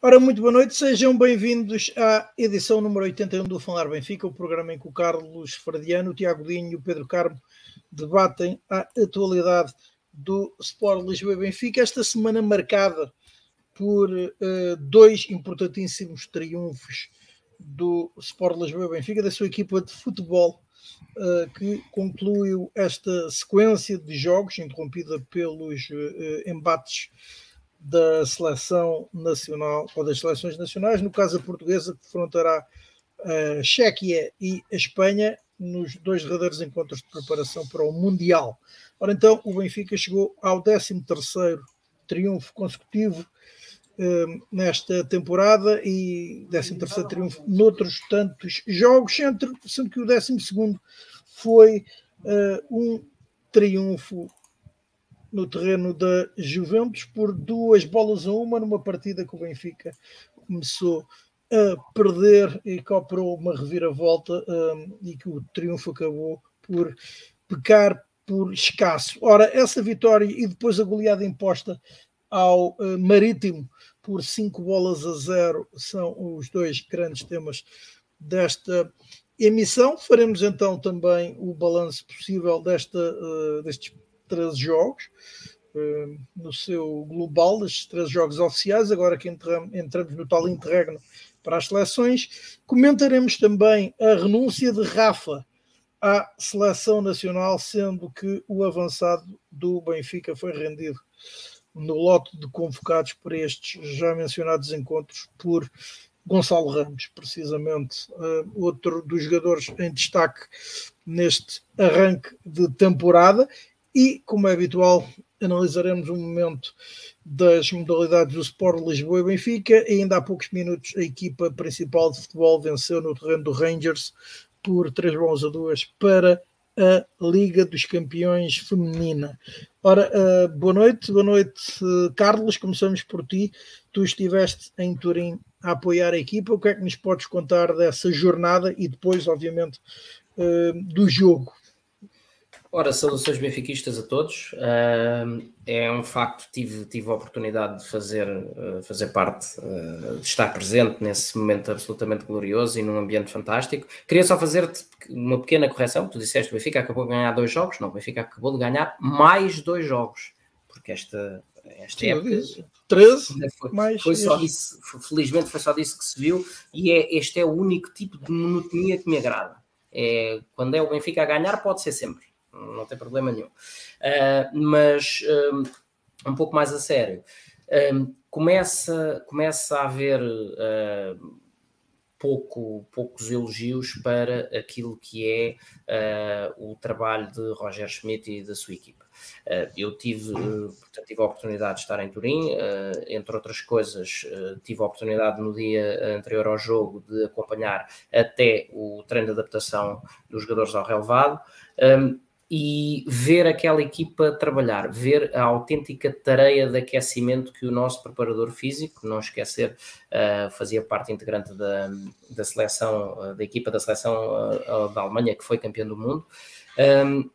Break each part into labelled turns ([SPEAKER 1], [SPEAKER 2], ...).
[SPEAKER 1] Ora, muito boa noite, sejam bem-vindos à edição número 81 do Falar Benfica, o programa em que o Carlos Fradiano, o Tiago Dinho e o Pedro Carmo debatem a atualidade do Sport Lisboa Benfica, esta semana marcada por uh, dois importantíssimos triunfos do Sport Lisboa Benfica, da sua equipa de futebol, uh, que concluiu esta sequência de jogos, interrompida pelos uh, embates da seleção nacional ou das seleções nacionais, no caso a portuguesa, que defrontará a Chequia e a Espanha nos dois derradeiros encontros de preparação para o Mundial. Ora então, o Benfica chegou ao 13 triunfo consecutivo um, nesta temporada e 13 triunfo noutros tantos jogos, sendo que o 12 foi uh, um triunfo no terreno da Juventus por duas bolas a uma numa partida que o Benfica começou a perder e que operou uma reviravolta um, e que o triunfo acabou por pecar por escasso. Ora, essa vitória e depois a goleada imposta ao uh, Marítimo por cinco bolas a zero são os dois grandes temas desta emissão. Faremos então também o balanço possível desta, uh, destes 13 jogos uh, no seu global, destes 13 jogos oficiais, agora que entramos, entramos no tal interregno para as seleções. Comentaremos também a renúncia de Rafa à seleção nacional, sendo que o avançado do Benfica foi rendido no lote de convocados para estes já mencionados encontros por Gonçalo Ramos, precisamente uh, outro dos jogadores em destaque neste arranque de temporada. E, como é habitual, analisaremos um momento das modalidades do Sport Lisboa e Benfica. E ainda há poucos minutos, a equipa principal de futebol venceu no terreno do Rangers por 3 bolas a 2 para a Liga dos Campeões Feminina. Ora, uh, boa noite, boa noite, uh, Carlos. Começamos por ti. Tu estiveste em Turim a apoiar a equipa. O que é que nos podes contar dessa jornada e depois, obviamente, uh, do jogo?
[SPEAKER 2] Ora, saudações benfiquistas a todos. É um facto, tive, tive a oportunidade de fazer, uh, fazer parte, uh, de estar presente nesse momento absolutamente glorioso e num ambiente fantástico. Queria só fazer-te uma pequena correção. Tu disseste que o Benfica acabou de ganhar dois jogos. Não, o Benfica acabou de ganhar mais dois jogos. Porque esta, esta Sim, época...
[SPEAKER 1] 13,
[SPEAKER 2] foi, mais foi só disso, felizmente foi só disso que se viu e é, este é o único tipo de monotonia que me agrada. É, quando é o Benfica a ganhar, pode ser sempre não tem problema nenhum. Uh, mas um, um, pouco mais a sério, um, começa, começa a haver uh, pouco, poucos elogios para aquilo que é uh, o trabalho de Roger Schmidt e da sua equipa. eu tive, portanto, tive a oportunidade de estar em Turim, entre outras coisas, tive a oportunidade no dia anterior ao jogo de acompanhar até o treino de adaptação dos jogadores ao relevado. E ver aquela equipa trabalhar, ver a autêntica tarefa de aquecimento que o nosso preparador físico, não esquecer, uh, fazia parte integrante da, da seleção, uh, da equipa da seleção uh, da Alemanha, que foi campeão do mundo. Um,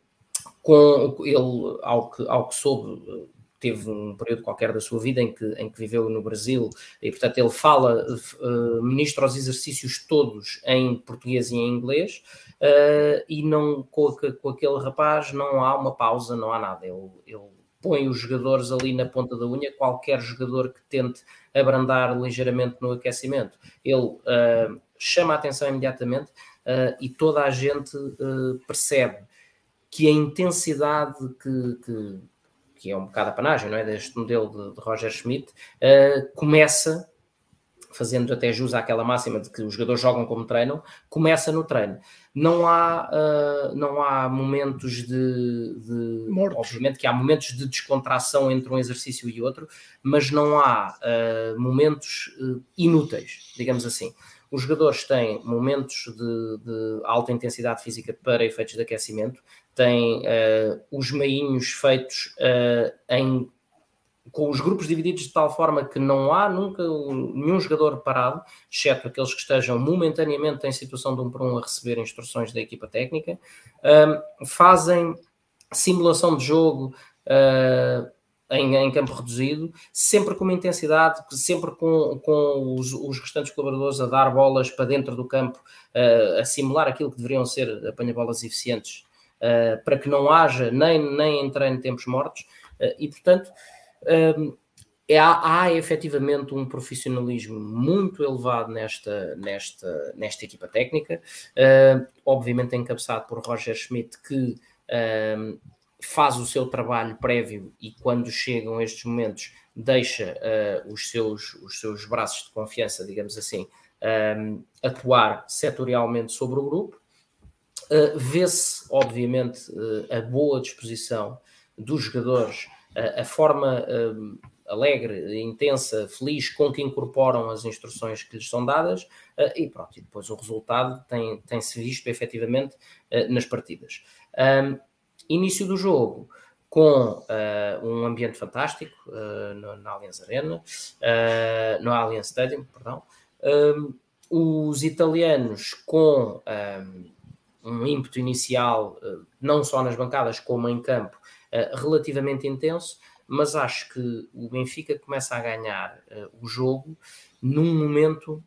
[SPEAKER 2] com ele, ao que, ao que soube, teve um período qualquer da sua vida em que, em que viveu no Brasil e, portanto, ele fala, uh, ministra os exercícios todos em português e em inglês uh, e não com, com, aquele rapaz não há uma pausa, não há nada. Ele, ele põe os jogadores ali na ponta da unha, qualquer jogador que tente abrandar ligeiramente no aquecimento, ele uh, chama a atenção imediatamente e toda a gente percebe que a intensidade que, que que é um bocado a panagem, não é? Deste modelo de, de Roger Schmidt, uh, começa, fazendo até jus àquela máxima de que os jogadores jogam como treinam, começa no treino. Não há, uh, não há momentos de, de Obviamente que há momentos de descontração entre um exercício e outro, mas não há uh, momentos inúteis, digamos assim. Os jogadores têm momentos de, de, alta intensidade física para efeitos de aquecimento, têm uh, os meinhos feitos uh, em, com os grupos divididos de tal forma que não há nunca nenhum jogador parado, exceto aqueles que estejam momentaneamente em situação de um para um a receber instruções da equipa técnica, uh, fazem simulação de jogo em, em, campo reduzido, sempre com uma intensidade, sempre com, com os, os, restantes colaboradores a dar bolas para dentro do campo, a simular aquilo que deveriam ser apanha-bolas eficientes, uh, para que não haja nem, nem em tempos mortos, uh, e portanto. É, há, há efetivamente um profissionalismo muito elevado nesta, nesta, nesta equipa técnica, obviamente encabeçado por Roger Schmidt, que faz o seu trabalho prévio e quando chegam estes momentos deixa uh, os, seus, os seus braços de confiança, digamos assim, um, atuar setorialmente sobre o grupo. Uh, Vê-se, obviamente, uh, a boa disposição dos jogadores, a forma alegre, intensa, feliz com que incorporam as instruções que lhes são dadas e pronto, e depois o resultado tem-se tem visto efetivamente nas partidas. Um, início do jogo com uh, um ambiente fantástico uh, no, na Allianz Arena, uh, no Allianz Stadium, perdão. Um, os italianos com um, um ímpeto inicial, não só nas bancadas como em campo, relativamente intenso, mas acho que o Benfica começa a ganhar o jogo num momento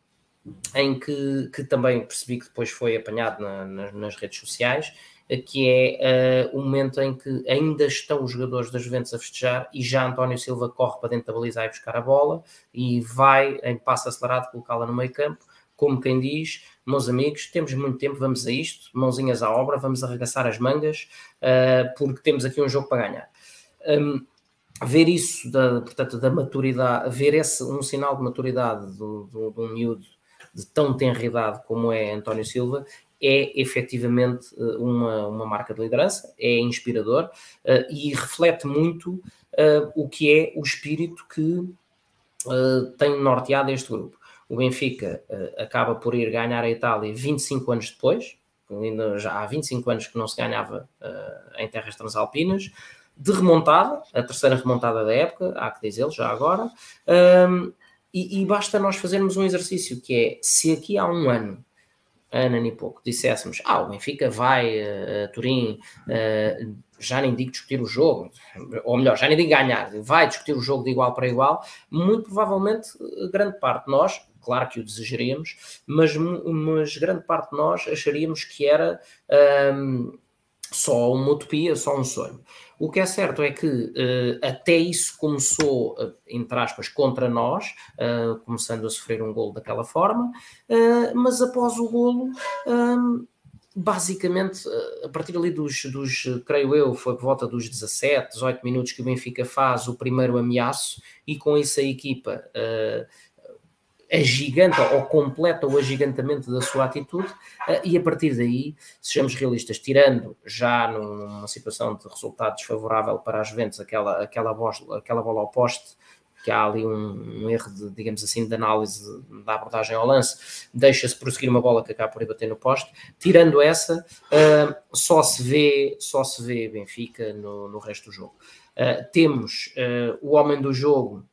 [SPEAKER 2] em que, que também percebi que depois foi apanhado na, na, nas redes sociais, que é uh, o momento em que ainda estão os jogadores das Juventus a festejar e já António Silva corre para dentro da baliza e buscar a bola e vai em passo acelerado colocá-la no meio campo, como quem diz, meus amigos, temos muito tempo, vamos a isto, mãozinhas à obra, vamos arregaçar as mangas, uh, porque temos aqui um jogo para ganhar. Um, ver isso, da, portanto, da maturidade, ver esse, um sinal de maturidade de um miúdo de tão tenra idade como é António Silva é efetivamente eh, uma, uma marca de liderança, é inspirador uh, e reflete muito uh, o que é o espírito que uh, tem norteado este grupo. O Benfica acaba por ir ganhar a Itália 25 anos depois, ainda já há 25 anos que não se ganhava em terras transalpinas, de remontada, a terceira remontada da época, há que dizer já agora, um, ehm, e, e basta nós fazermos um exercício que é, se aqui há um ano ano, e pouco, disséssemos, ah, o Benfica vai a uh, Turim, uh, já nem digo discutir o jogo, ou melhor, já nem digo ganhar, vai discutir o jogo de igual para igual, muito provavelmente grande parte de nós, claro que o desejaríamos, mas, mas grande parte de nós acharíamos que era um, só uma utopia, só um sonho. O que é certo é que uh, até isso começou, uh, entre aspas, contra nós, uh, começando a sofrer um golo daquela forma, mas após o golo, um, basicamente, a partir ali dos, dos, creio eu, foi por volta dos 17, 18 minutos que o Benfica faz o primeiro ameaço e com isso a equipa agiganta ou completa o agigantamento da sua atitude uh, e a partir daí, sejamos realistas, tirando já numa situação de resultado desfavorável para as Juventus aquela, aquela, bola, aquela bola ao poste, que há ali um, um, erro de, digamos assim, de análise da abordagem ao lance, deixa-se prosseguir uma bola que acaba por ir bater no poste, tirando essa, uh, só se vê, só se vê Benfica no, no resto do jogo. Uh, temos o homem do jogo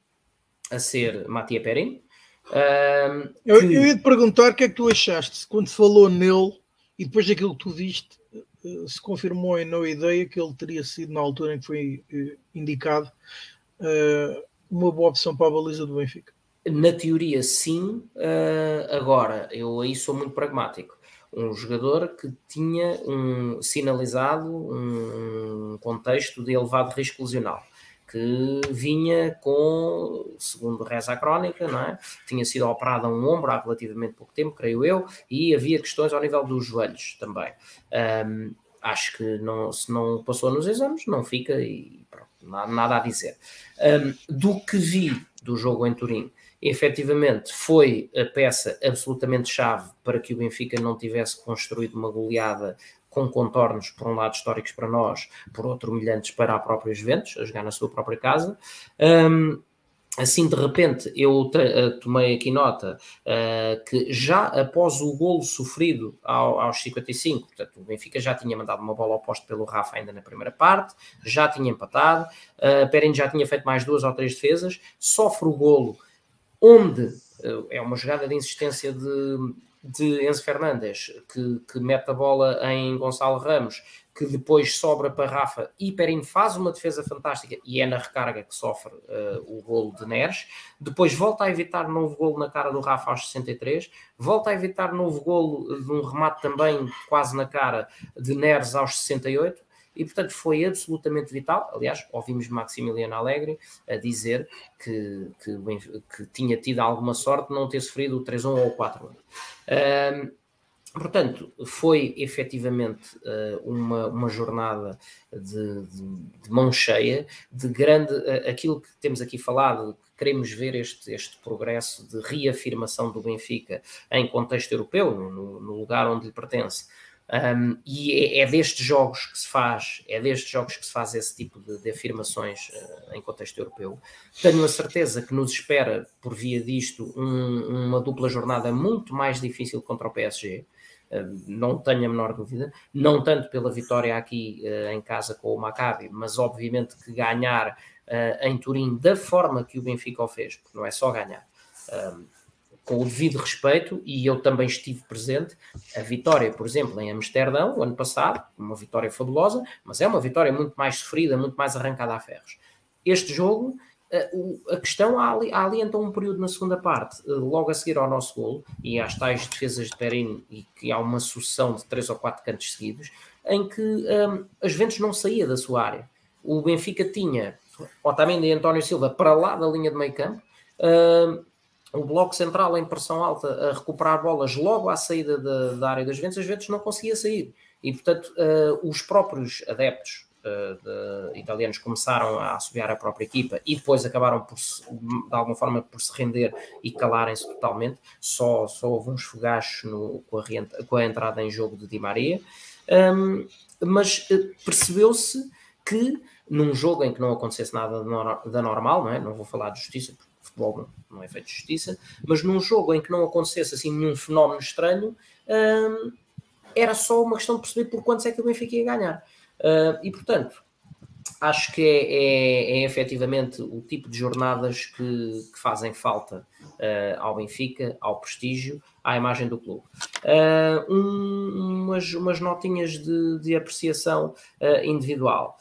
[SPEAKER 2] a ser Matia Perin,
[SPEAKER 1] um, eu, que... eu ia te perguntar o que é que tu achaste quando se falou nele e depois daquilo que tu viste, eh, se confirmou em não ideia que ele teria sido, na altura em que foi eh, indicado, uh, uma boa opção para a baliza do Benfica.
[SPEAKER 2] Na teoria, sim. Uh, agora, eu aí sou muito pragmático. Um jogador que tinha um sinalizado um contexto de elevado risco lesional que vinha com, segundo reza a crónica, não é? tinha sido operado a um ombro há relativamente pouco tempo, creio eu, e havia questões ao nível dos joelhos também. Um, acho que não, se não passou nos exames, não fica e pronto, nada, nada a dizer. Um, do que vi do jogo em Turim, efetivamente foi a peça absolutamente chave para que o Benfica não tivesse construído uma goleada com contornos, por um lado históricos para nós, por outro humilhantes para a própria Juventus, a jogar na sua própria casa. Um, assim de repente eu eh, tomei aqui nota uh, que já após o golo sofrido ao, aos 55, portanto o Benfica já tinha mandado uma bola oposta pelo Rafa ainda na primeira parte, já tinha empatado, uh, Perin já tinha feito mais duas ou três defesas, sofre o golo onde uh, é uma jogada de insistência de de Enzo Fernandes, que, que mete a bola em Gonçalo Ramos, que depois sobra para Rafa e Perim faz uma defesa fantástica e é na recarga que sofre uh, o golo de Neres. Depois volta a evitar novo golo na cara do Rafa aos 63, volta a evitar novo golo de um remate também quase na cara de Neres aos 68 e portanto foi absolutamente vital. Aliás, ouvimos Maximiliano Alegre a dizer que, que, que tinha tido alguma sorte de não ter sofrido o 3-1 ou o 4-1. Um, Portanto, foi efetivamente uh, uma, uma jornada de, de, de, mão cheia, de grande. Uh, aquilo que temos aqui falado, que queremos ver este, este progresso de reafirmação do Benfica em contexto europeu, no, no lugar onde lhe pertence, um, e é, é, destes jogos que se faz, é destes jogos que se faz esse tipo de, de afirmações uh, em contexto europeu. Tenho a certeza que nos espera, por via disto, um, uma dupla jornada muito mais difícil contra o PSG. Uh, não tenho a menor dúvida, não tanto pela vitória aqui uh, em casa com o Maccabi, mas obviamente que ganhar em Turim da forma que o Benfica o fez, porque não é só ganhar, com o devido respeito, e eu também estive presente, a vitória, por exemplo, em Amsterdão, o ano passado, uma vitória fabulosa, mas é uma vitória muito mais sofrida, muito mais arrancada a ferros. Este jogo, a questão, há ali, então um período na segunda parte, eh, logo a seguir ao nosso golo, e às tais defesas de Perin, e que há uma sucessão de três ou quatro cantos seguidos, em que um, as Ventos não saía da sua área. O Benfica tinha Otamendi e António Silva para lá da linha de meio campo, um, o bloco central em pressão alta a recuperar bolas logo à saída da, da área das Ventos, as Ventos não conseguia sair. E, portanto, uh, os próprios adeptos uh, italianos começaram a assobiar a própria equipa e depois acabaram por, de alguma forma, por se render e calarem-se totalmente. Só, só houve uns fogachos no, com, a, com, a, entrada em jogo de Di Maria. Um, mas uh, percebeu-se que num jogo em que não acontecesse nada da normal, não é? Não vou falar de justiça, futebol não, é feito justiça, mas num jogo em que não acontecesse assim nenhum fenómeno estranho, hum, era só uma questão de perceber por quantos é que o Benfica ia ganhar. Uh, e portanto, acho que é, é, é efetivamente o tipo de jornadas que, que fazem falta uh, ao Benfica, ao prestígio, à imagem do clube. Uh, um, umas, umas notinhas de, de apreciação uh, individual.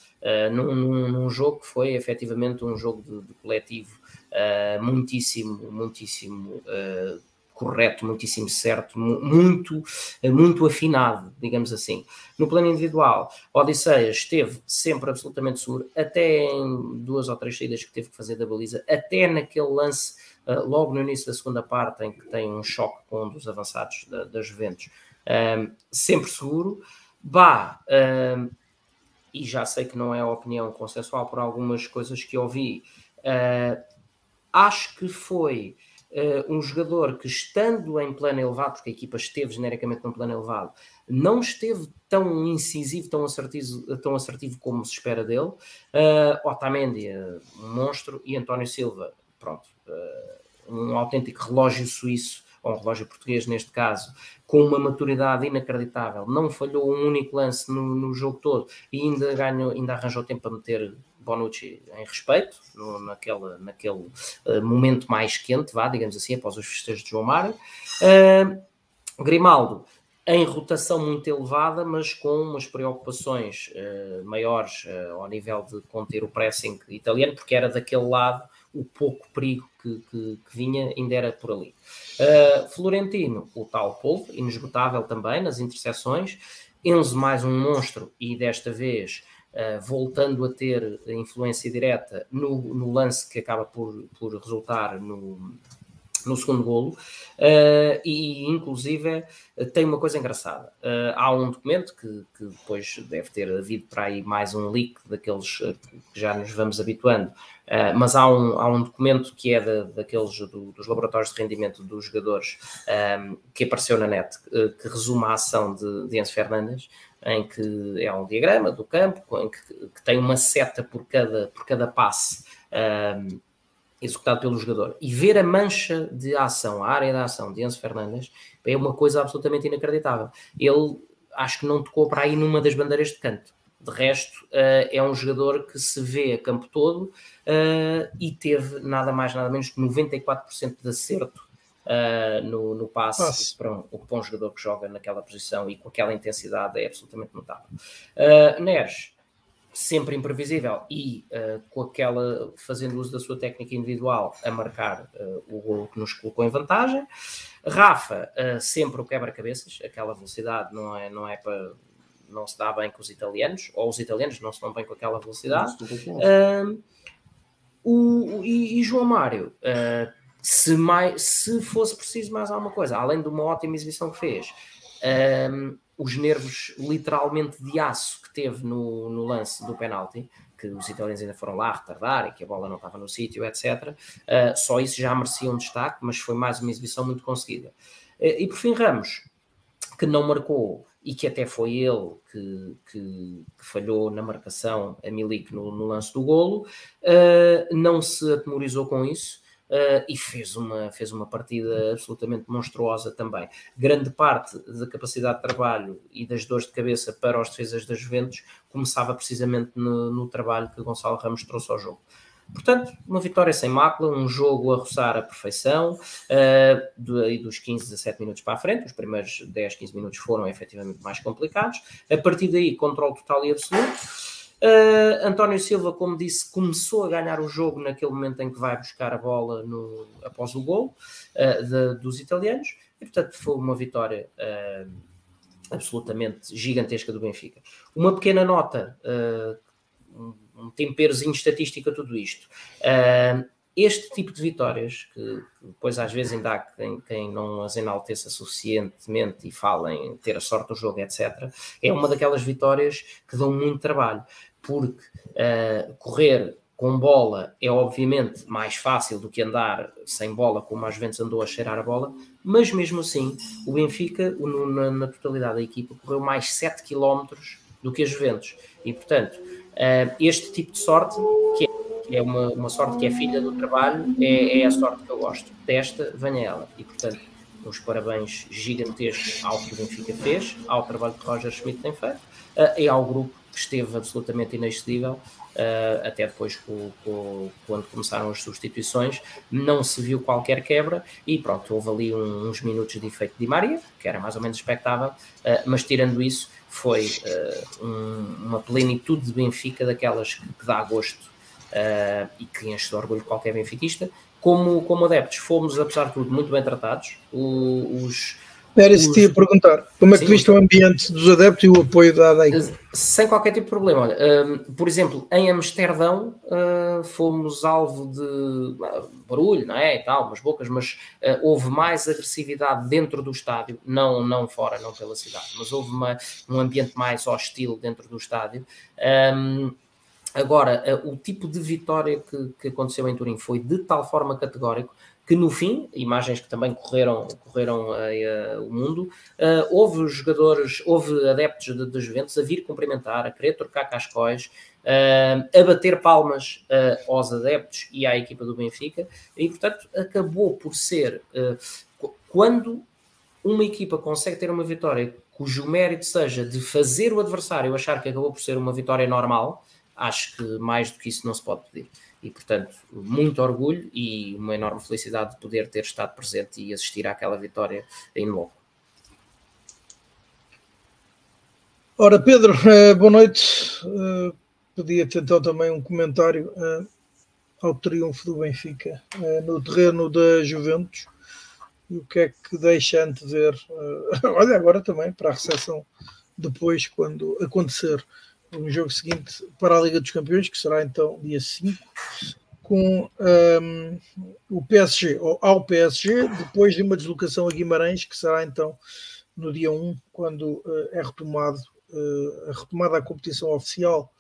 [SPEAKER 2] Num, num, num, jogo que foi efetivamente um jogo de, de coletivo uh, muitíssimo, muitíssimo uh, correto, muitíssimo certo, muito, eh, muito afinado, digamos assim. No plano individual, Odisseia esteve sempre absolutamente seguro, até em duas ou três saídas que teve que fazer da baliza, até naquele lance, uh, logo no início da segunda parte, em que tem um choque com um dos avançados da, das Juventus, sempre seguro. Bah, e já sei que não é a opinião consensual por algumas coisas que ouvi, uh, Acho que foi uh, um jogador que, estando em plano elevado, porque a equipa esteve genericamente num plano elevado, não esteve tão incisivo, tão assertivo, tão assertivo como se espera dele. Uh, Otamendi, uh, um monstro, e António Silva, pronto, uh, um autêntico relógio suíço, ou um relógio português neste caso, com uma maturidade inacreditável. Não falhou um único lance no, no jogo todo e ainda, ganhou, ainda arranjou tempo para meter Bonucci em respeito, no, naquele, naquele uh, momento mais quente, vá, digamos assim, após os festejos de João Mário. Uh, Grimaldo em rotação muito elevada, mas com umas preocupações uh, maiores ao nível de conter o pressing italiano, porque era daquele lado o pouco perigo que, que, que vinha, ainda era por ali. Florentino, o tal polvo, inesgotável também nas interseções. Enzo, mais um monstro, e desta vez Uh, voltando a ter influência direta no, no, lance que acaba por, por resultar no, no segundo golo, uh, e inclusive tem uma coisa engraçada. Uh, há um documento que, que, depois deve ter havido para aí mais um leak daqueles que já nos vamos habituando, uh, mas há um, há um documento que é da, daqueles do, dos laboratórios de rendimento dos jogadores um, que apareceu na net, que resume a ação de, de Enzo Fernandes, em que é um diagrama do campo, em que, que tem uma seta por cada, por cada passe um, executado pelo jogador. E ver a mancha de ação, a área de ação de Enzo Fernandes, é uma coisa absolutamente inacreditável. Ele acho que não tocou para aí numa das bandeiras de canto. De resto, uh, é um jogador que se vê a campo todo uh, e teve nada mais, nada menos que 94% de acerto uh, no, no passe, passe. Para, um, para um jogador que joga naquela posição e com aquela intensidade é absolutamente notável. Uh, Neres, sempre imprevisível e uh, com aquela, fazendo uso da sua técnica individual, a marcar uh, o gol que nos colocou em vantagem. Rafa, uh, sempre o quebra-cabeças, aquela velocidade não é, não é para. Não se dá bem com os italianos, ou os italianos não se dão bem com aquela velocidade. o, e, e, João Mário, se, mais, se fosse preciso mais alguma coisa, além de uma ótima exibição que fez, os nervos literalmente de aço que teve no, no lance do penalti, que os italianos ainda foram lá retardar e que a bola não estava no sítio, etc. Uh, ah, só isso já merecia um destaque, mas foi mais uma exibição muito conseguida. Uh, e por fim, Ramos, que não marcou e que até foi ele que, que, que falhou na marcação a Milik no, no lance do golo, uh, não se atemorizou com isso uh, e fez uma, fez uma partida absolutamente monstruosa também. Grande parte da capacidade de trabalho e das dores de cabeça para os defesas das Juventus começava precisamente no, no trabalho que Gonçalo Ramos trouxe ao jogo. Portanto, uma vitória sem mácula, um jogo a roçar a perfeição, uh, do, dos 15, 17 minutos para a frente, os primeiros 10, 15 minutos foram efetivamente mais complicados, a partir daí controle total e absoluto, Uh, António Silva, como disse, começou a ganhar o jogo naquele momento em que vai buscar a bola no, após o gol uh, de, dos italianos, e portanto foi uma vitória uh, absolutamente gigantesca do Benfica. Uma pequena nota, um, temperozinho estatístico a tudo isto. este tipo de vitórias, que depois às vezes ainda há quem, quem não as enalteça suficientemente e fala em ter a sorte do jogo, etc., é uma daquelas vitórias que dão muito trabalho porque uh, correr com bola é obviamente mais fácil do que andar sem bola, como às vezes andou a cheirar a bola, mas mesmo assim o Benfica, na, na totalidade da equipa, correu mais 7 km do que a Juventus. E portanto, uh, este tipo de sorte, que é, uma, uma, sorte que é filha do trabalho, é, é, a sorte que eu gosto. Desta, venha ela. E portanto, os parabéns gigantescos ao que o Benfica fez, ao trabalho que Roger Schmidt tem feito uh, e ao grupo esteve absolutamente inexcedível, uh, até depois com, com, quando começaram as substituições, não se viu qualquer quebra e pronto, houve ali um, uns minutos de efeito de Maria, que era mais ou menos expectável, uh, mas tirando isso, foi uh, um, uma plenitude de Benfica daquelas que, que dá gosto e que enche de orgulho qualquer benfiquista. Como, como adeptos, fomos, apesar de tudo, muito bem tratados. O, os,
[SPEAKER 1] era isso que te ia perguntar. Como é que Sim. viste o ambiente dos adeptos e o apoio da ADEI?
[SPEAKER 2] Sem qualquer tipo de problema. Olha, um, por exemplo, em Amsterdão uh, fomos alvo de uh, barulho, não é? E tal, umas bocas, mas uh, houve mais agressividade dentro do estádio, não, não fora, não pela cidade, mas houve uma, um ambiente mais hostil dentro do estádio. Um, agora, o tipo de vitória que, que aconteceu em Turim foi de tal forma categórico que no fim, imagens que também correram, correram uh, uh, o mundo, uh, houve jogadores, houve adeptos da Juventus a vir cumprimentar, a querer trocar cascóis, a bater palmas aos adeptos e à equipa do Benfica, e portanto acabou por ser, quando uma equipa consegue ter uma vitória cujo mérito seja de fazer o adversário achar que acabou por ser uma vitória normal, acho que mais do que isso não se pode pedir e, portanto, muito orgulho e uma enorme felicidade de poder ter estado presente e assistir àquela vitória em loco.
[SPEAKER 1] Ora, Pedro, eh, boa noite. Eh, Pedia-te então também um comentário eh, ao triunfo do Benfica no terreno da Juventus e o que é que deixa antever, olha, agora também para a recepção depois, quando acontecer um jogo seguinte para a Liga dos Campeões, que será então dia 5, com um, o PSG, ou ao PSG, depois de uma deslocação a Guimarães, que será então no dia 1, quando uh, é retomado, uh, a retomada a competição oficial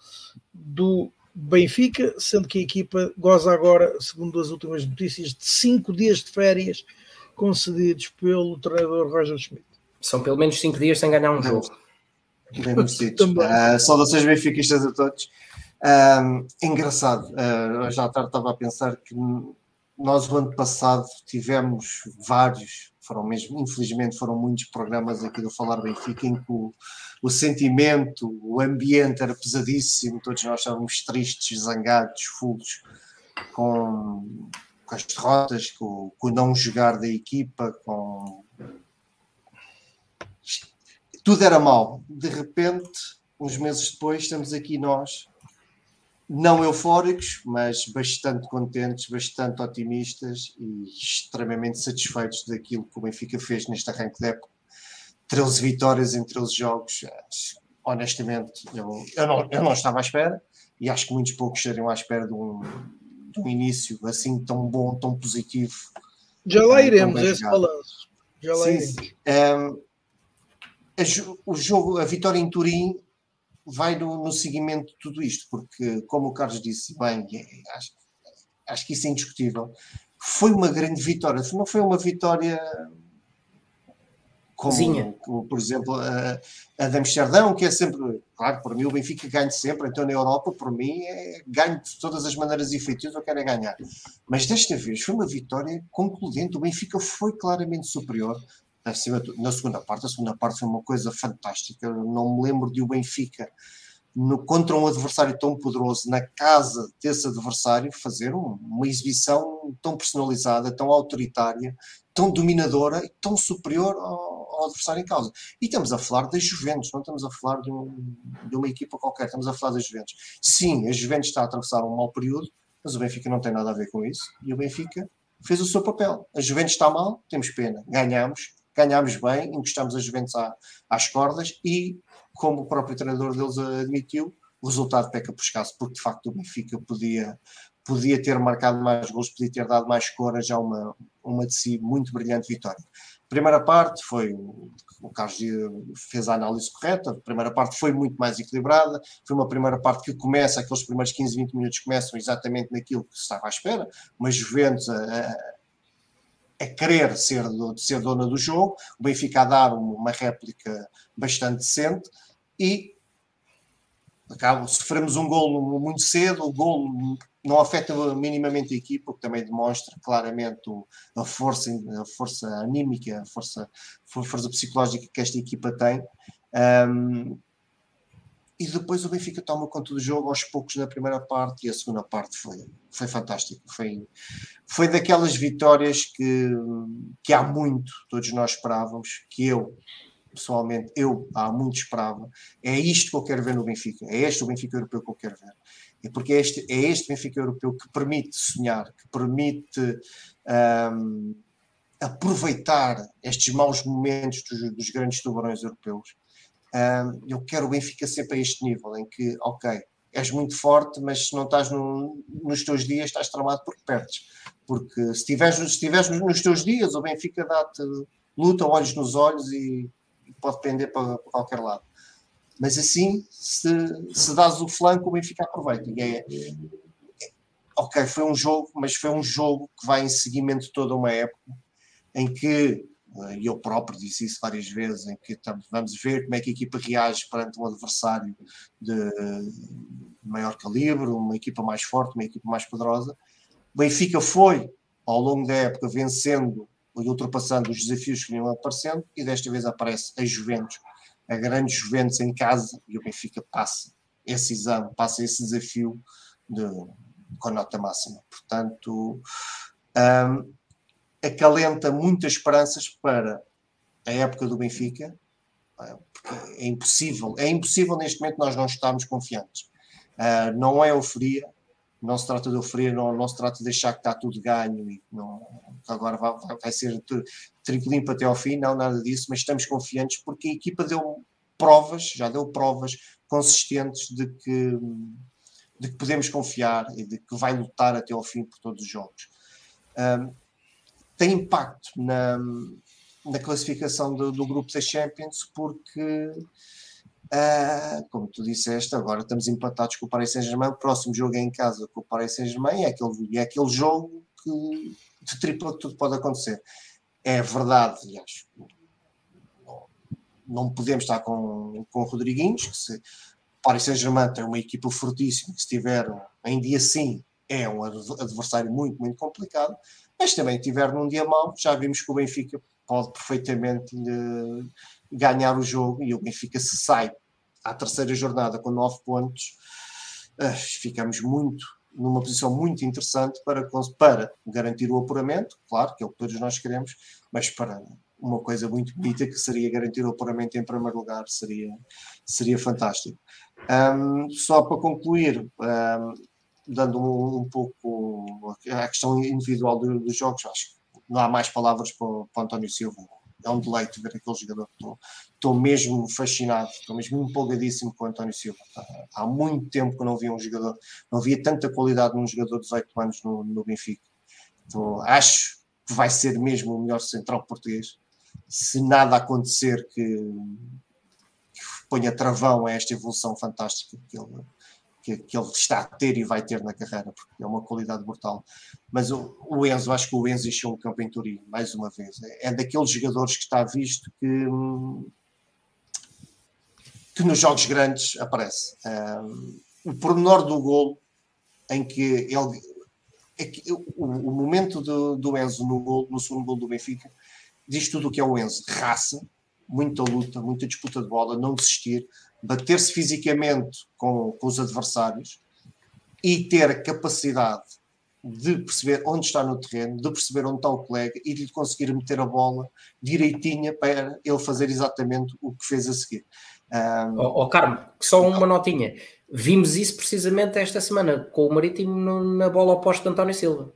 [SPEAKER 1] do Benfica, sendo que a equipa goza agora, segundo as últimas notícias, de 5 dias de férias concedidos pelo treinador Roger Schmidt.
[SPEAKER 2] São pelo menos 5 dias sem ganhar um jogo.
[SPEAKER 3] Merecidos. uh, saudações benfiquistas a todos. Uh, engraçado, uh, já à tarde estava a pensar que nós o ano passado tivemos vários, foram mesmo, infelizmente foram muitos programas aqui do Falar Benfica em que o, o sentimento, o ambiente era pesadíssimo, todos nós estávamos tristes, zangados, fugos, com, com as derrotas, com, com, o não jogar da equipa, com. Tudo era mau. De repente, uns meses depois, estamos aqui nós, não eufóricos, mas bastante contentes, bastante otimistas e extremamente satisfeitos daquilo que o Benfica fez neste arranque de época. 13 vitórias em 13 jogos, honestamente, eu, eu, não, eu não estava à espera e acho que muitos poucos estariam à espera de um, de um início assim tão bom, tão positivo.
[SPEAKER 1] Já lá iremos esse balanço. Já lá sim, iremos. Um,
[SPEAKER 3] o jogo, a vitória em Turim vai no, no seguimento de tudo isto, porque, como o Carlos disse bem, acho, acho que isso é indiscutível, foi uma grande vitória. Não foi uma vitória como, como, por exemplo, a, a de Amsterdão, que é sempre, claro, por mim o Benfica ganha sempre, então na Europa, por mim, é, ganho de todas as maneiras efetivas, eu quero é ganhar. Mas desta vez foi uma vitória concludente, o Benfica foi claramente superior. Na segunda parte, a segunda parte foi uma coisa fantástica. Eu não me lembro de o Benfica no, contra um adversário tão poderoso, na casa desse adversário, fazer um, uma exibição tão personalizada, tão autoritária, tão dominadora e tão superior ao, ao, adversário em causa. E estamos a falar das Juventus, não estamos a falar de, um, de, uma equipa qualquer, estamos a falar das Juventus. Sim, a Juventus está a atravessar um mau período, mas o Benfica não tem nada a ver com isso e o Benfica fez o seu papel. A Juventus está mal, temos pena, ganhamos, ganhámos bem, encostamos a Juventus à, às cordas e, como o próprio treinador deles admitiu, o resultado peca por escasso, porque de facto o Benfica podia, podia ter marcado mais gols, podia ter dado mais cor já uma, uma de si muito brilhante vitória. Primeira parte foi, o Carlos fez a análise correta, a primeira parte foi muito mais equilibrada, foi uma primeira parte que começa, aqueles primeiros 15, 20 minutos começam exatamente naquilo que se estava à espera, uma Juventus a querer ser, ser dona do jogo, o Benfica a dar uma réplica bastante decente e acaba, sofremos um golo muito cedo, o golo não afeta minimamente a equipa, o que também demonstra claramente a força, a força anímica, a força, a força psicológica que esta equipa tem. Um, e depois o Benfica toma conta do jogo aos poucos na primeira parte e a segunda parte foi, foi fantástico. Foi, foi daquelas vitórias que, que há muito todos nós esperávamos, que eu pessoalmente, eu há muito esperava. É isto que eu quero ver no Benfica. É este o Benfica europeu que eu quero ver. É porque é este, é este Benfica europeu que permite sonhar, que permite um, aproveitar estes maus momentos dos, dos grandes tubarões europeus. Eu quero o Benfica sempre a este nível, em que, ok, és muito forte, mas se não estás no, nos teus dias, estás tramado porque perdes. Porque se estiveres, se nos teus dias, o Benfica dá-te luta, olhos nos olhos e pode pender para, para qualquer lado. Mas assim, se, se dás o flanco, o Benfica aproveita. E é, ok, foi um jogo, mas foi um jogo que vai em seguimento toda uma época em que, e eu próprio disse isso várias vezes, em que vamos ver como é que a equipa reage perante um adversário de maior calibre, uma equipa mais forte, uma equipa mais poderosa. Benfica foi, ao longo da época, vencendo e ultrapassando os desafios que iam aparecendo, e desta vez aparece a Juventus, a grande Juventus em casa, e o Benfica passa esse exame, passa esse desafio de, com nota máxima. Portanto, um, acalenta muitas esperanças para a época do Benfica, porque é impossível, é impossível neste momento nós não estarmos confiantes. Uh, não é euforia, não se trata de oferecer, não, não se trata de deixar que está tudo ganho e não, agora vai, vai ser trigo até ao fim, não, nada disso, mas estamos confiantes porque a equipa deu provas, já deu provas consistentes de que, de que podemos confiar e de que vai lutar até ao fim por todos os jogos. Um, tem impacto na, na classificação do, do grupo da Champions porque Uh, como tu disseste, agora estamos empatados com o Paris Saint-Germain. O próximo jogo é em casa com o Paris Saint-Germain. É aquele, é aquele jogo que de tripla que tudo pode acontecer. É verdade. Não podemos estar com, com o Rodriguinhos, que se Paris Saint-Germain tem uma equipa fortíssima, que se tiver em dia sim é um adversário muito, muito complicado, mas também tiver num dia mau, já vimos que o Benfica pode perfeitamente lhe ganhar o jogo e o Benfica se sai à terceira jornada com nove pontos, uh, ficamos muito, numa posição muito interessante para, para garantir o apuramento, claro, que é o que todos nós queremos, mas para uma coisa muito bonita que seria garantir o apuramento em primeiro lugar, seria, seria fantástico. Um, só para concluir, um, dando um, um, pouco a questão individual do, dos jogos, acho que não há mais palavras para, para António Silva. É um deleite ver aquele jogador. Estou, estou mesmo fascinado, estou mesmo empolgadíssimo com o António Silva. Há muito tempo que não via um jogador, não via tanta qualidade num jogador de 18 anos no, no Benfica. Então, acho que vai ser mesmo o melhor central português se nada acontecer que, que ponha travão a esta evolução fantástica que ele, que, que, ele está a ter e vai ter na carreira, porque é uma qualidade brutal. Mas o, o Enzo, acho que o Enzo encheu um campo em Turim, mais uma vez. É, é daqueles jogadores que está visto que, que nos jogos grandes aparece. Um, o pormenor do golo, em que ele. É que, o, o, momento do, do Enzo no, gol, no segundo gol do Benfica diz tudo o que é o Enzo: raça, muita luta, muita disputa de bola, não desistir, bater-se fisicamente com, com os adversários e ter a capacidade de perceber onde está no terreno, de perceber onde está o colega e de conseguir meter a bola direitinha para ele fazer exatamente o que fez a seguir.
[SPEAKER 2] Um... Oh, oh, Carmo, só uma notinha. Vimos isso precisamente esta semana com o Marítimo no, na bola oposta de António Silva.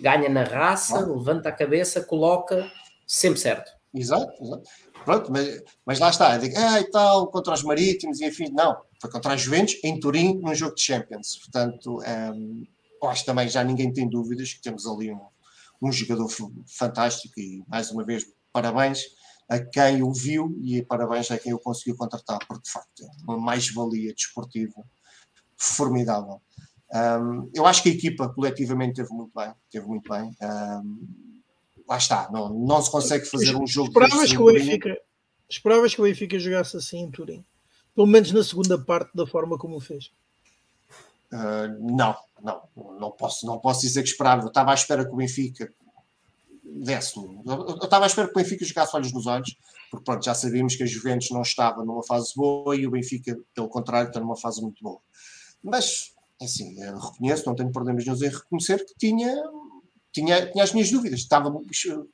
[SPEAKER 2] Ganha na raça, ah. levanta a cabeça, coloca sempre certo.
[SPEAKER 3] Exato, exato. Pronto, mas, mas lá está, digo, ah, e tal, contra os Marítimos, e enfim, não, foi contra os Juventus em Turim, num jogo de Champions. Portanto, um, ehm, acho também já ninguém tem dúvidas que temos ali um, um jogador fantástico e, mais uma vez, parabéns a quem o viu e parabéns a quem o conseguiu contratar, porque de facto é uma mais-valia desportiva formidável. Um, ehm, eu acho que a equipa coletivamente teve muito bem, teve muito bem. Um, ehm, lá está, não, não se consegue fazer um jogo.
[SPEAKER 1] Esperavas que, o Benfica, esperavas que o Benfica jogasse assim em Turim, pelo menos na segunda parte, da forma como o fez.
[SPEAKER 3] Uh, não, não, não posso, não posso dizer que esperava. Eu estava à espera que o Benfica desse. Eu estava à espera que o Benfica jogasse olhos nos olhos, porque pronto, já sabíamos que a Juventus não estava numa fase boa e o Benfica, pelo contrário, está numa fase muito boa. Mas, assim, eu reconheço, não tenho problemas nenhum em reconhecer que tinha tinha, tinha as minhas dúvidas, estava,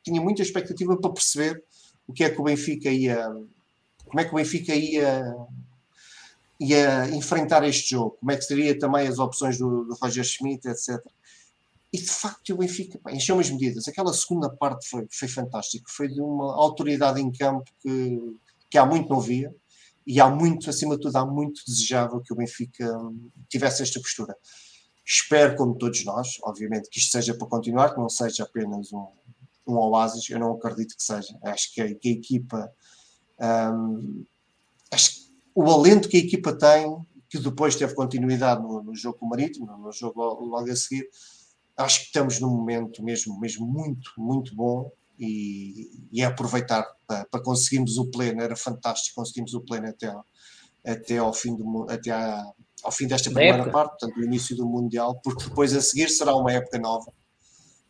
[SPEAKER 3] tinha muita expectativa para perceber o que é que o Benfica ia, como é que o Benfica ia, ia enfrentar este jogo, como é que seria também as opções do, do Roger Schmidt, etc. E de facto o Benfica pá, encheu as medidas. Aquela segunda parte foi, foi fantástica, foi de uma autoridade em campo que, que há muito não via e há muito, acima de tudo, há muito desejável que o Benfica tivesse esta postura. Espero, como todos nós, obviamente, que isto seja para continuar, que não seja apenas um, um oásis. Eu não acredito que seja. Acho que a, que a equipa. Um, acho que o alento que a equipa tem, que depois teve continuidade no, no jogo Marítimo, no jogo logo a seguir, acho que estamos num momento mesmo, mesmo muito, muito bom e, e é aproveitar para, para, conseguirmos o pleno. Era fantástico conseguimos o pleno até, até ao fim do até à, ao fim desta primeira época. parte, portanto, o início do Mundial, porque depois a seguir será uma época nova.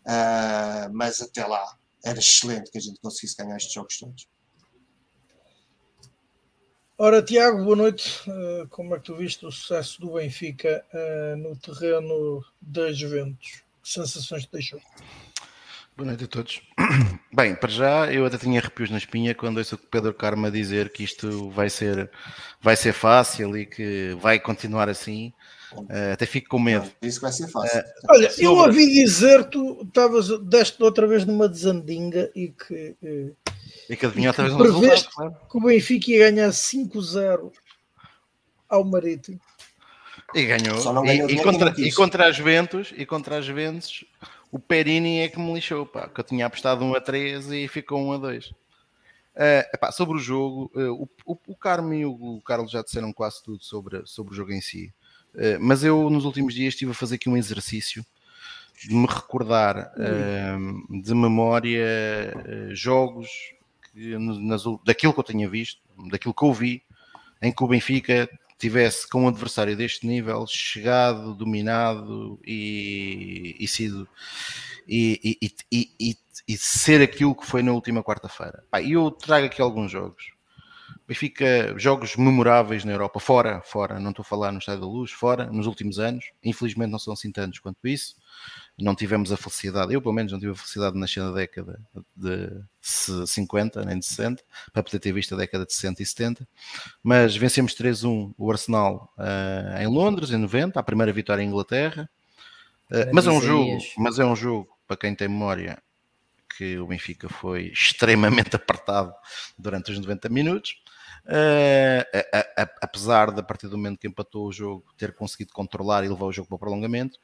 [SPEAKER 3] Uh, mas até lá era excelente que a gente conseguisse ganhar estes jogos todos.
[SPEAKER 1] Ora, Tiago, boa noite. Uh, como é que tu viste o sucesso do Benfica uh, no terreno das Juventus? Que sensações te deixou?
[SPEAKER 4] Boa noite a todos. Bem, para já eu até tinha arrepios na espinha quando ouço o Pedro Carma dizer que isto vai ser, vai ser fácil e que vai continuar assim. Uh, até fico com medo.
[SPEAKER 3] Isso vai ser fácil. Uh,
[SPEAKER 1] Olha, sobre... eu ouvi dizer tu estavas deste outra vez numa desandinga e que. Uh,
[SPEAKER 4] e que adivinhou outra vez um resultado, claro.
[SPEAKER 1] que o Benfica ia ganhar 5-0 ao Marítimo.
[SPEAKER 4] E ganhou. E, e, contra, e contra as Ventos, e contra as Ventos, o Perini é que me lixou, pá, que eu tinha apostado 1 a 3 e ficou 1 a 2. Uh, eh, epá, sobre o jogo, uh, o, o, o Carmo e o, o, Carlos já disseram quase tudo sobre, sobre o jogo em si, uh, mas eu nos últimos dias estive a fazer aqui um exercício de me recordar de memória jogos que, nas, daquilo que eu tinha visto, daquilo que eu vi, em que o Benfica tivesse com um adversário deste nível chegado, dominado e, e sido e, e, e, ser aquilo que foi na última quarta-feira. E eu trago aqui alguns jogos. Benfica, jogos memoráveis na Europa, fora, fora, não estou a falar no Estádio da Luz, fora, nos últimos anos. Infelizmente não são assim tantos quanto isso. Não tivemos a felicidade, eu pelo menos não tive a felicidade de nascer na década de 50, nem de 60, para poder ter visto a década de 60 e 70. Mas vencemos 3-1 o Arsenal uh, em Londres, em 90, a primeira vitória em Inglaterra. Uh, mas é um jogo, mas é um jogo, para quem tem memória, que o Benfica foi extremamente apertado durante os 90 minutos. Uh, a, a, apesar de a partir do momento que empatou o jogo ter conseguido controlar e levar o jogo para o prolongamento.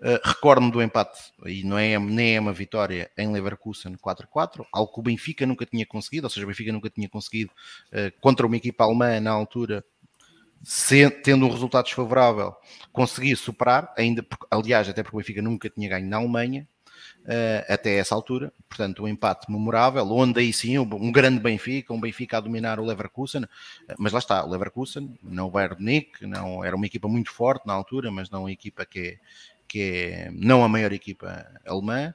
[SPEAKER 4] Uh, Recordo-me do empate, e não é, nem é uma vitória em Leverkusen 4-4, algo que o Benfica nunca tinha conseguido, ou seja, o Benfica nunca tinha conseguido uh, contra uma equipa alemã na altura, se, tendo um resultado desfavorável, conseguir superar, ainda, aliás, até porque o Benfica nunca tinha ganho na Alemanha, uh, até essa altura. Portanto, um empate memorável, onde aí sim um grande Benfica, um Benfica a dominar o Leverkusen, mas lá está, o Leverkusen, não o Bayern Munique, não, era uma equipa muito forte na altura, mas não uma equipa que é, que é não a maior equipa alemã.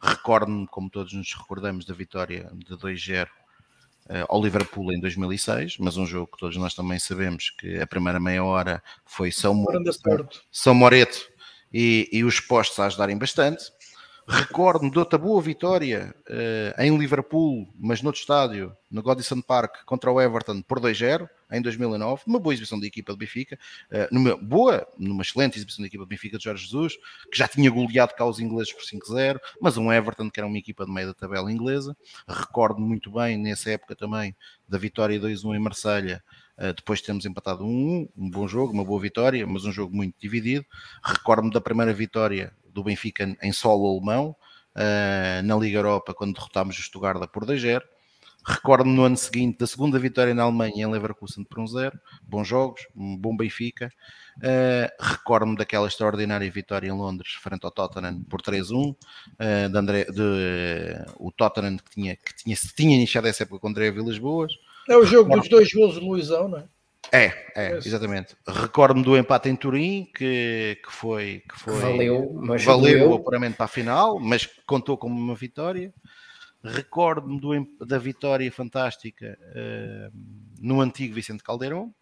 [SPEAKER 4] Recordo-me, como todos nos recordamos, da vitória de 2-0 Uh, ao Liverpool em 2006, mas um jogo que todos nós também sabemos que a primeira meia hora foi São, Mo São Moreto e, e os postos a ajudarem bastante. Recordo-me de outra boa vitória uh, em Liverpool, mas noutro estádio, no Godison Park, contra o Everton por 2-0 em 2009. Uma boa exibição da equipa de Benfica, uh, numa boa, numa excelente exibição da equipa de Benfica de Jorge Jesus, que já tinha goleado cá os ingleses por 5-0, mas um Everton que era uma equipa de meio da tabela inglesa. Recordo muito bem nessa época também da vitória 2-1 em Marselha. Uh, depois temos empatado 1-1, um bom jogo, uma boa vitória, mas um jogo muito dividido. Recordo-me da primeira vitória do Benfica em solo alemão, uh, na Liga Europa, quando derrotámos o Stuttgart por 2-0. Recordo-me no ano seguinte da segunda vitória na Alemanha em Leverkusen por 1-0. Bons jogos, um bom Benfica. Uh, Recordo-me daquela extraordinária vitória em Londres frente ao Tottenham por 3-1. Uh, de André, de, uh, o Tottenham que tinha, que tinha, tinha iniciado essa época com André Vilas Boas.
[SPEAKER 1] É o jogo dos dois gols de Luizão, não é?
[SPEAKER 4] É, é, exatamente. Recordo-me do empate em Turim, que, que foi. Que foi
[SPEAKER 2] valeu, mas
[SPEAKER 4] valeu puramente para a final, mas contou como uma vitória. Recordo-me da vitória fantástica uh, no antigo Vicente Caldeirão,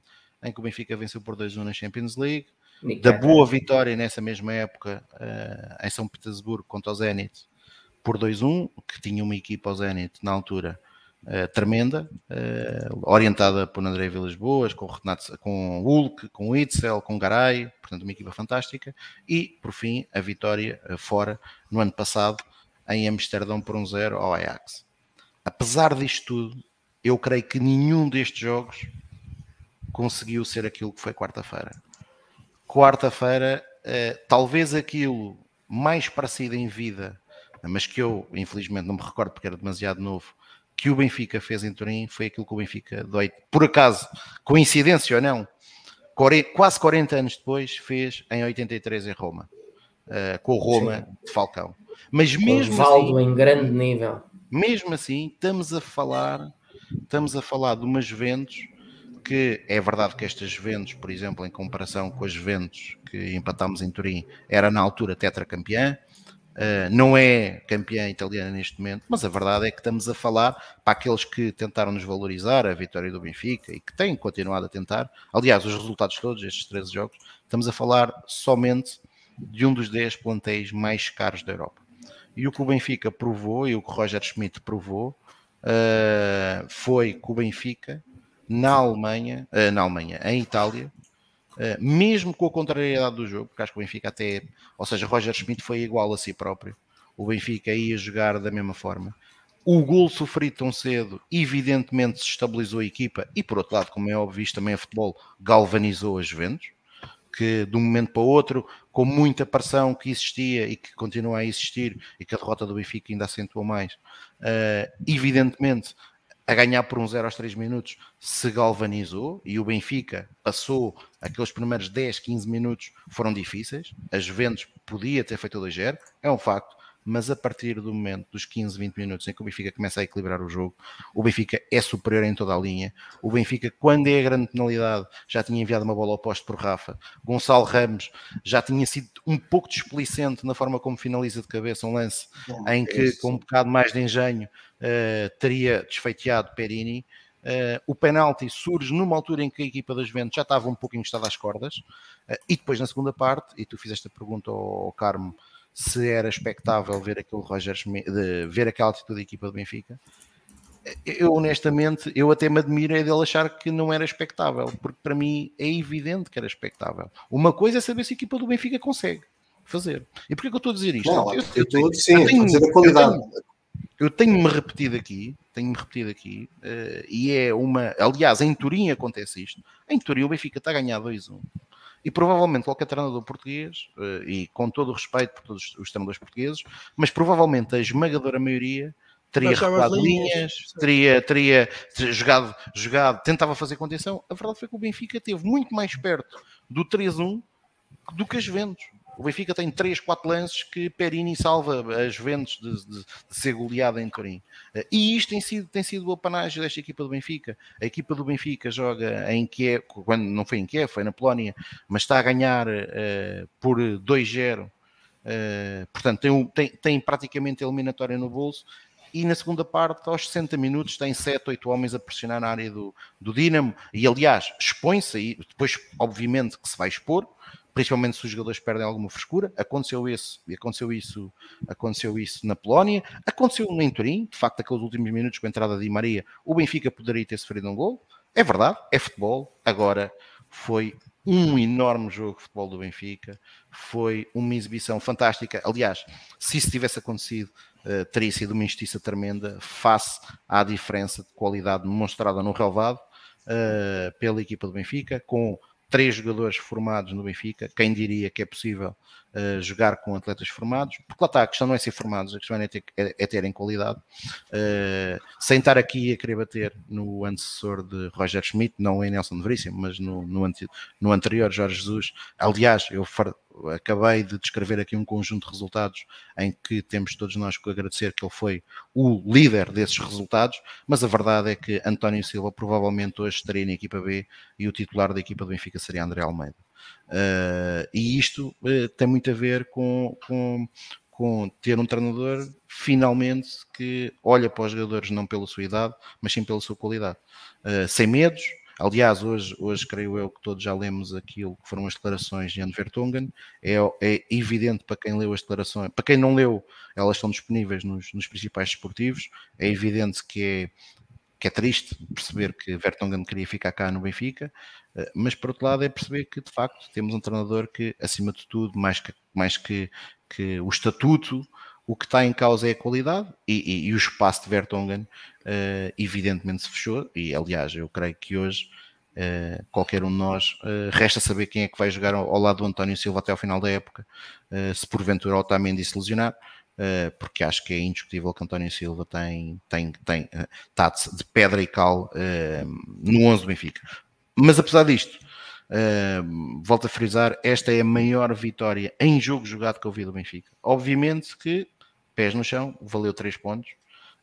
[SPEAKER 4] em que o Benfica venceu por 2-1 na Champions League. Da boa vitória nessa mesma época uh, em São Petersburgo contra o Zenit por 2-1, que tinha uma equipa ao Zenit na altura Uh, tremenda, uh, orientada por André Vilas Boas, com, Renato, com Hulk, com Itzel, com Garay, portanto uma equipa fantástica, e por fim a vitória uh, fora no ano passado em Amsterdão por um zero ao Ajax. Apesar disto tudo, eu creio que nenhum destes jogos conseguiu ser aquilo que foi quarta-feira. Quarta-feira, talvez aquilo mais parecido em vida, mas que eu infelizmente não me recordo porque era demasiado novo, que o Benfica fez em Turim foi aquilo que o Benfica, por acaso, coincidência ou não, quase 40 anos depois, fez em 83 em Roma, uh, com o Roma Sim. de Falcão. Mas mesmo
[SPEAKER 2] Valdo assim, em grande nível.
[SPEAKER 4] Mesmo assim, estamos a falar, estamos a falar de umas Juventus que é verdade que estas Juventus, por exemplo, em comparação com as Juventus que empatámos em Turim, era na altura tetracampeã, Uh, não é campeã italiana neste momento, mas a verdade é que estamos a falar para aqueles que tentaram nos valorizar a vitória do Benfica e que têm continuado a tentar. Aliás, os resultados todos, estes 13 jogos, estamos a falar somente de um dos 10 plantéis mais caros da Europa. E o que o Benfica provou e o que o Roger Schmidt provou uh, foi que o Benfica na Alemanha, uh, na Alemanha, em Itália, Uh, mesmo com a contrariedade do jogo, porque acho que o Benfica até, ou seja, Roger Schmidt foi igual a si próprio, o Benfica ia jogar da mesma forma. O gol sofrido tão cedo, evidentemente, se estabilizou a equipa e, por outro lado, como é óbvio, isto também a futebol galvanizou as Juventus, que de um momento para o outro, com muita pressão que existia e que continua a existir e que a derrota do Benfica ainda acentuou mais, uh, evidentemente a ganhar por um 0 aos 3 minutos, se galvanizou e o Benfica passou aqueles primeiros 10, 15 minutos foram difíceis. As Juventus podia ter feito o 2-0, é um facto, mas a partir do momento dos 15, 20 minutos em que o Benfica começa a equilibrar o jogo, o Benfica é superior em toda a linha. O Benfica, quando é a grande penalidade, já tinha enviado uma bola ao posto por Rafa. Gonçalo Ramos já tinha sido um pouco displicente na forma como finaliza de cabeça um lance Bom, em que, com um bocado mais de engenho, uh, teria desfeiteado Perini. Uh, o penalti surge numa altura em que a equipa das Juventus já estava um pouco encostada às cordas, uh, e depois na segunda parte, e tu fizeste a pergunta ao, ao Carmo se era expectável ver aquele Roger Schmidt, ver aquela atitude da equipa do Benfica. Eu honestamente, eu até me admiro é dele achar que não era expectável, porque para mim é evidente que era expectável. Uma coisa é saber se a equipa do Benfica consegue fazer. E porquê que eu estou a dizer isto?
[SPEAKER 3] Não, eu, eu, eu, tenho, sim, eu tenho, dizer a qualidade.
[SPEAKER 4] Eu tenho-me repetido aqui, tenho-me repetido aqui, uh, e é uma. Aliás, em Turim acontece isto. Em Turim o Benfica está a ganhar 2-1. E provavelmente qualquer treinador português, uh, e com todo o respeito por todos os treinadores portugueses, mas provavelmente a esmagadora maioria teria recuado linhas, teria, teria, teria jogado, jogado, tentava fazer contenção. A verdade foi que o Benfica esteve muito mais perto do 3-1 do que as Juventus. O Benfica tem 3, 4 lances que Perini salva as Juventus de, de, de, ser goleada em Turim. Eh, e isto tem sido, tem sido o apanágio desta equipa do Benfica. A equipa do Benfica joga em Kiev, quando não foi em Kiev, foi na Polónia, mas está a ganhar uh, por 2-0. Uh, eh, portanto, tem, tem, tem praticamente eliminatória no bolso e na segunda parte, aos 60 minutos, tem 7, 8 homens a pressionar na área do, do Dinamo, e aliás, expõe-se, e depois, obviamente, que se vai expor, principalmente se os jogadores perdem alguma frescura. Aconteceu isso, aconteceu isso, aconteceu isso na Polónia, aconteceu no Turim, de facto, aqueles últimos minutos com a entrada de Maria, o Benfica poderia ter sofrido um gol. É verdade, é futebol. Agora foi um enorme jogo de futebol do Benfica, foi uma exibição fantástica. Aliás, se isso tivesse acontecido, uh, teria sido uma injustiça tremenda face à diferença de qualidade demonstrada no relevado uh, pela equipa do Benfica, com três jogadores formados no Benfica. Quem diria que é possível uh, jogar com atletas formados? Porque lá está, a questão não é ser formados, a questão é, ter, é, é terem qualidade. Uh, sem estar aqui a querer bater no antecessor de Roger Schmidt, não em Nelson de Veríssimo, mas no, no, no anterior Jorge Jesus. Aliás, eu acabei de descrever aqui um conjunto de resultados em que temos todos nós que agradecer que ele foi o líder desses resultados, mas a verdade é que António Silva provavelmente hoje estaria na equipa B e o titular da equipa do Benfica seria André Almeida. Uh, e isto uh, tem muito a ver com, com, com ter um treinador finalmente que olha para os jogadores não pela sua idade, mas sim pela sua qualidade, uh, sem medos, Aliás, hoje, hoje creio eu que todos já lemos aquilo que foram as declarações de Jan Vertonghen. É, é evidente para quem leu as declarações, para quem não leu, elas estão disponíveis nos, nos principais desportivos. É evidente que é, que é triste perceber que Vertonghen queria ficar cá no Benfica, eh, mas por outro lado é perceber que de facto temos um treinador que, acima de tudo, mais que, mais que, que o estatuto, o que está em causa é a qualidade e, e, e o espaço de Vertonghen uh, evidentemente se fechou e aliás eu creio que hoje uh, qualquer um de nós uh, resta saber quem é que vai jogar ao, ao, lado do António Silva até ao final da época se porventura Otamendi se lesionar porque acho que é indiscutível que António Silva tem, tem, tem, está de pedra e cal no 11 do Benfica mas apesar disto volto a frisar, esta é a maior vitória em jogo jogado que eu vi do Benfica. Obviamente que pés no chão, valeu 3 pontos.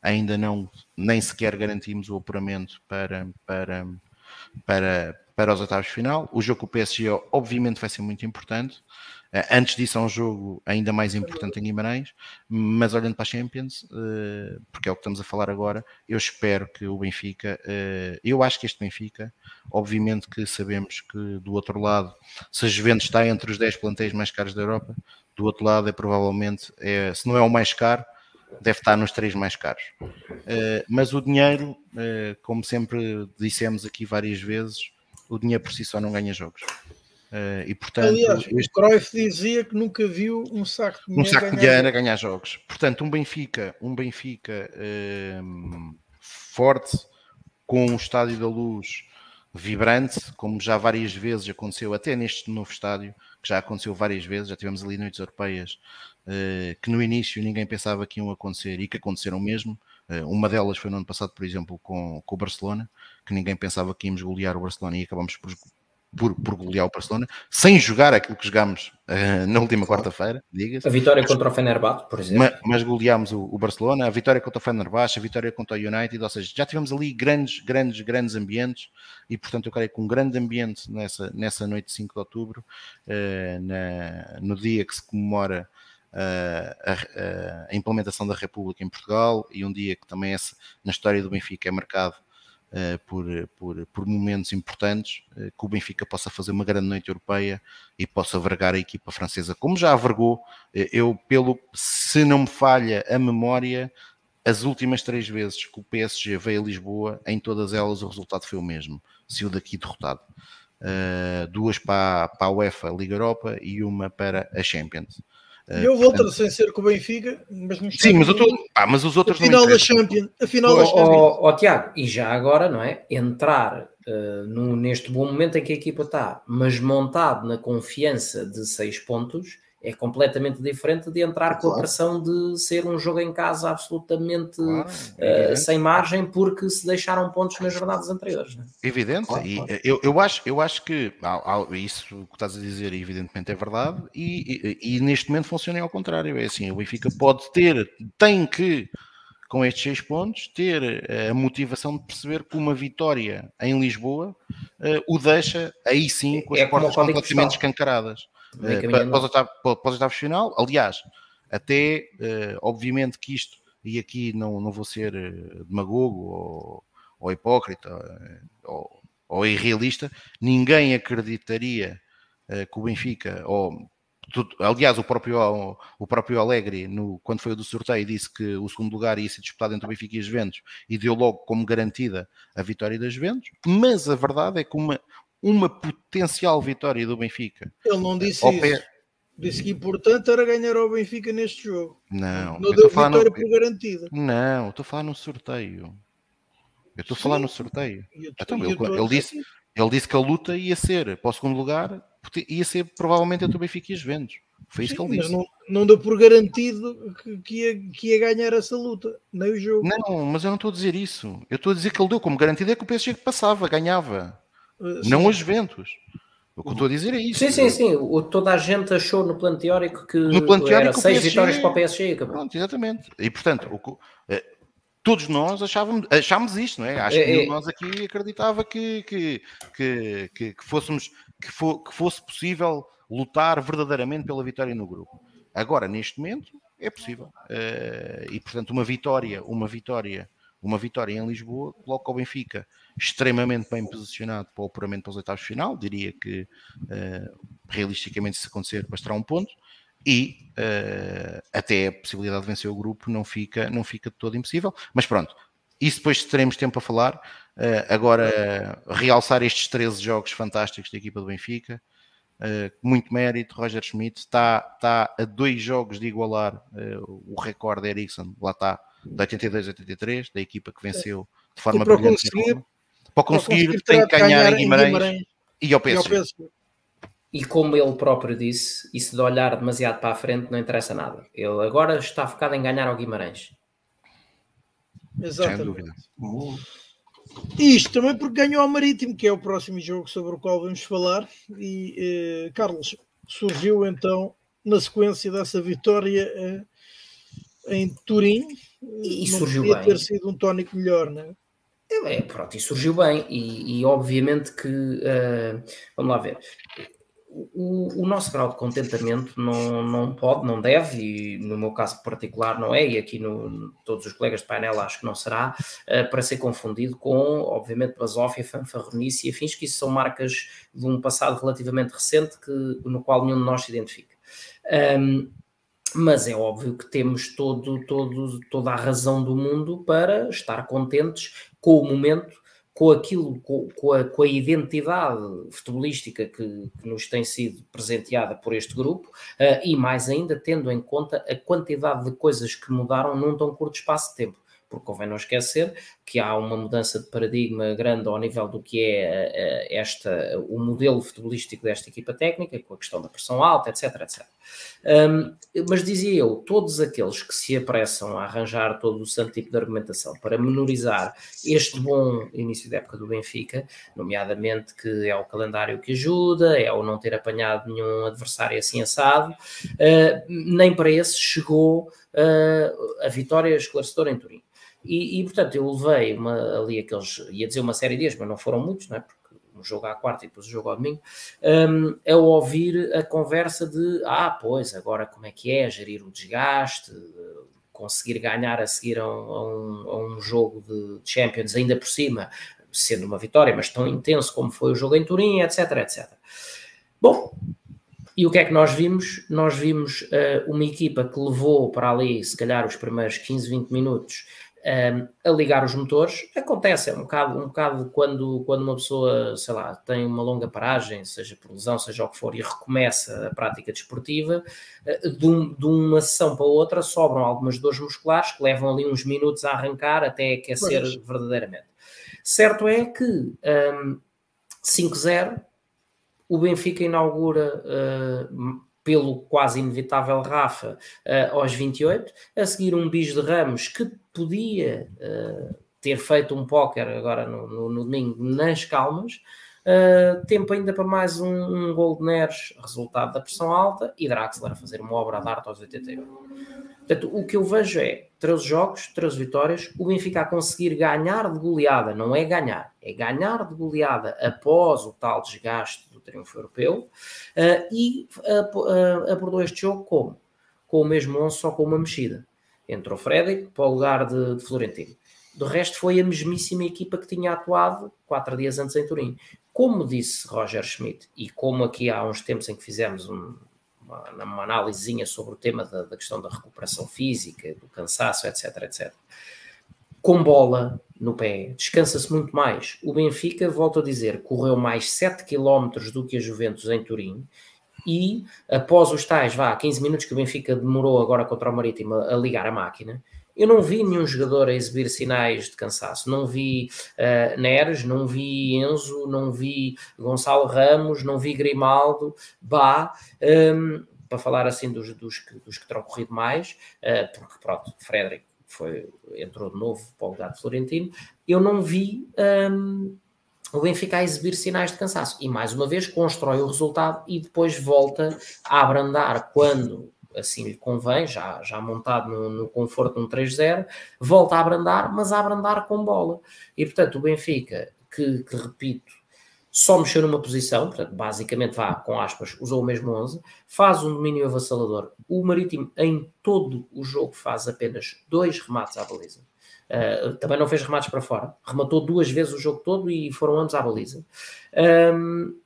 [SPEAKER 4] Ainda não, nem sequer garantimos o apuramento para, para, para, para os oitavos final. O jogo com o PSG, obviamente, vai ser muito importante. Eh, antes disso, é um jogo ainda mais importante em Guimarães, mas olhando para a Champions, eh, porque é o que estamos a falar agora, eu espero que o Benfica, eh, eu acho que este Benfica, obviamente que sabemos que do outro lado, se a Juventus está entre os 10 plantéis mais caros da Europa, do outro lado é provavelmente, é, se não é o mais caro, deve estar nos três mais caros. Mas o dinheiro, como sempre dissemos aqui várias vezes, o dinheiro por si só não ganha jogos. Uh, e portanto,
[SPEAKER 1] Aliás, este... o Cruyff dizia que nunca viu um saco de
[SPEAKER 4] um saco dinheiro a ganhar jogos. Portanto, um Benfica, um Benfica forte, com um estádio da luz vibrante, como já várias vezes aconteceu, até neste novo estádio, que já aconteceu várias vezes, já tivemos ali noites europeias uh, que no início ninguém pensava que iam acontecer e que aconteceram mesmo. Uh, uma delas foi no ano passado, por exemplo, com, com o Barcelona, que ninguém pensava que íamos golear o Barcelona e acabamos por por, por golear o Barcelona, sem jogar aquilo que jogámos uh, na última quarta-feira, diga-se.
[SPEAKER 2] A vitória contra o Fenerbahçe, por exemplo.
[SPEAKER 4] Mas, mas goleámos o, o, Barcelona, a vitória contra o Fenerbahçe, a vitória contra o United, ou seja, já tivemos ali grandes, grandes, grandes ambientes e, portanto, eu creio que um grande ambiente nessa, nessa noite de 5 de outubro, uh, na, no dia que se comemora Uh, a, a, implementação da República em Portugal e um dia que também esse, na história do Benfica é marcado por, por, por momentos importantes, que o Benfica possa fazer uma grande noite europeia e possa vergar a equipa francesa, como já vergou. eu, pelo se não me falha a memória, as últimas três vezes que o PSG veio a Lisboa, em todas elas o resultado foi o mesmo, se o daqui derrotado. Uh, duas para, para a UEFA Liga Europa e uma para a Champions.
[SPEAKER 1] E houve outra sem ser com o Benfica, mas
[SPEAKER 4] não Sim, mas, tô, ah, mas os outros
[SPEAKER 1] a final da Champions. A final da Champions.
[SPEAKER 2] Oh, oh, Tiago, e já agora, não é? Entrar uh, no, neste bom momento em que a equipa está, mas montado na confiança de seis pontos, é completamente diferente de entrar com a pressão de ser um jogo em casa absolutamente claro, uh, sem margem porque se deixaram pontos nas jornadas anteriores.
[SPEAKER 4] É? Evidente, claro, e claro. Eu, eu, acho, eu acho que isso que estás a dizer evidentemente é verdade e, e, e, neste momento funciona ao contrário, é assim, o Benfica pode ter, tem que com estes seis pontos, ter eh, a motivação de perceber que uma vitória em Lisboa uh, o deixa aí sim com as é portas completamente escancaradas. Uh, para, para, os oitavos, para os oitavos final, aliás, até uh, obviamente que isto, e aqui não, não vou ser uh, demagogo ou, ou hipócrita ou, ou, irrealista, ninguém acreditaria que o Benfica, ou aliás, o próprio, o próprio Alegre, no, quando foi o do sorteio, disse que o segundo lugar ia ser disputado entre o Benfica e as Juventus e deu logo como garantida a vitória das Juventus, mas a verdade é que uma, uma potencial vitória do Benfica.
[SPEAKER 1] Ele não disse isso. Pé... Disse que importante era ganhar ao Benfica neste jogo.
[SPEAKER 4] Não,
[SPEAKER 1] não deu vitória no... por garantida.
[SPEAKER 4] Não, estou a falar no sorteio. Eu estou a falar no sorteio. Então, ele, ele, disse, ele disse que a luta ia ser para o segundo lugar, ia ser provavelmente entre o Benfica e os Ventos. Foi isso Sim, que ele disse.
[SPEAKER 1] Mas não, não deu por garantido que, que, ia, que ia ganhar essa luta, nem o jogo.
[SPEAKER 4] Não, mas eu não estou a dizer isso. Eu estou a dizer que ele deu como garantido é que o PSG passava, ganhava. Uh, não os Juventus. O que eu estou a dizer é isso.
[SPEAKER 2] Sim, sim, sim. O, toda a gente achou no plano teórico que no plano teórico, era seis PSG... vitórias para o PSG.
[SPEAKER 4] Pronto, exatamente. E portanto, o, eh, todos nós achávamos, achámos isto, não é? Acho que é, é. nós aqui acreditava que, que, que, que, que fôssemos que, for, que fosse possível lutar verdadeiramente pela vitória no grupo. Agora, neste momento, é possível. Uh, e portanto, uma vitória, uma vitória uma vitória em Lisboa coloca o Benfica extremamente bem posicionado para o apuramento para os oitavos de final. Diria que uh, realisticamente, se acontecer, bastará um ponto. E uh, até a possibilidade de vencer o grupo não fica, não fica de todo impossível. Mas pronto, isso depois teremos tempo a falar. Uh, agora, realçar estes 13 jogos fantásticos da equipa do Benfica. Uh, muito mérito, Roger Schmidt está, está a dois jogos de igualar uh, o recorde Ericsson, lá está, de 82 a 83, da equipa que venceu de forma
[SPEAKER 1] para brilhante. Conseguir,
[SPEAKER 4] para conseguir, conseguir tem que ganhar, em Guimarães, Guimarães e ao PSG.
[SPEAKER 2] E como ele próprio disse, isso de olhar demasiado para a frente não interessa nada. Ele agora está focado em ganhar ao Guimarães.
[SPEAKER 1] Exatamente. E isto também porque ganhou ao Marítimo, que é o próximo jogo sobre o qual vamos falar. E eh, Carlos, surgiu então na sequência dessa vitória eh, em Turim,
[SPEAKER 2] e, não surgiu bem.
[SPEAKER 1] ter sido um tónico melhor, não é?
[SPEAKER 2] É, pronto, e surgiu bem, e, e obviamente que uh, vamos lá ver. O, o, nosso grau de contentamento não, não pode, não deve, e no meu caso particular não é, e aqui no, todos os colegas de painel acho que não será, uh, para ser confundido com, obviamente, basófia, fanfarronice e afins, que isso são marcas de um passado relativamente recente que, no qual nenhum de nós se identifica. Um, mas é óbvio que temos todo, todo, toda a razão do mundo para estar contentes com o momento, com aquilo, com, com, a, com a, identidade futebolística que, que, nos tem sido presenteada por este grupo uh, e mais ainda tendo em conta a quantidade de coisas que mudaram num tão curto espaço de tempo. Porque convém não esquecer que há uma mudança de paradigma grande ao nível do que é eh, esta, o modelo futebolístico desta equipa técnica, com a questão da pressão alta, etc, etc. Um, mas dizia eu, todos aqueles que se apressam a arranjar todo o santo tipo de argumentação para menorizar este bom início da época do Benfica, nomeadamente que é o calendário que ajuda, é o não ter apanhado nenhum adversário assim assado, uh, nem para esse chegou uh, a vitória esclarecedora em Turim. E, e, portanto, eu levei uma, ali aqueles, ia dizer uma série de dias, mas não foram muitos, não é? Porque um jogo à quarta e depois o um jogo ao domingo, um, a ouvir a conversa de ah, pois, agora como é que é gerir o desgaste, conseguir ganhar a seguir a um, a um, a um jogo de Champions, ainda por cima, sendo uma vitória, mas tão intenso como foi o jogo em Turim, etc, etc. Bom, e o que é que nós vimos? Nós vimos uh, uma equipa que levou para ali, se calhar, os primeiros 15, 20 minutos um, a ligar os motores. Acontece, é um bocado, um bocado quando, quando uma pessoa, sei lá, tem uma longa paragem, seja por lesão, seja o que for, e recomeça a prática desportiva, uh, de, um, de, uma sessão para outra sobram algumas dores musculares que levam ali uns minutos a arrancar até aquecer pois. verdadeiramente. Certo é que um, 5-0, o Benfica inaugura. Uh, pelo quase inevitável Rafa uh, aos 28, a seguir um bicho de Ramos que podia uh, ter feito um póquer agora no, no, no, domingo nas calmas, uh, tempo ainda para mais um, um gol de Neres, resultado da pressão alta, e Draxler a fazer uma obra de arte aos 88. Portanto, o que eu vejo é 13 jogos, 13 vitórias, o Benfica a conseguir ganhar de goleada, não é ganhar, é ganhar de goleada após o tal desgaste do triunfo europeu uh, e uh, uh, abordou este jogo como? Com o mesmo 11, só com uma mexida. Entrou Frederic para o lugar de, de Florentino. Do resto foi a mesmíssima equipa que tinha atuado quatro dias antes em Turim. Como disse Roger Schmidt, e como aqui há uns tempos em que fizemos um, uma, uma análisezinha sobre o tema da, da, questão da recuperação física, do cansaço, etc, etc. Com bola no pé, descansa-se muito mais. O Benfica, volto a dizer, correu mais 7 km do que a Juventus em Turim e após os tais, vá, 15 minutos que o Benfica demorou agora contra o Marítimo a, ligar a máquina, eu não vi nenhum jogador a exibir sinais de cansaço. Não vi uh, Neres, não vi Enzo, não vi Gonçalo Ramos, não vi Grimaldo, Bá, um, ehm, para falar assim dos, dos, que, dos que terão corrido mais, uh, porque pronto, Frederic foi, entrou de novo para o lugar de Florentino. Eu não vi. Um, ehm, o Benfica a exibir sinais de cansaço e mais uma vez constrói o resultado e depois volta a abrandar quando assim lhe convém, já, já montado no, no conforto de um 3-0, volta a abrandar, mas a abrandar com bola. E portanto, o Benfica, que, que repito, só mexeu numa posição, portanto, basicamente vá com aspas, usou o mesmo 11, faz um domínio avassalador. O Marítimo, em todo o jogo, faz apenas dois remates à baliza. Uh, também não fez remates para fora, rematou duas vezes o jogo todo e foram ambos à baliza. Um,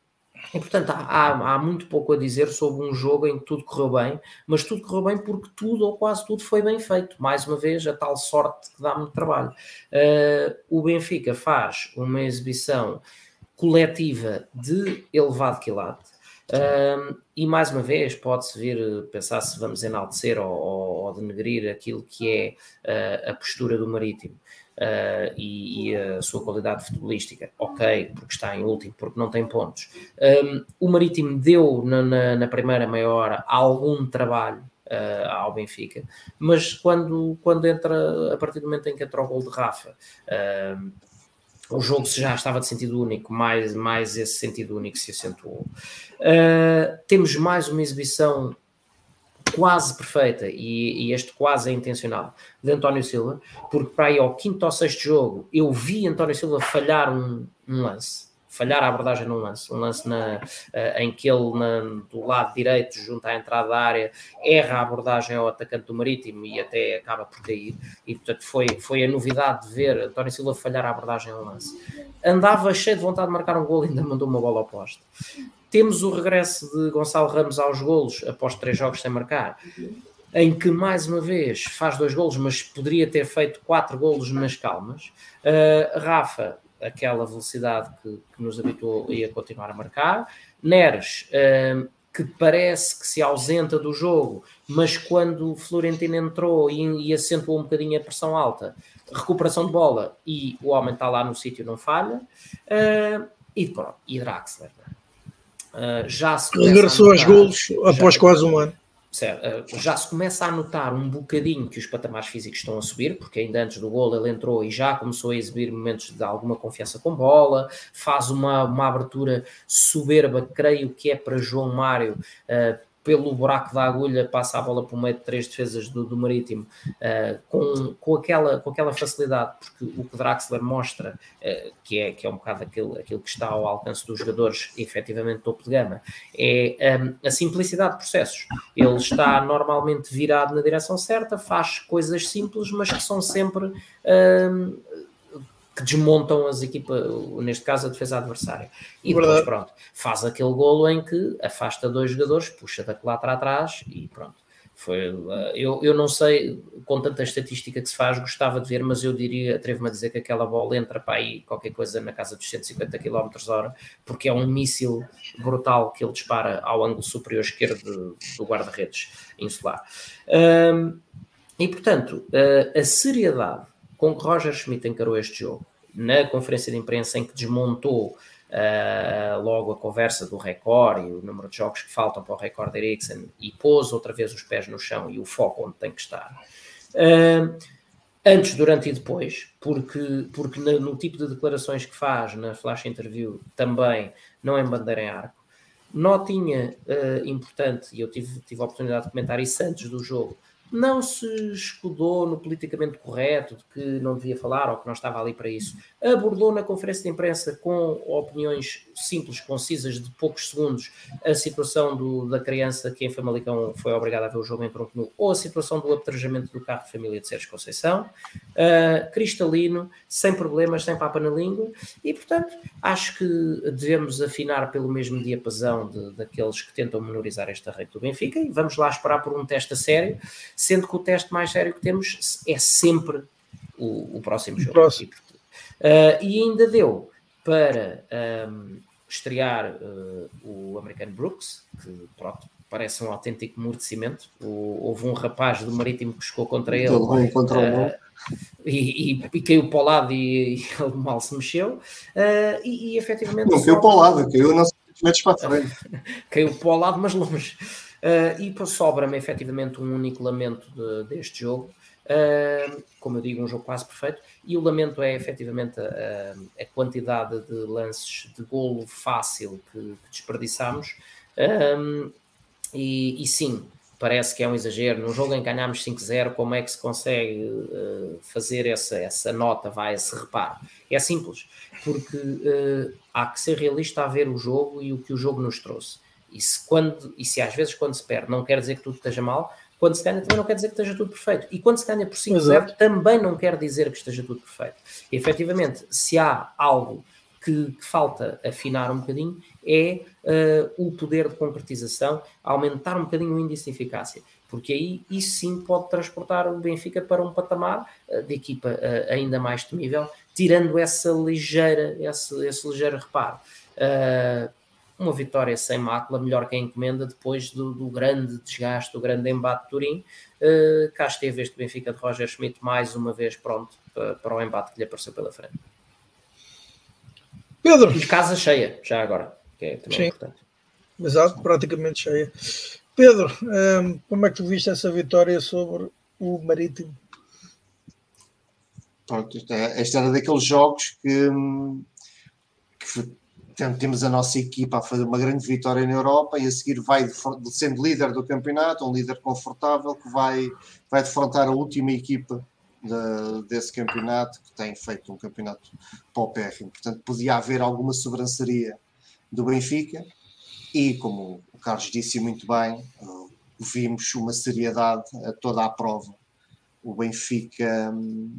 [SPEAKER 2] e portanto há, há, muito pouco a dizer sobre um jogo em que tudo correu bem, mas tudo correu bem porque tudo ou quase tudo foi bem feito. Mais uma vez, a tal sorte que dá muito trabalho. Uh, o Benfica faz uma exibição coletiva de elevado quilate. Uh, e mais uma vez pode-se vir pensar se vamos enaltecer ou, ou, ou denegrir aquilo que é uh, a postura do Marítimo uh, e, e, a sua qualidade futebolística, ok, porque está em último, porque não tem pontos. Um, o Marítimo deu na, na, na, primeira meia hora algum trabalho uh, ao Benfica, mas quando, quando entra, a partir do momento em que entra o gol de Rafa, uh, o jogo já estava de sentido único, mais, mais esse sentido único se acentuou. Uh, temos mais uma exibição quase perfeita, e, e, este quase é intencional, de António Silva, porque para aí ao quinto ou sexto jogo eu vi António Silva falhar um, um lance, falhar a abordagem num lance, um lance na, uh, em que ele na, do lado direito, junto à entrada da área, erra a abordagem ao atacante do Marítimo e até acaba por cair, e portanto foi, foi a novidade de ver António Silva falhar a abordagem ao lance. Andava cheio de vontade de marcar um gol e ainda mandou uma bola ao poste. Temos o regresso de Gonçalo Ramos aos golos após três jogos sem marcar, em que mais uma vez faz dois golos, mas poderia ter feito quatro golos nas calmas. Uh, Rafa, aquela velocidade que, que, nos habituou a continuar a marcar. Neres, uh, que parece que se ausenta do jogo, mas quando o Florentino entrou e, e acentuou um bocadinho a pressão alta, recuperação de bola e o homem está lá no sítio, não falha. Uh, e pronto, e Draxler. Uh, já se
[SPEAKER 1] Regressou aos golos após quase um ano.
[SPEAKER 2] Certo, uh, já se começa a notar um bocadinho que os patamares físicos estão a subir, porque ainda antes do gol ele entrou e já começou a exibir momentos de alguma confiança com bola, faz uma, uma abertura soberba, creio que é para João Mário, uh, pelo buraco da agulha, passa a bola por meio de três defesas do, do Marítimo uh, com, com, aquela, com aquela facilidade, porque o que Draxler mostra, uh, que, é, que é um bocado aquilo, aquilo que está ao alcance dos jogadores efetivamente topo de gama, é um, a simplicidade de processos. Ele está normalmente virado na direção certa, faz coisas simples, mas que são sempre. Um, que desmontam as equipas, neste caso a defesa adversária. E depois, pronto, faz aquele golo em que afasta dois jogadores, puxa da colatra atrás e pronto. Foi, eh, eu, eu não sei, com tanta estatística que se faz, gostava de ver, mas eu diria, atrevo-me a dizer que aquela bola entra para aí qualquer coisa na casa dos 150 km hora, porque é um míssil brutal que ele dispara ao ângulo superior esquerdo do guarda-redes insular. E portanto, a, a seriedade com que Roger Schmidt encarou este jogo, na conferência de imprensa em que desmontou uh, logo a conversa do recorde e o número de jogos que faltam para o recorde Eriksen e pôs outra vez os pés no chão e o foco onde tem que estar. Uh, antes, durante e depois, porque, porque no, no, tipo de declarações que faz na flash interview também não é bandeira em arco. Notinha uh, importante, e eu tive, tive a oportunidade de comentar isso antes do jogo, não se escudou no politicamente correto de que não devia falar ou que não estava ali para isso. Abordou na conferência de imprensa com opiniões simples, concisas, de poucos segundos, a situação do, da criança que em Famalicão foi obrigada a ver o jogo em tronco nu, ou a situação do apedrejamento do carro de família de Sérgio Conceição, uh, cristalino, sem problemas, sem papa na língua, e portanto acho que devemos afinar pelo mesmo diapasão de, daqueles que tentam menorizar esta rede do Benfica, e vamos lá esperar por um teste a sério, sendo que o teste mais sério que temos é sempre o, o próximo jogo. Próximo. Uh, e, ainda deu para um, estrear uh, o americano Brooks, que pronto, parece um autêntico muro de cimento. O, houve um rapaz do Marítimo que chegou contra ele. Bem, contra uh, e, e, e, caiu para o lado e, e ele mal se mexeu. Uh, e, e efetivamente.
[SPEAKER 3] Não caiu para o lado, caiu não metros para frente.
[SPEAKER 2] caiu para o lado, mas longe. Uh, e sobra-me efetivamente um único lamento de, deste jogo. Uh, como eu digo, um jogo quase perfeito. E o lamento é efetivamente a, a quantidade de lances de golo fácil que, que desperdiçamos. Um, e, e, sim, parece que é um exagero. Num jogo em que ganhámos 5-0, como é que se consegue uh, fazer essa, essa nota, vai, esse reparo? É simples, porque uh, há que ser realista a ver o jogo e o que o jogo nos trouxe. E se, quando, e se às vezes quando se perde não quer dizer que tudo esteja mal, quando se ganha também não quer dizer que esteja tudo perfeito. E quando se ganha por 5-0 também não quer dizer que esteja tudo perfeito. E efetivamente, se há algo que, que falta afinar um bocadinho, é uh, o poder de concretização, aumentar um bocadinho o índice de eficácia. Porque aí isso sim pode transportar o Benfica para um patamar uh, de equipa uh, ainda mais temível, tirando essa ligeira, esse, esse ligeiro reparo. Uma vitória sem mácula, melhor que a encomenda depois do, do grande desgaste, do grande embate de Turim. Uh, cá esteve este Benfica de Roger Schmidt mais uma vez pronto para, para o embate que lhe apareceu pela frente.
[SPEAKER 1] Pedro.
[SPEAKER 2] E casa cheia, já agora, que é também Sim. importante.
[SPEAKER 1] Exato, praticamente cheia. Pedro, um, ehm, como é que tu viste essa vitória sobre o Marítimo?
[SPEAKER 3] Pronto, este era daqueles jogos que, hum, que Portanto, temos a nossa equipa a fazer uma grande vitória na Europa e a seguir vai sendo líder do campeonato, um líder confortável que vai, vai defrontar a última equipa de, desse campeonato, que tem feito um campeonato paupérrimo. Portanto, podia haver alguma sobranceria do Benfica e, como o Carlos disse muito bem, vimos uma seriedade a toda a prova. O Benfica hum,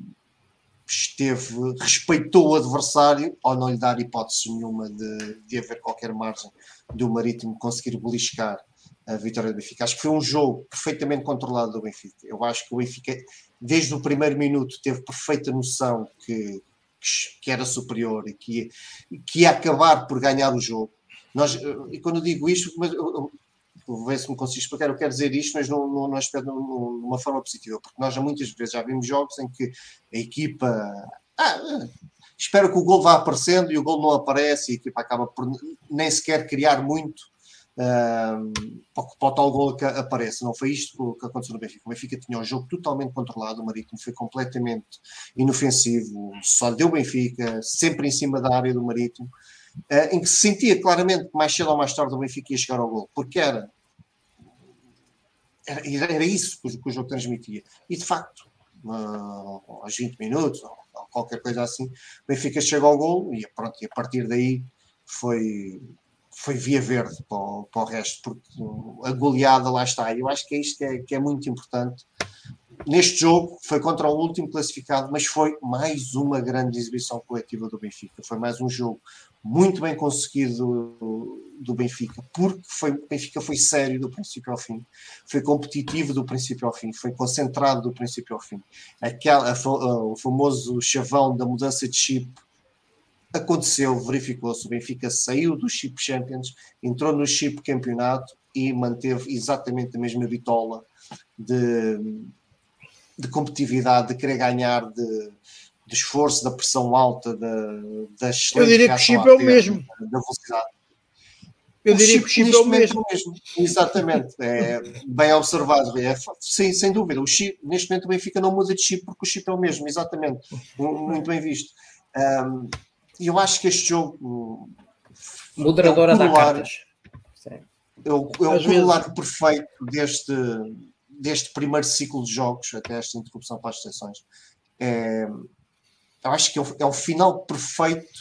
[SPEAKER 3] esteve, respeitou o adversário ao não lhe dar hipótese nenhuma de, de haver qualquer margem do Marítimo conseguir beliscar a vitória do Benfica. Acho que foi um jogo perfeitamente controlado do Benfica. Eu acho que o Benfica, desde o primeiro minuto, teve perfeita noção que, que era superior e que, que ia acabar por ganhar o jogo. Nós, e quando eu digo isto, mas ver se me consigo explicar, eu quero dizer isto, mas não, não, não espero numa forma positiva, porque nós já muitas vezes já vimos jogos em que a equipa ah, espera que o gol vá aparecendo e o gol não aparece e a equipa acaba por nem sequer criar muito uh, para, o tal gol que aparece. Não foi isto que aconteceu no Benfica. O Benfica tinha o jogo totalmente controlado, o Marítimo foi completamente inofensivo, só deu Benfica, sempre em cima da área do Marítimo. Uh, em que se sentia claramente que mais cedo ou mais tarde o Benfica ia chegar ao gol, porque era era, era isso que o, que o, jogo transmitia. E de facto, uh, aos 20 minutos, ou, ou, qualquer coisa assim, o Benfica chega ao gol e, pronto, e a partir daí foi, foi via verde para o, para o resto, porque a goleada lá está. Eu acho que é isto que é, que é muito importante. neste jogo foi contra o último classificado, mas foi mais uma grande exibição coletiva do Benfica. Foi mais um jogo muito bem conseguido do, do Benfica, porque foi, o Benfica foi sério do princípio ao fim, foi competitivo do princípio ao fim, foi concentrado do princípio ao fim. Aquela, a, o famoso chavão da mudança de chip aconteceu, verificou-se. O Benfica saiu do chip Champions, entrou no chip campeonato e manteve exatamente a mesma bitola de, de competitividade, de querer ganhar, de, de esforço, da pressão alta, da, da
[SPEAKER 1] Eu diria que o chip é o mesmo.
[SPEAKER 3] Da velocidade.
[SPEAKER 1] Eu o diria que o chip é o mesmo.
[SPEAKER 3] mesmo. Exatamente. É bem observado. É, sim, sem dúvida. O chip, neste momento o Benfica não muda de chip porque o chip é o mesmo. Exatamente. Muito bem visto. Um, eu acho que este jogo.
[SPEAKER 2] Moderadora é da cartas.
[SPEAKER 3] É o, é o corolário perfeito deste, deste primeiro ciclo de jogos, até esta interrupção para as sessões. É, eu acho que é o, é o, final perfeito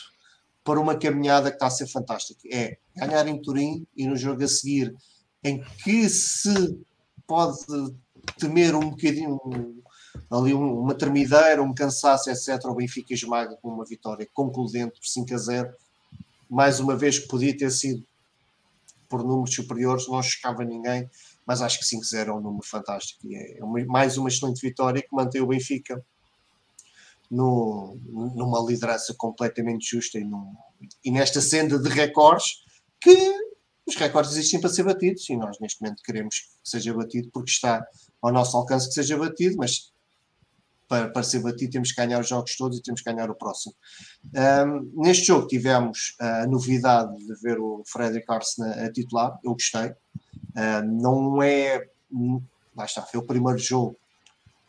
[SPEAKER 3] para uma caminhada que está a ser fantástica. É ganhar em Turim e no jogo a seguir, em que se pode temer um bocadinho ali uma termideira, um cansaço, etc. O Benfica esmaga com uma vitória concludente por 5 a 0. Mais uma vez que podia ter sido por números superiores, não chocava ninguém, mas acho que 5-0 é um número fantástico e é mais uma excelente vitória que mantém o Benfica no, numa liderança completamente justa e, num, e nesta senda de recordes que os recordes existem para ser batidos e nós neste momento queremos que seja batido porque está ao nosso alcance que seja batido, mas para, para ser batido temos que ganhar os jogos todos e temos que ganhar o próximo. Um, neste jogo tivemos a novidade de ver o Frederic Arsenal a titular, eu gostei. Um, não é. Lá está, foi o primeiro jogo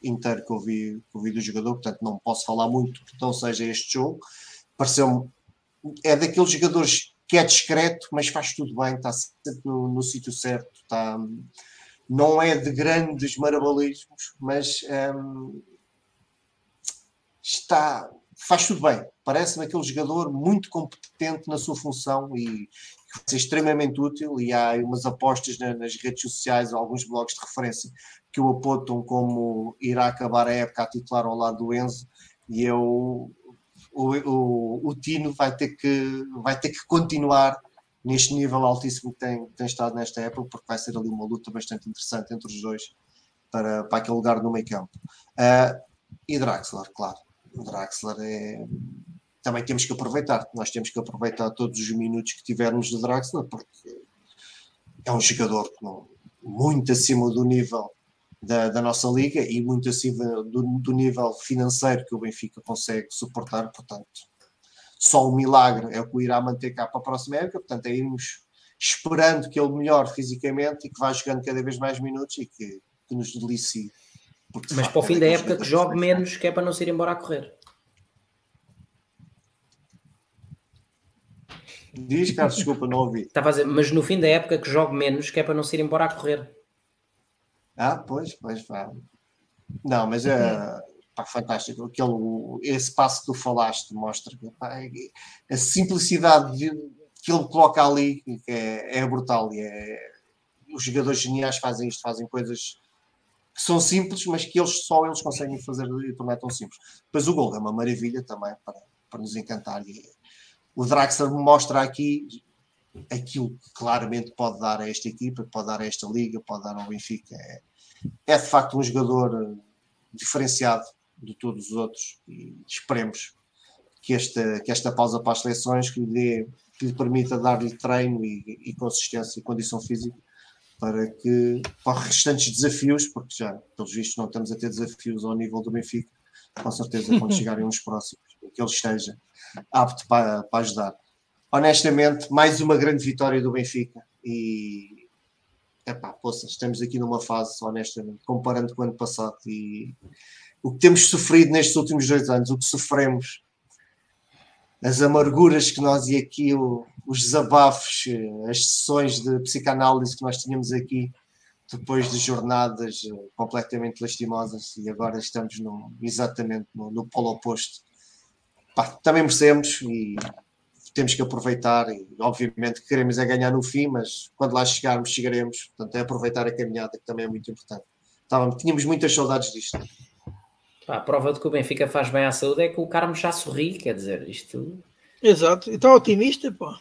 [SPEAKER 3] inteiro que eu vi, que eu vi do jogador, portanto não posso falar muito que não seja este jogo. Pareceu-me. É daqueles jogadores que é discreto, mas faz tudo bem, está sempre no, no sítio certo, está, não é de grandes marabalismos, mas um, está, faz tudo bem. Parece-me aquele jogador muito competente na sua função e ser extremamente útil. E há umas apostas nas redes sociais, alguns blogs de referência que o apontam como irá acabar a época a titular ao lado do Enzo. E eu, o, o, o Tino vai ter, que, vai ter que continuar neste nível altíssimo que tem, tem estado nesta época, porque vai ser ali uma luta bastante interessante entre os dois para, para aquele lugar no meio campo. Uh, e Draxler, claro. Draxler é. Também temos que aproveitar, nós temos que aproveitar todos os minutos que tivermos de Draxler, porque é um jogador não, muito acima do nível da, da, nossa liga e muito acima do, do, nível financeiro que o Benfica consegue suportar, portanto, só um milagre é o que o irá manter cá para a próxima época, portanto, é irmos esperando que ele melhore fisicamente e que vá jogando cada vez mais minutos e que, que nos delicie.
[SPEAKER 2] Porque, mas para o fim da época que jogue menos, que é para não se ir embora a correr.
[SPEAKER 3] Diz, Carlos, desculpa, não ouvi.
[SPEAKER 2] Estava a dizer, mas no fim da época que jogue menos, que é para não se ir embora a correr.
[SPEAKER 3] Ah, pois, pois, pá. Não, mas é pá, fantástico. Aquele, esse passo que tu falaste mostra pá, é, a simplicidade de, que ele coloca ali é, é brutal. E é, os jogadores geniais fazem isto, fazem coisas que são simples, mas que eles só eles conseguem fazer e tornar tão simples. Depois o gol é uma maravilha também para, para nos encantar. E o Draxler mostra aqui aquilo que claramente pode dar a esta equipa, pode dar a esta liga, pode dar ao Benfica. É, é de facto um jogador diferenciado de todos os outros e esperemos que esta, que esta pausa para as seleções que lhe, dê, que lhe permita dar-lhe treino e, e consistência e condição física para que para restantes desafios, porque já, pelos vistos, não estamos a ter desafios ao nível do Benfica, com certeza quando chegarem os próximos, que ele esteja apto para, para ajudar. Honestamente, mais uma grande vitória do Benfica e epá, poça, estamos aqui numa fase, honestamente, comparando com o ano passado e o que temos sofrido nestes últimos dois anos, o que sofremos as amarguras que nós e aqui o, os desabafos, as sessões de psicanálise que nós tínhamos aqui depois de jornadas eh, completamente lastimosas e agora estamos no, exatamente no, no polo oposto. Pá, também merecemos e temos que aproveitar e obviamente queremos é ganhar no fim, mas quando lá chegarmos chegaremos, portanto é aproveitar a caminhada que também é muito importante. Estávamos, tínhamos muitas saudades disto.
[SPEAKER 2] a prova de que o Benfica faz bem à saúde é que o Carmo já sorri, quer dizer, isto.
[SPEAKER 1] Exato, e está otimista, pô.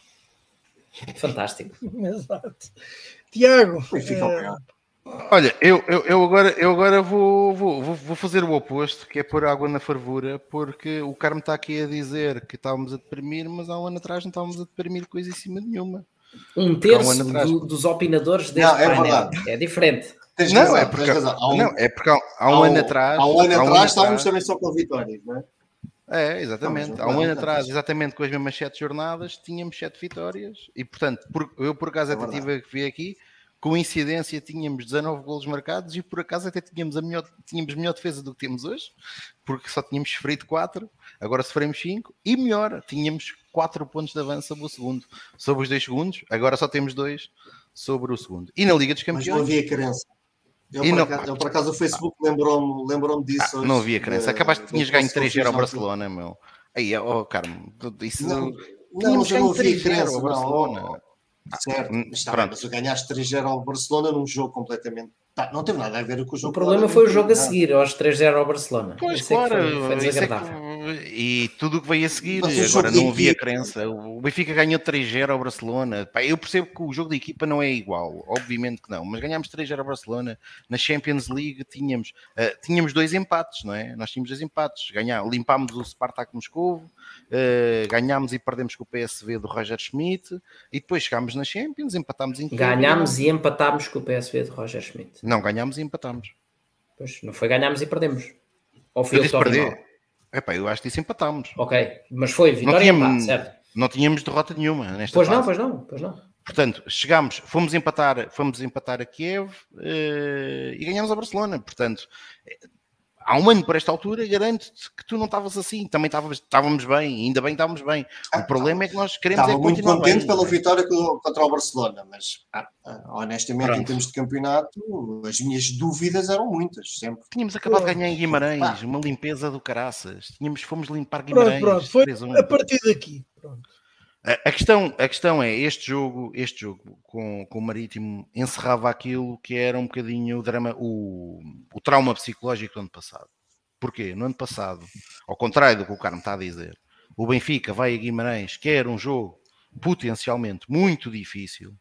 [SPEAKER 2] Fantástico.
[SPEAKER 1] Exato. Tiago. É...
[SPEAKER 4] Olha, eu, eu, eu, agora, eu agora vou, vou, vou fazer o oposto, que é pôr água na fervura, porque o Carmo está aqui a dizer que estávamos a deprimir, mas há um ano atrás não estávamos a deprimir coisa em cima nenhuma.
[SPEAKER 2] Um terço um do, dos opinadores deste não, é painel. Verdade. É diferente.
[SPEAKER 4] Tens não, razão, é porque, um, não, é porque há, há um, ano atrás.
[SPEAKER 3] Há um ano atrás estávamos também só com vitórias, não é?
[SPEAKER 4] É, exatamente. Há um ano atrás, exatamente com as mesmas sete jornadas, tínhamos sete vitórias e, portanto, por, eu por acaso é até tive que vir aqui coincidência tínhamos 19 golos marcados e por acaso até tínhamos a melhor, tínhamos melhor defesa do que temos hoje, porque só tínhamos sofrido 4, agora sofremos 5, e melhor, tínhamos 4 pontos de avanço sobre o segundo, sobre os dois segundos, agora só temos 2 sobre o segundo. E na Liga dos Campeões... Mas
[SPEAKER 3] não havia crença. Eu, por, não, acaso, eu por acaso o Facebook lembrou-me lembrou disso.
[SPEAKER 4] Ah, não havia crença. Acabaste de tinhas ganho 3-0 ao Barcelona, meu. Aí, oh, Carmo, isso
[SPEAKER 3] não. Não, não, não havia crença ao Barcelona. Não, Certo, mas, tá, mas ganhaste 3-0 ao Barcelona num jogo completamente. Tá, não teve nada a ver com o jogo.
[SPEAKER 2] O problema foi o jogo a seguir, aos 3-0 ao Barcelona.
[SPEAKER 4] Pois, claro. Foi, foi que, e tudo o que veio a seguir, agora não havia equipa. crença. O Benfica ganhou 3-0 ao Barcelona. Pá, eu percebo que o jogo de equipa não é igual, obviamente que não, mas ganhámos 3-0 ao Barcelona. Na Champions League tínhamos, uh, tínhamos dois empates, não é? Nós tínhamos dois empates. Ganhar, limpámos o Spartak Moscovo, uh, ganhámos e perdemos com o PSV do Roger Schmidt e depois chegámos na Champions, empatámos em
[SPEAKER 2] Ganhámos e empatámos com o PSV do Roger Schmidt.
[SPEAKER 4] Não, ganhámos e empatámos.
[SPEAKER 2] Pois, não foi ganhámos e perdemos. Ou foi eu
[SPEAKER 4] disse perder. Epá, eu acho que isso empatámos.
[SPEAKER 2] Ok, mas foi vitória não tínhamos, empate, certo?
[SPEAKER 4] Não tínhamos derrota nenhuma nesta
[SPEAKER 2] Pois
[SPEAKER 4] fase.
[SPEAKER 2] não, pois não, pois não.
[SPEAKER 4] Portanto, chegámos, fomos empatar, fomos empatar a Kiev uh, e ganhámos a Barcelona. Portanto, há um ano por esta altura, garanto-te que tu não estavas assim, também estávamos, estávamos bem, ainda bem que estávamos bem. O ah, problema é que nós queremos
[SPEAKER 3] estava
[SPEAKER 4] é
[SPEAKER 3] muito contente bem, pela vitória contra o Barcelona, mas ah, ah, honestamente, Pronto. em termos de campeonato, as minhas dúvidas eram muitas, sempre.
[SPEAKER 4] Tínhamos acabado de ganhar em Guimarães, uma limpeza do caraças. Tínhamos, fomos limpar Guimarães.
[SPEAKER 1] Pronto, pronto, foi a partir daqui. Pronto.
[SPEAKER 4] A questão, a questão é, este jogo, este jogo com, com o Marítimo encerrava aquilo que era um bocadinho o drama, o, o trauma psicológico do ano passado. Porquê? No ano passado, ao contrário do que o Carmo está a dizer, o Benfica vai a Guimarães, quer um jogo potencialmente muito difícil,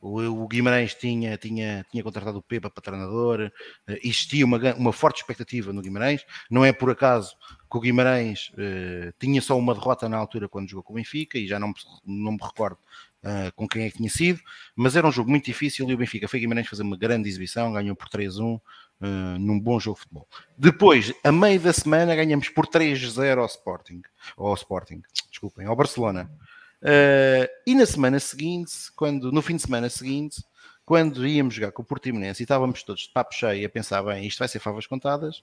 [SPEAKER 4] o, Guimarães tinha, tinha, tinha contratado o Pepa para treinador, eh, existia uma, uma forte expectativa no Guimarães. Não é por acaso que o Guimarães uh, tinha só uma derrota na altura quando jogou com o Benfica, e já não, não me recordo uh, com quem é que tinha sido, mas era um jogo muito difícil e o Benfica foi Guimarães fazer uma grande exibição, ganhou por 3-1. Uh, num bom jogo de futebol. Depois, a meio da semana, ganhamos por 3-0 ao Sporting, ao Sporting, desculpem, ao Barcelona. Uh, e na semana seguinte, quando, no fim de semana seguinte, quando íamos jogar com o Portimonense e estávamos todos de papo cheio a pensar, bem, isto vai ser favas contadas,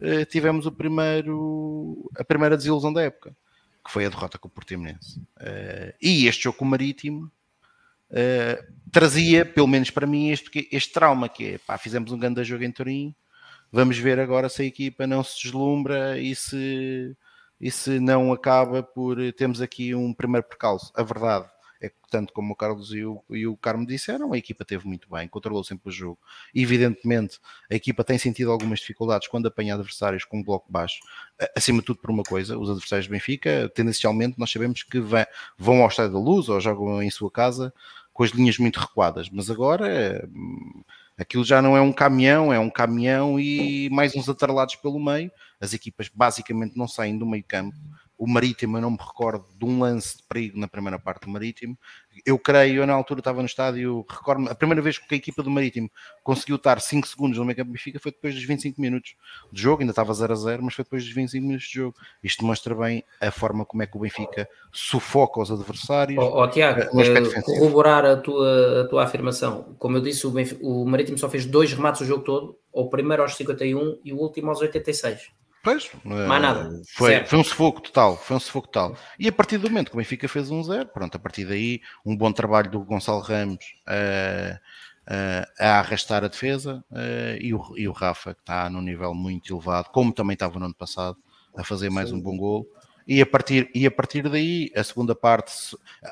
[SPEAKER 4] uh, tivemos o primeiro, a primeira desilusão da época, que foi a derrota com o Portimonense. Uh, e este jogo com o Marítimo trazia, pelo menos para mim, este, este trauma que é, pá, fizemos um grande jogo em Turim, vamos ver agora se a equipa não se deslumbra e se e se não acaba por termos aqui um primeiro percalço. A verdade é que, tanto como o Carlos e o, e o Carmo disseram, a equipa teve muito bem, controlou sempre o jogo. Evidentemente, a equipa tem sentido algumas dificuldades quando apanha adversários com um bloco baixo, acima de tudo por uma coisa, os adversários do Benfica, tendencialmente nós sabemos que vão ao estádio da luz ou jogam em sua casa com as linhas muito recuadas, mas agora aquilo já não é um caminhão, é um caminhão e mais uns atrelados pelo meio. As equipas basicamente não saem do meio campo o Marítimo, eu não me recordo de um lance de perigo na primeira parte do Marítimo. Eu creio, eu na altura estava no estádio, recordo a primeira vez que a equipa do Marítimo conseguiu estar 5 segundos no meio campo Benfica foi depois dos 25 minutos de jogo, ainda estava 0 a 0, mas foi depois dos 25 minutos de jogo. Isto mostra bem a forma como é que o Benfica sufoca os adversários.
[SPEAKER 2] Oh, oh Tiago, uh, corroborar a tua, a tua afirmação. Como eu disse, o, Benfica, o Marítimo só fez dois remates o jogo todo, o primeiro aos 51 e o último aos 86.
[SPEAKER 4] Pois,
[SPEAKER 2] mais nada.
[SPEAKER 4] Foi, foi um sufoco total, foi um sufoco total. E a partir do momento que o Benfica fez um zero, pronto, a partir daí um bom trabalho do Gonçalo Ramos uh, uh, a arrastar a defesa uh, e, o, e o Rafa, que está num nível muito elevado, como também estava no ano passado, a fazer mais Sim. um bom gol. e a, partir, e a partir daí, a segunda parte,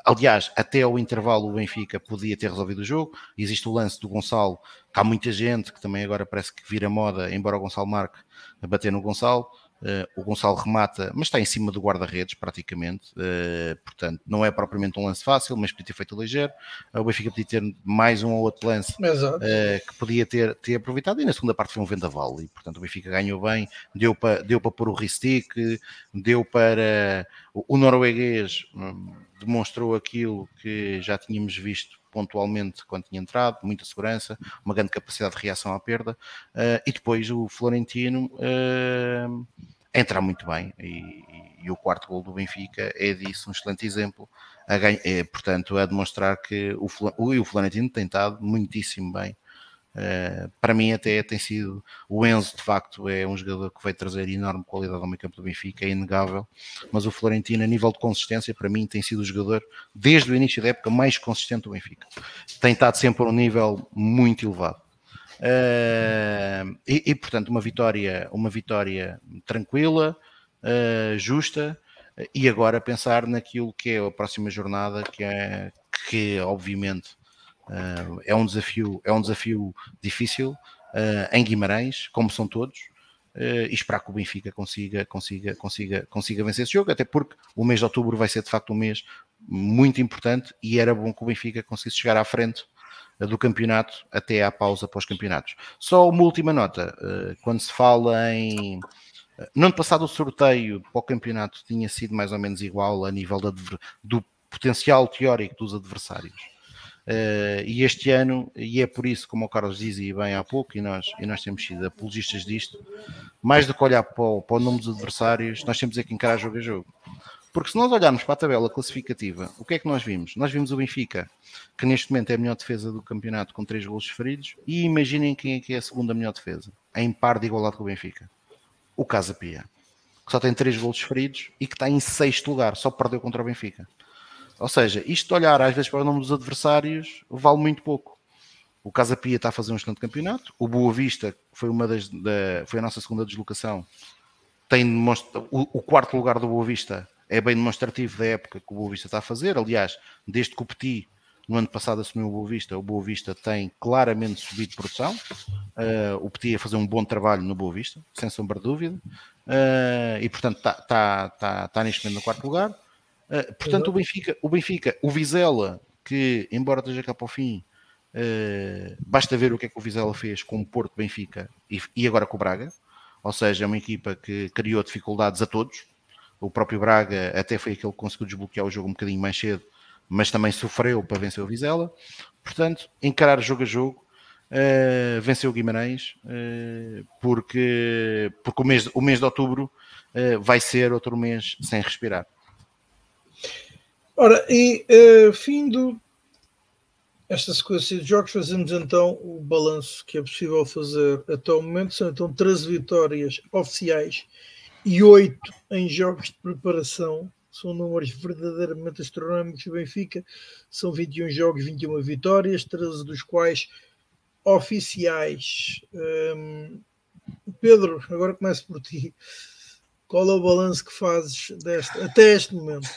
[SPEAKER 4] aliás, até ao intervalo o Benfica podia ter resolvido o jogo. Existe o lance do Gonçalo, que há muita gente que também agora parece que vira moda, embora o Gonçalo marque, a bater no Gonçalo. Uh, o Gonçalo remata, mas está em cima do guarda-redes praticamente, uh, portanto não é propriamente um lance fácil, mas podia ter feito ligeiro. Uh, o Benfica podia ter mais um ou outro lance que podia ter, ter aproveitado e na segunda parte foi um vendaval e portanto o Benfica ganhou bem, deu para deu para pôr o Ristic, deu para o, o norueguês um, demonstrou aquilo que já tínhamos visto pontualmente quando tinha entrado, muita segurança, uma grande capacidade de reação à perda, uh, e depois o Florentino uh, entra muito bem, e, e, o quarto gol do Benfica é disso um excelente exemplo, a ganha, é, portanto, a demonstrar que o, o, o Florentino tem estado muitíssimo bem Uh, para mim até tem sido o Enzo de facto é um jogador que vai trazer enorme qualidade ao meio campo do Benfica, é inegável mas o Florentino a nível de consistência para mim tem sido o jogador desde o início da época mais consistente do Benfica. Tem estado sempre a um nível muito elevado. Uh, e, e, portanto uma vitória uma vitória tranquila uh, justa e agora pensar naquilo que é a próxima jornada que é que obviamente é um desafio, é um desafio difícil uh, em Guimarães, como são todos, uh, e esperar que o Benfica consiga, consiga, consiga, consiga vencer esse jogo, até porque o mês de outubro vai ser de facto um mês muito importante e era bom que o Benfica conseguisse chegar à frente do campeonato até à pausa pós-campeonatos. Só uma última nota, quando se fala em no ano passado o sorteio para o campeonato tinha sido mais ou menos igual a nível do potencial teórico dos adversários. Uh, e este ano, e é por isso, como o Carlos dizia bem há pouco, e nós, e nós temos sido apologistas disto, mais do que olhar para o, para o número dos adversários, nós temos é que encarar jogo a jogo. Porque se nós olharmos para a tabela classificativa, o que é que nós vimos? Nós vimos o Benfica, que neste momento é a melhor defesa do campeonato com 3 golos feridos, e imaginem quem é que é a segunda melhor defesa, em par de igualdade com o Benfica. O Casa Pia, que só tem 3 golos feridos e que está em sexto lugar, só perdeu contra o Benfica. Ou seja, isto de olhar às vezes para o nome dos adversários vale muito pouco. O Casa Pia está a fazer um excelente campeonato. O Boa Vista, que foi, uma das, da, foi a nossa segunda deslocação, tem o, o, quarto lugar do Boa Vista é bem demonstrativo da época que o Boa Vista está a fazer. Aliás, desde que o Petit no ano passado assumiu o Boa Vista, o Boa Vista tem claramente subido de produção. Uh, o Petit a fazer um bom trabalho no Boa Vista, sem sombra de dúvida. Uh, e portanto está tá, tá, tá neste momento no quarto lugar. Uh, portanto, o, Benfica, o Benfica, o Vizela, que embora esteja cá para o fim, uh, basta ver o que é que o Vizela fez com o Porto Benfica e, e, agora com o Braga, ou seja, é uma equipa que criou dificuldades a todos. O próprio Braga até foi aquele que conseguiu desbloquear o jogo um bocadinho mais cedo, mas também sofreu para vencer o Vizela. Portanto, encarar jogo a jogo, uh, venceu o Guimarães, uh, porque, porque o, mês, o mês de outubro uh, vai ser outro mês sem respirar.
[SPEAKER 1] Ora, e uh, findo esta sequência de jogos, fazemos então o balanço que é possível fazer até o momento. São então 13 vitórias oficiais e 8 em jogos de preparação. São números verdadeiramente astronómicos do Benfica. São 21 jogos, 21 vitórias, 13 dos quais oficiais. Um, Pedro, agora começo por ti. Qual é o balanço que fazes até este momento?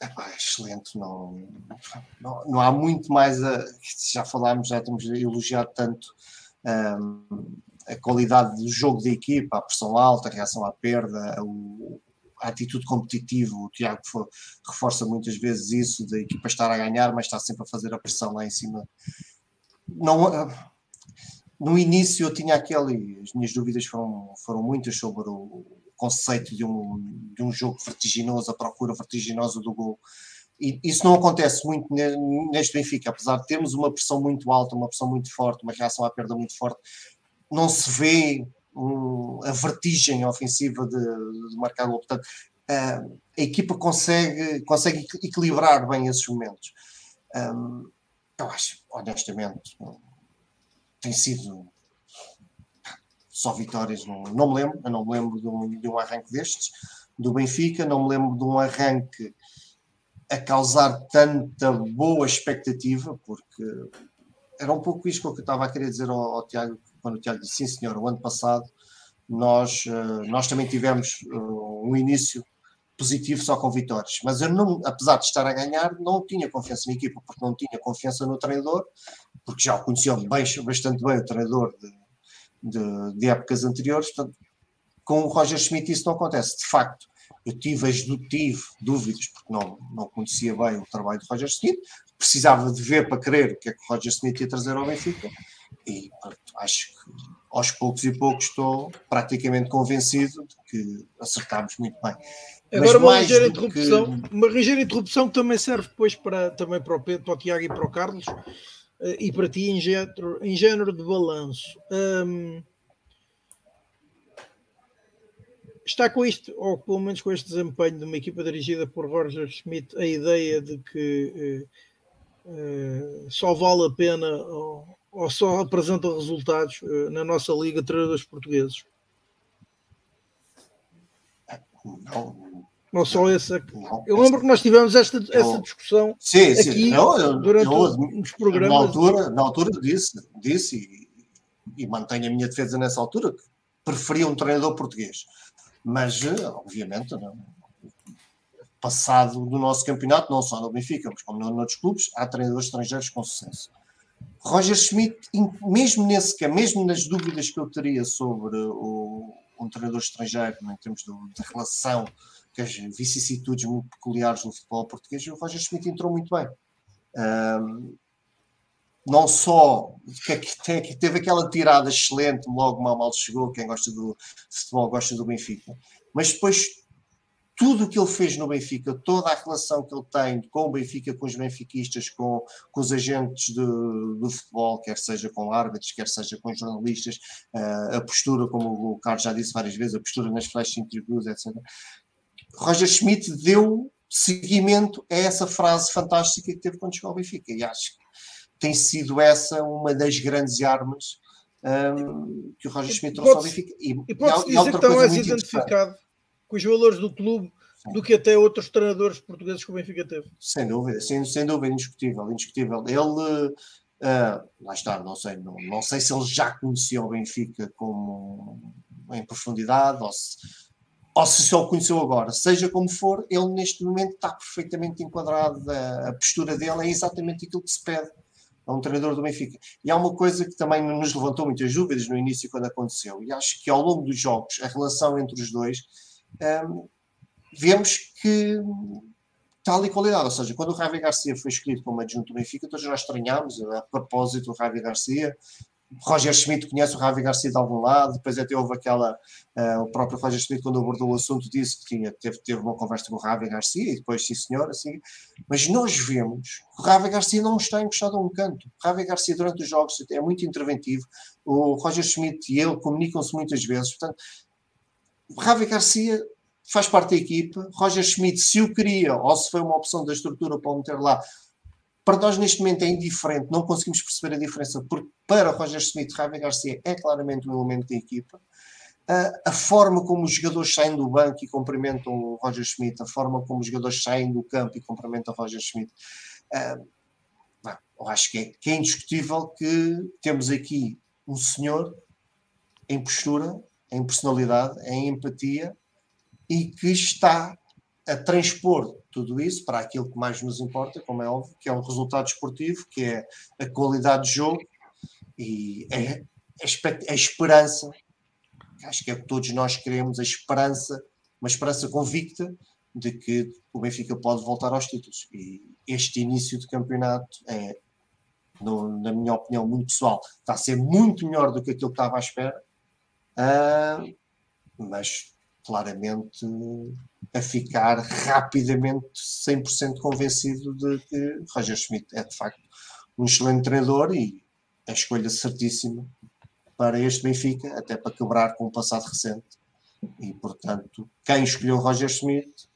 [SPEAKER 3] Epá, excelente, não, não, não, há muito mais a. Já falámos, já temos elogiado tanto um, a qualidade do jogo da equipa, a pressão alta, a reação à perda, a atitude competitiva. O Tiago for, reforça muitas vezes isso, da equipa estar a ganhar, mas está sempre a fazer a pressão lá em cima. Não, no início eu tinha aquele, as minhas dúvidas foram, foram muitas sobre o conceito de um, de um jogo vertiginoso, a procura vertiginosa do gol. E isso não acontece muito neste Benfica, apesar de termos uma pressão muito alta, uma pressão muito forte, uma reação à perda muito forte, não se vê um, a vertigem ofensiva de, de marcar gol. Portanto, a, a equipa consegue, consegue equilibrar bem esses momentos. Um, eu acho, honestamente, tem sido só vitórias, não, não me lembro, eu não me lembro de um, de um arranque destes, do Benfica, não me lembro de um arranque a causar tanta boa expectativa, porque era um pouco isto que eu estava a querer dizer ao, ao Tiago, quando o Tiago disse, sim senhor, o ano passado nós, nós também tivemos um início positivo só com vitórias. Mas eu, não, apesar de estar a ganhar, não tinha confiança na equipa, porque não tinha confiança no treinador, porque já o conhecia bem, bastante bem o treinador de, de, de, épocas anteriores. Portanto, com o Roger Schmidt isso não acontece. De facto, eu tive, tive dúvidas, porque não, não conhecia bem o trabalho de Roger Schmidt, precisava de ver para crer o que é que o Roger Schmidt ia trazer ao Benfica, e pronto, acho que aos poucos e poucos estou praticamente convencido de que acertámos muito bem.
[SPEAKER 1] Agora uma ligeira interrupção, que... uma ligeira interrupção que também serve depois para, também para o, Pedro, para o Tiago e para o Carlos e para ti em género, em género de balanço. Um, está com isto, ou pelo menos com este desempenho de uma equipa dirigida por Roger Schmidt, a ideia de que uh, uh, só vale a pena ou, ou só apresenta resultados na nossa liga treinadores portugueses?
[SPEAKER 3] Não,
[SPEAKER 1] não só essa. Eu lembro que nós tivemos esta, essa discussão
[SPEAKER 3] sim,
[SPEAKER 1] aqui
[SPEAKER 3] eu, eu,
[SPEAKER 1] durante eu, os programas.
[SPEAKER 3] Na altura, na altura disse, disse e, e mantenho a minha defesa nessa altura, que preferia um treinador português. Mas, eh, obviamente, não, passado do nosso campeonato, não só no Benfica, mas como noutros clubes, há treinadores estrangeiros com sucesso. Roger Schmidt, mesmo nesse mesmo nas dúvidas que eu teria sobre o, um treinador estrangeiro, em termos de, de relação as vicissitudes muito peculiares do futebol português, e o Roger Schmidt entrou muito bem. Um, não só que teve aquela tirada excelente logo mal mal chegou, quem gosta do futebol gosta do Benfica, mas depois tudo o que ele fez no Benfica, toda a relação que ele tem com o Benfica, com os benfiquistas, com, com os agentes de, do futebol, quer seja com árbitros, quer seja com jornalistas, uh, a postura, como o Carlos já disse várias vezes, a postura nas flash interviews, etc. Roger Schmidt deu seguimento a essa frase fantástica que teve quando chegou ao Benfica. E acho que tem sido essa uma das grandes armas um, que o Roger Schmidt trouxe ao Benfica.
[SPEAKER 1] E, e pode-se dizer que está mais identificado com os valores do clube Sim. do que até outros treinadores portugueses que o Benfica teve.
[SPEAKER 3] Sem dúvida, sem, sem dúvida, indiscutível, indiscutível. Ele, uh, lá está, não sei, não, não sei se ele já conhecia o Benfica como em profundidade ou se ou se só o conheceu agora, seja como for, ele neste momento está perfeitamente enquadrado, a, a postura dele é exatamente aquilo que se pede a um treinador do Benfica. E há uma coisa que também nos levantou muitas dúvidas no início quando aconteceu, e acho que ao longo dos jogos, a relação entre os dois, um, vemos que tal e qualidade, ou seja, quando o Javi Garcia foi escolhido como adjunto do Benfica, todos já estranhámos, a propósito, o Javi Garcia, Roger Schmidt conhece o Ravi Garcia de algum lado, depois até houve aquela, uh, o próprio Roger Schmidt quando abordou o assunto disse que tinha, teve, teve uma conversa com o Ravi Garcia e depois sim senhor, assim, mas nós vemos que o Ravi Garcia não está encostado a um canto, o Ravi Garcia durante os jogos é muito interventivo, o Roger Schmidt e ele comunicam-se muitas vezes, portanto, o Ravi Garcia faz parte da equipe, Roger Schmidt se o queria ou se foi uma opção da estrutura para o meter lá, para nós, neste momento, é indiferente, não conseguimos perceber a diferença, porque para Roger Smith, Javier Garcia é claramente um elemento da equipa. Uh, a forma como os jogadores saem do banco e cumprimentam o Roger Schmidt, a forma como os jogadores saem do campo e cumprimentam o Roger Schmidt, uh, eu acho que é, que é indiscutível que temos aqui um senhor em postura, em personalidade, em empatia e que está a transpor tudo isso para aquilo que mais nos importa, como é óbvio, que é um resultado esportivo, que é a qualidade de jogo e é a, a esperança, acho que é o que todos nós queremos, a esperança, uma esperança convicta de que o Benfica pode voltar aos títulos. E este início de campeonato é, no, na minha opinião, muito pessoal, está a ser muito melhor do que aquilo que estava à espera, uh, mas claramente a ficar rapidamente 100% convencido de que Roger Schmidt é de facto um excelente treinador e a escolha certíssima para este Benfica, até para quebrar com o passado recente. E portanto, quem escolheu Roger Schmidt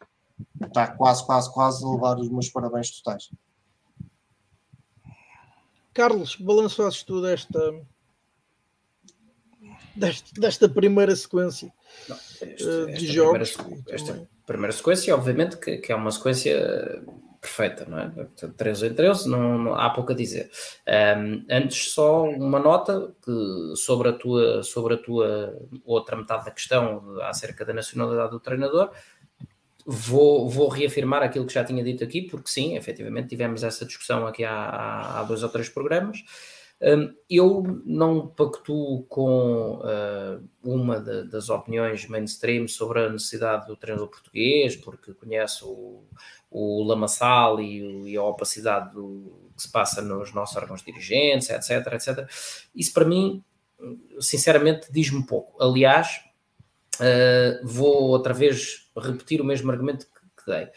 [SPEAKER 3] está quase, quase, quase a levar os meus parabéns totais.
[SPEAKER 1] Carlos, balanço tu desta, desta, desta primeira sequência Não, este, uh, de jogos.
[SPEAKER 2] Primeira, esta primeira sequência, obviamente, que, que, é uma sequência perfeita, não é? 13 em 13, não, não, há pouco a dizer. Um, antes, só uma nota que, sobre, a tua, sobre a tua outra metade da questão acerca da nacionalidade do treinador. Vou, vou reafirmar aquilo que já tinha dito aqui, porque sim, efetivamente tivemos essa discussão aqui há, há dois ou três programas. Um, eu não pactuo com uh, uma das opiniões mainstream sobre a necessidade do treinador português, porque conheço o, o lamaçal e, a opacidade do que se passa nos nossos órgãos dirigentes, etc, etc. Isso para mim, sinceramente, diz-me pouco. Aliás, uh, vou outra vez repetir o mesmo argumento que, que dei.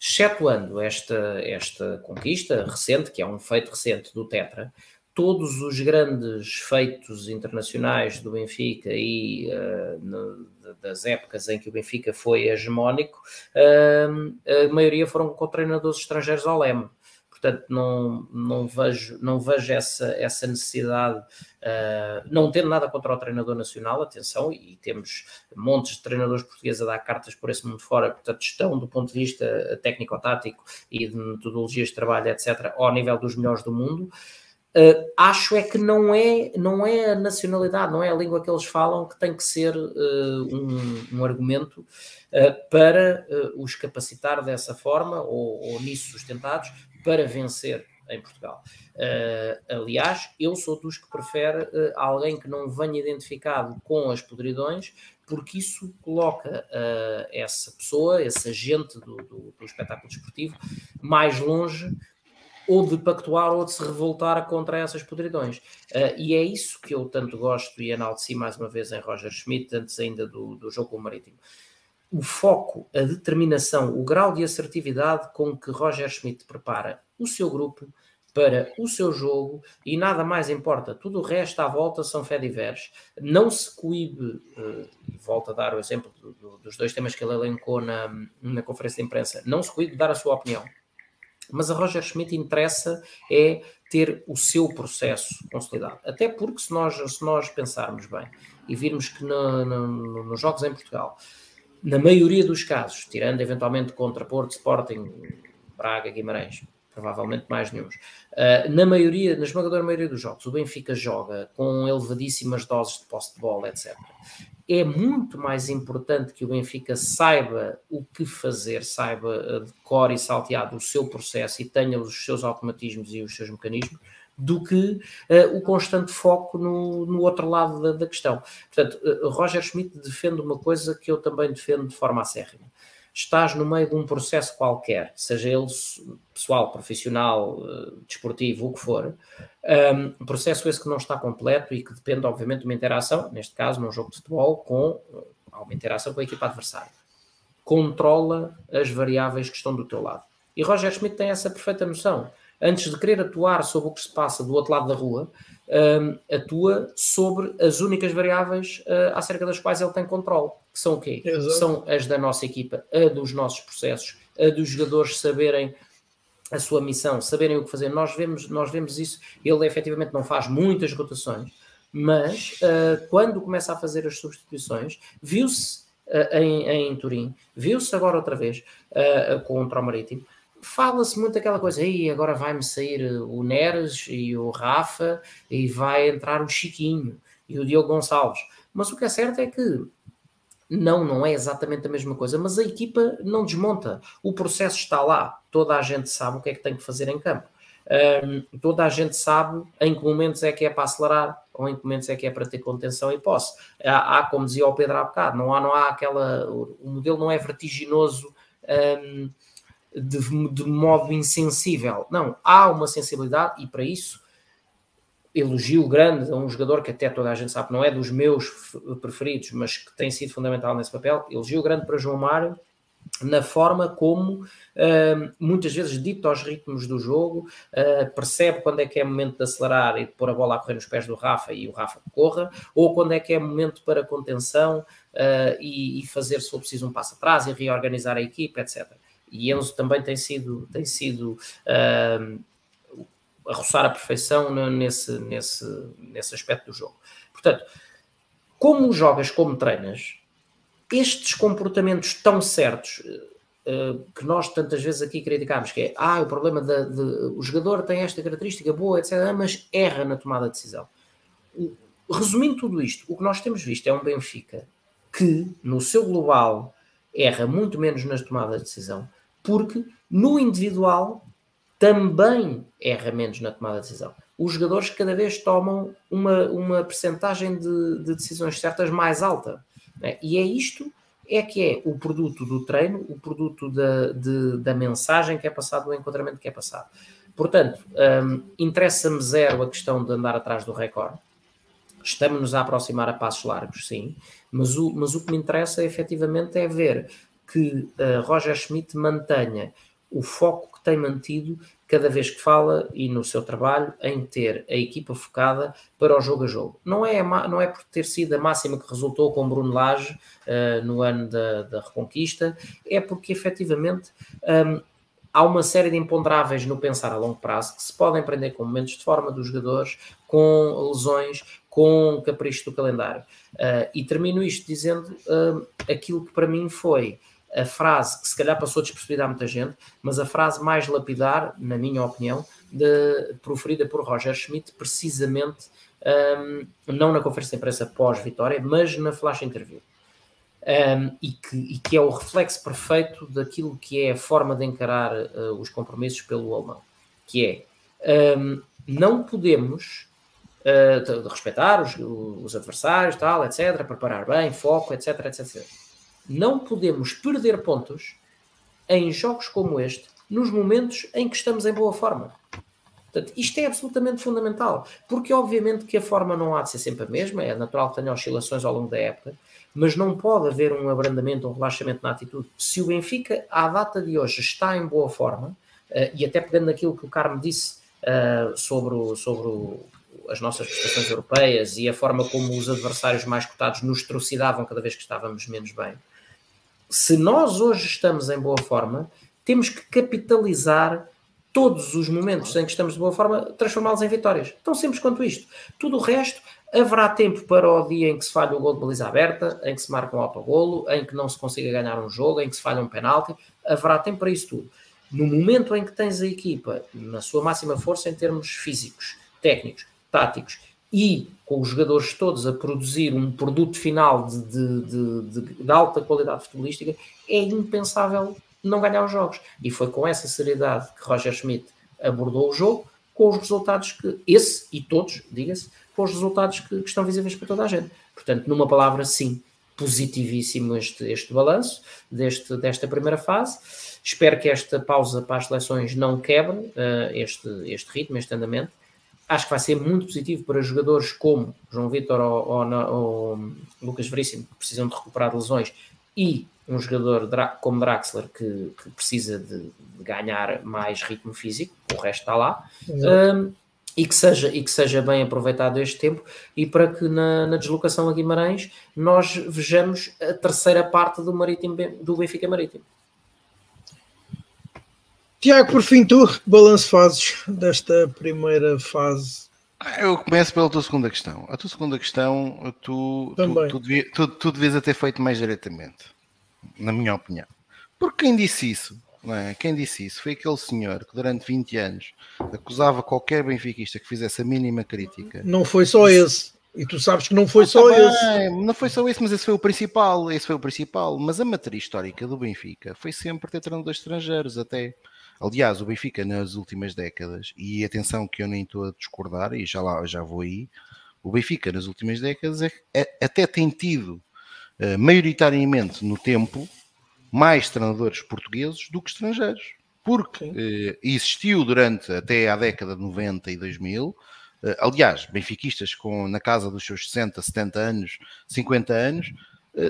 [SPEAKER 2] Excetuando esta, esta conquista recente, que é um feito recente do Tetra, todos os grandes feitos internacionais do Benfica e uh, no, das épocas em que o Benfica foi hegemónico, uh, a maioria foram com treinadores estrangeiros ao leme. Portanto, não, não, vejo, não vejo essa, essa necessidade, uh, não tendo nada contra o treinador nacional, atenção, e temos montes de treinadores portugueses a dar cartas por esse mundo fora, portanto, estão do ponto de vista técnico-tático e de metodologias de trabalho, etc., ao nível dos melhores do mundo. Uh, acho é que não é, não é a nacionalidade, não é a língua que eles falam que tem que ser uh, um, um, argumento uh, para os capacitar dessa forma ou, ou, nisso sustentados para vencer em Portugal. aliás, eu sou dos que prefere alguém que não venha identificado com as podridões, porque isso coloca essa pessoa, esse agente do, do, do espetáculo desportivo, mais longe ou de pactuar ou de se revoltar contra essas podridões. Uh, e é isso que eu tanto gosto e enalteci mais uma vez em Roger Schmidt, antes ainda do, do jogo marítimo. O foco, a determinação, o grau de assertividade com que Roger Schmidt prepara o seu grupo para o seu jogo e nada mais importa. Tudo o resto à volta são fé diversos. Não se coíbe, uh, volto a dar o exemplo do, do, dos dois temas que ele elencou na, na conferência de imprensa, não se coíbe de dar a sua opinião mas a Roger Schmidt interessa é ter o seu processo consolidado. Até porque se nós, se nós pensarmos bem e virmos que no, no, nos jogos em Portugal, na maioria dos casos, tirando eventualmente contra Porto, Sporting, Braga, Guimarães, provavelmente mais nenhum. Uh, na maioria, na esmagadora maioria dos jogos, o Benfica joga com elevadíssimas doses de posse de bola, etc é muito mais importante que o Benfica saiba o que fazer, saiba eh, de cor e salteado o seu processo e tenha os seus automatismos e os seus mecanismos, do que uh, o constante foco no, no outro lado da, da questão. Portanto, uh, Roger Schmidt defende uma coisa que eu também defendo de forma acérrima estás no meio de um processo qualquer, seja ele pessoal, profissional, eh, desportivo, o que for, um processo esse que não está completo e que depende, obviamente, de uma interação, neste caso, num jogo de futebol, com uma interação com a equipa adversária. Controla as variáveis que estão do teu lado. E Roger Schmidt tem essa perfeita noção. Antes de querer atuar sobre o que se passa do outro lado da rua, um, atua sobre as únicas variáveis uh, acerca das quais ele tem controle, que são o quê? Exato. São as da nossa equipa, a dos nossos processos, a dos jogadores saberem a sua missão, saberem o que fazer. Nós vemos, nós vemos isso, ele efetivamente não faz muitas rotações, mas uh, quando começa a fazer as substituições, viu-se uh, em, em Turim, viu-se agora outra vez contra o Marítimo, fala-se muito aquela coisa, aí agora vai-me sair o Neres e o Rafa e vai entrar o Chiquinho e o Diogo Gonçalves. Mas o que é certo é que não, não é exatamente a mesma coisa, mas a equipa não desmonta. O processo está lá, toda a gente sabe o que é que tem que fazer em campo. Um, toda a gente sabe em que momentos é que é para acelerar ou em que momentos é que é para ter contenção e posse. Há, há como dizia o Pedro há bocado, não há, não há aquela. O modelo não é vertiginoso. Um, de, de modo insensível. Não, há uma sensibilidade e para isso elogio grande a um jogador que até toda a gente sabe não é dos meus preferidos, mas que tem sido fundamental nesse papel. Elogio grande para João Mário na forma como uh, muitas vezes dita os ritmos do jogo, uh, percebe quando é que é momento de acelerar e de pôr a bola a correr nos pés do Rafa e o Rafa corra, ou quando é que é momento para contenção uh, e, e, fazer, se for preciso, um passo atrás e reorganizar a equipa, etc e Enzo também tem sido, tem sido a roçar a perfeição nesse, nesse, nesse aspecto do jogo. Portanto, como jogas, como treinas, estes comportamentos tão certos, uh, que nós tantas vezes aqui criticámos, que é ah, o problema da, de, o jogador tem esta característica boa, etc., mas erra na tomada de decisão. Resumindo tudo isto, o que nós temos visto é um Benfica que, no seu global, erra muito menos nas tomadas de decisão, porque no individual também erra menos na tomada de decisão. Os jogadores cada vez tomam uma, uma percentagem de, de decisões certas mais alta. Né? E é isto é que é o produto do treino, o produto da, de, da mensagem que é passado, do enquadramento que é passado. Portanto, um, interessa-me zero a questão de andar atrás do recorde. Estamos-nos a aproximar a passos largos, sim, mas o, mas o que me interessa efetivamente é ver que uh, Roger Schmidt mantenha o foco tem mantido cada vez que fala e no seu trabalho em ter a equipa focada para o jogo a jogo. Não é, não é por ter sido a máxima que resultou com Bruno Lage uh, no ano da, da, Reconquista, é porque efetivamente um, há uma série de imponderáveis no pensar a longo prazo que se podem prender com momentos de forma dos jogadores, com lesões, com capricho do calendário. Uh, e termino isto dizendo uh, aquilo que para mim foi a frase que se calhar passou despercebida a muita gente, mas a frase mais lapidar, na minha opinião, de, proferida por Roger Schmidt, precisamente um, não na conferência de imprensa pós-vitória, mas na flash interview. Um, e, que, e, que, é o reflexo perfeito daquilo que é a forma de encarar uh, os compromissos pelo alemão, que é um, não podemos uh, de, de respeitar os, os, adversários, tal, etc., preparar bem, foco, etc, etc, etc não podemos perder pontos em jogos como este, nos momentos em que estamos em boa forma. Portanto, isto é absolutamente fundamental, porque obviamente que a forma não há de ser sempre a mesma, é natural que tenha oscilações ao longo da época, mas não pode haver um abrandamento, um relaxamento na atitude. Se o Benfica, à data de hoje, está em boa forma, uh, e até pegando naquilo que o Carmo disse uh, sobre, o, sobre o, as nossas prestações europeias e a forma como os adversários mais cotados nos trucidavam cada vez que estávamos menos bem, se nós hoje estamos em boa forma, temos que capitalizar todos os momentos em que estamos de boa forma, transformá-los em vitórias. Tão simples quanto isto. Tudo o resto, haverá tempo para o dia em que se falha o gol de baliza aberta, em que se marca um autogolo, em que não se consiga ganhar um jogo, em que se falha um penalti. Haverá tempo para isso tudo. No momento em que tens a equipa na sua máxima força em termos físicos, técnicos, táticos e com os jogadores todos a produzir um produto final de, de, de, de, alta qualidade futebolística, é impensável não ganhar os jogos. E foi com essa seriedade que Roger Schmidt abordou o jogo, com os resultados que, esse e todos, diga-se, com os resultados que, que, estão visíveis para toda a gente. Portanto, numa palavra, sim, positivíssimo este, este balanço deste, desta primeira fase. Espero que esta pausa para as seleções não quebre uh, este, este ritmo, este andamento acho que vai ser muito positivo para jogadores como João Vitor ou, ou, ou, Lucas Veríssimo, que precisam de recuperar lesões, e um jogador como Draxler, que, que precisa de, de, ganhar mais ritmo físico, o resto está lá, um, e, que seja, e que seja bem aproveitado este tempo, e para que na, na, deslocação a Guimarães nós vejamos a terceira parte do, Marítimo, do Benfica Marítimo.
[SPEAKER 1] Tiago, por fim, tu, balanço fazes desta primeira fase?
[SPEAKER 4] Eu começo pela tua segunda questão. A tua segunda questão, tu, tu, tu, devia, tu, tu devias ter feito mais diretamente, na minha opinião. Porque quem disse isso, é? quem disse isso foi aquele senhor que durante 20 anos acusava qualquer benfiquista que fizesse a mínima crítica.
[SPEAKER 1] Não foi só esse. E tu sabes que não foi ah, só tá esse.
[SPEAKER 4] Não foi só esse, mas esse foi o principal. Esse foi o principal. Mas a matriz histórica do Benfica foi sempre ter treinadores estrangeiros, até. Aliás, o Benfica nas últimas décadas, e atenção que eu nem estou a discordar, e já lá já vou aí, o Benfica nas últimas décadas é, é, até tem tido uh, maioritariamente no tempo mais treinadores portugueses do que estrangeiros. Porque uh, existiu durante até a década de 90 e 2000, uh, eh, aliás, benfiquistas com na casa dos seus 60, 70 anos, 50 anos,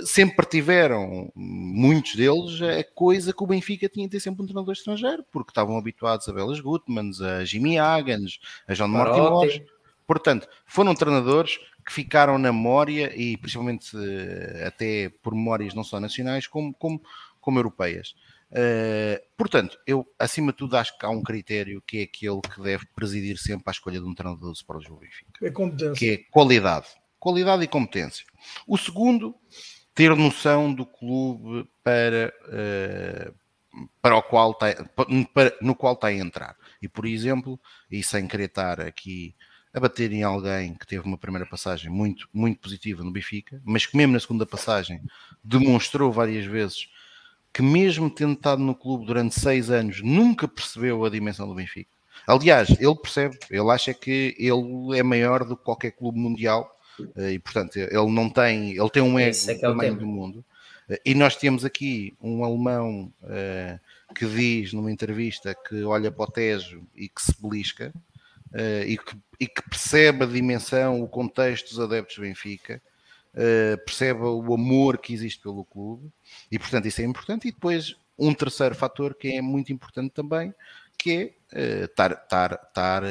[SPEAKER 4] sempre tiveram, muitos deles, a coisa que o Benfica tinha de ter sempre um treinador estrangeiro, porque estavam habituados a Belas Gutmans, a Jimmy Hagens, a John Martin Portanto, foram treinadores que ficaram na memória e principalmente eh, até por memórias não só nacionais como, como, como europeias. Uh, portanto, eu acima de tudo acho que há um critério que é aquele que deve presidir sempre a escolha de um treinador do do Benfica.
[SPEAKER 1] É competência.
[SPEAKER 4] Que é qualidade. Qualidade e competência. O segundo ter noção do clube para uh, para o qual está, para, no qual está a entrar. E, por exemplo, e sem querer estar aqui a bater em alguém que teve uma primeira passagem muito, muito positiva no Benfica, mas que mesmo na segunda passagem demonstrou várias vezes que mesmo tendo estado no clube durante seis anos, nunca percebeu a dimensão do Benfica. Aliás, ele percebe, ele acha que ele é maior do que qualquer clube mundial eh, e, portanto, ele não tem, ele tem um ego é, é tamanho do mundo. Eh, e nós temos aqui um alemão uh, que diz numa entrevista que olha para o Tejo e que se belisca uh, e, que, e, que, percebe a dimensão, o contexto dos adeptos do Benfica, uh, percebe o amor que existe pelo clube e, portanto, isso é importante. E depois, um terceiro fator que é muito importante também, que é estar, estar, estar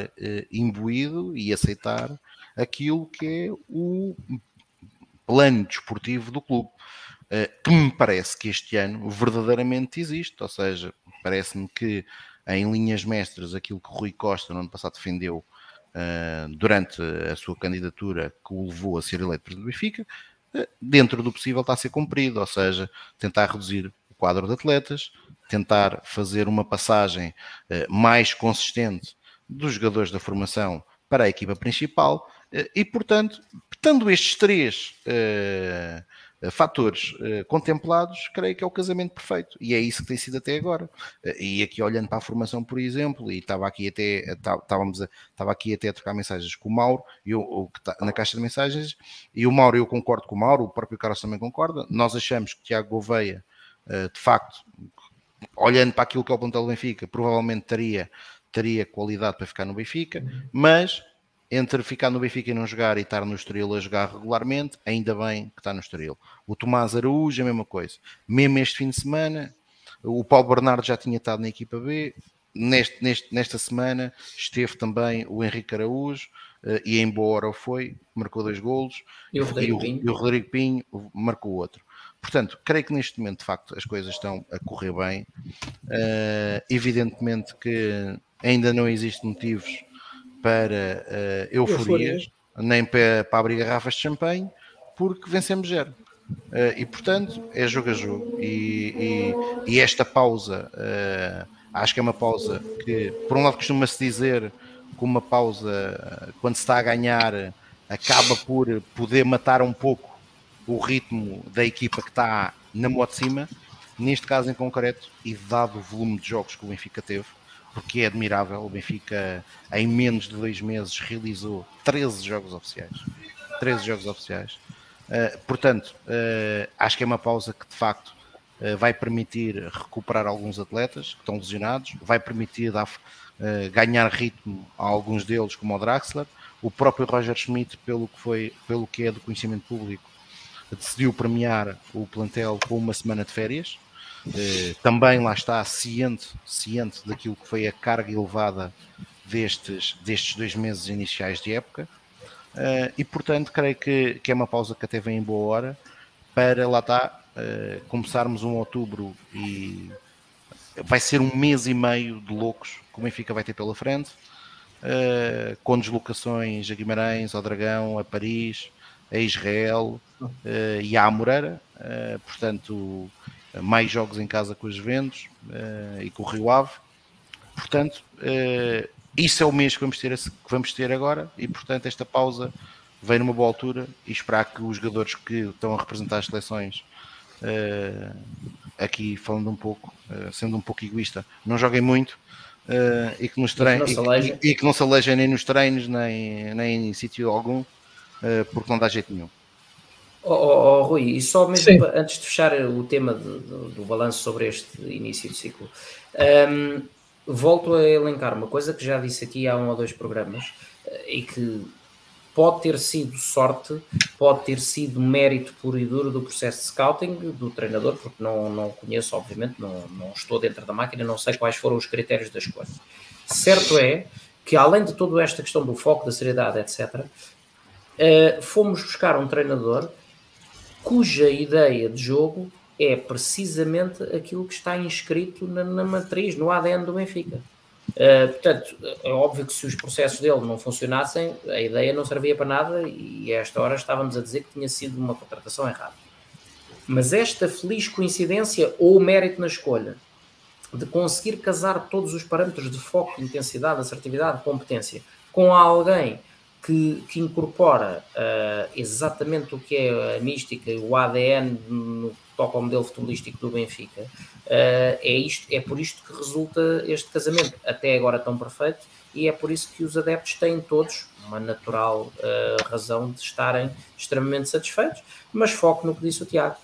[SPEAKER 4] imbuído e aceitar aquilo que é o plano desportivo do clube. Eh, que me parece que este ano verdadeiramente existe, ou seja, parece-me que em linhas mestras aquilo que Rui Costa no ano passado defendeu uh, durante a sua candidatura que o levou a ser eleito presidente do Benfica, uh, dentro do possível está a ser cumprido, ou seja, tentar reduzir o quadro de atletas, tentar fazer uma passagem mais consistente dos jogadores da formação para a equipa principal e, portanto, estando estes três eh, fatores uh, contemplados, creio que é o casamento perfeito. E é isso que tem sido até agora. Uh, e aqui olhando para a formação, por exemplo, e estava aqui até, estávamos a, estava aqui até a trocar mensagens com o Mauro, e o, que está na caixa de mensagens, e o Mauro, eu concordo com o Mauro, o próprio Carlos também concorda. Nós achamos que Tiago Gouveia, de facto, olhando para aquilo que é o plantel do Benfica, provavelmente teria, teria qualidade para ficar no Benfica, mas entre ficar no Benfica e não jogar e estar no Estoril a jogar regularmente, ainda bem que está no Estoril. O Tomás Araújo, a mesma coisa. Mesmo este fim de semana, o Paulo Bernardo já tinha estado na equipa B, neste, neste, nesta semana esteve também o Henrique Araújo, uh, e em boa hora foi, marcou dois golos,
[SPEAKER 2] e o Rodrigo, e o, Pinho.
[SPEAKER 4] E o Rodrigo Pinho marcou outro. Portanto, creio que neste momento, de facto, as coisas estão a correr bem. Uh, evidentemente que ainda não existem motivos para uh, euforias, nem para, para abrir garrafas de champanhe, porque vencemos zero. Uh, e portanto é jogo a jogo. E, e, e esta pausa, uh, acho que é uma pausa que, por um lado, costuma-se dizer que uma pausa, quando se está a ganhar, acaba por poder matar um pouco o ritmo da equipa que está na moto de cima. Neste caso em concreto, e dado o volume de jogos que o Benfica teve, porque é admirável. O Benfica, em menos de dois meses, realizou 13 jogos oficiais. 13 jogos oficiais. Uh, portanto, uh, acho que é uma pausa que de facto uh, vai permitir recuperar alguns atletas que estão lesionados, vai permitir dar, ganhar ritmo a alguns deles, como o Draxler. O próprio Roger Schmidt, pelo que, foi, pelo que é do conhecimento público, decidiu premiar o plantel com uma semana de férias eh, também lá está ciente, ciente daquilo que foi a carga elevada destes, destes dois meses iniciais de época. Uh, e portanto creio que, que é uma pausa que até vem em boa hora para lá está uh, começarmos um outubro e vai ser um mês e meio de loucos que o Benfica vai ter pela frente uh, com deslocações a Guimarães, ao Dragão, a Paris, a Israel e à Moreira portanto mais jogos em casa com os Juventus uh, e com o Rio Ave. Portanto, uh, isso é o mês que vamos, ter, que vamos ter agora e, portanto, esta pausa vem numa boa altura e esperar que os jogadores que estão a representar as seleções, uh, aqui falando um pouco, sendo um pouco egoísta, não joguem muito. e, que nos trein... e, e, que não se alejem nem nos treinos, nem, nem em sítio algum, porque não dá jeito nenhum.
[SPEAKER 2] Oh, oh, oh, Rui, e só mesmo antes de fechar o tema de, do, do balanço sobre este início de ciclo, um, volto a elencar uma coisa que já disse aqui há um ou dois programas eh, e que pode ter sido sorte, pode ter sido mérito puro e duro do processo de scouting do treinador, porque não, não conheço, obviamente, não, não estou dentro da máquina, não sei quais foram os critérios da escolha. Certo é que, além de toda esta questão do foco, da seriedade, etc., uh, eh, fomos buscar um treinador cuja ideia de jogo é precisamente aquilo que está inscrito na, na matriz, no ADN do Benfica. Uh, portanto, é óbvio que se os processos dele não funcionassem, a ideia não servia para nada e a esta hora estávamos a dizer que tinha sido uma contratação errada. Mas esta feliz coincidência ou mérito na escolha de conseguir casar todos os parâmetros de foco, intensidade, assertividade, competência com alguém que, que incorpora uh, exatamente o que é a mística, o ADN no que toca ao modelo futebolístico do Benfica, uh, é, isto, é por isto que resulta este casamento, até agora tão perfeito, e é por isso que os adeptos têm todos uma natural uh, razão de estarem extremamente satisfeitos, mas foco no que disse o Tiago.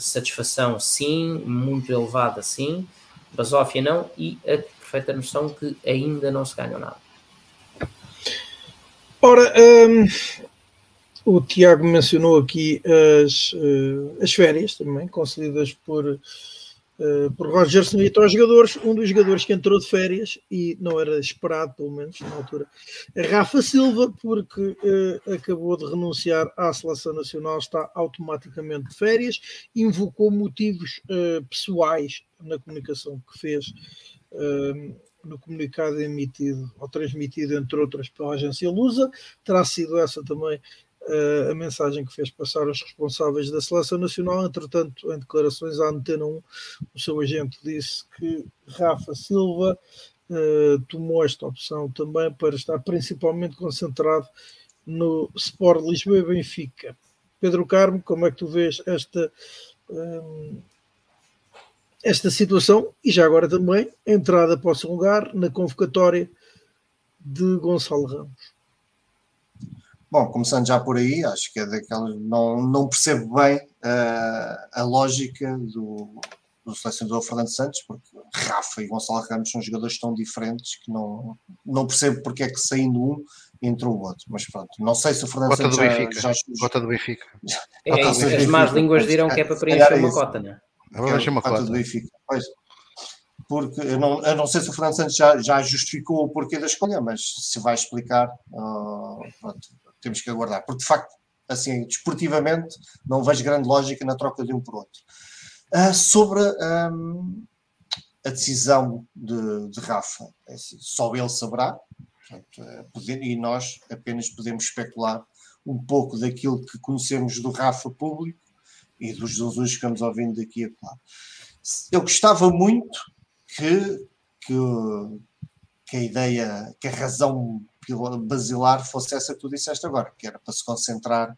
[SPEAKER 2] satisfação sim, muito elevada sim, basófia não, e a perfeita noção que ainda não se ganhou nada.
[SPEAKER 1] Ora, um, o Tiago mencionou aqui as, uh, as férias também, concedidas por, uh, por Roger Smith aos jogadores. Um dos jogadores que entrou de férias, e não era esperado, pelo menos na altura, é Rafa Silva, porque uh, acabou de renunciar à seleção nacional, está automaticamente de férias, invocou motivos pessoais na comunicação que fez no comunicado emitido ou transmitido, entre outras, pela agência Lusa. Terá sido essa também uh, a mensagem que fez passar aos responsáveis da Seleção Nacional. Entretanto, em declarações à Antena 1, o seu agente disse que Rafa Silva uh, tomou esta opção também para estar principalmente concentrado no Sport Lisboa e Benfica. Pedro Carmo, como é que tu vês esta. Eh, esta situação e já agora também a entrada para o seu lugar na convocatória de Gonçalo Ramos.
[SPEAKER 3] Bom, começando já por aí, acho que é daquelas. Não, não percebo bem uh, a lógica do, do selecionador Fernando Santos, porque Rafa e Gonçalo Ramos são jogadores tão diferentes que não, não percebo porque é que saindo um entrou o outro. Mas pronto, não sei se o Fernando
[SPEAKER 4] Gota
[SPEAKER 3] Santos
[SPEAKER 4] do Benfica. já, já... Gota do Benfica.
[SPEAKER 2] É, as más línguas dirão que é para preencher uma cota, não é?
[SPEAKER 4] Agora é uma cota.
[SPEAKER 3] do Benfica. Pois, porque eu não, eu não sei se o Fernando Santos já, já justificou o porquê da escolha, mas se vai explicar, uh, pronto, temos que aguardar. Porque de facto, assim, desportivamente, não vejo grande lógica na troca de um por outro. Uh, sobre um, a decisão de, de Rafa, é assim, só ele saberá, portanto, é, e nós apenas podemos especular um pouco daquilo que conhecemos do Rafa público e dos Jesus que vamos ouvindo daqui a pouco. Eu gostava muito que, que, que, a ideia, que a razão basilar fosse essa que tu disseste agora, que era para se concentrar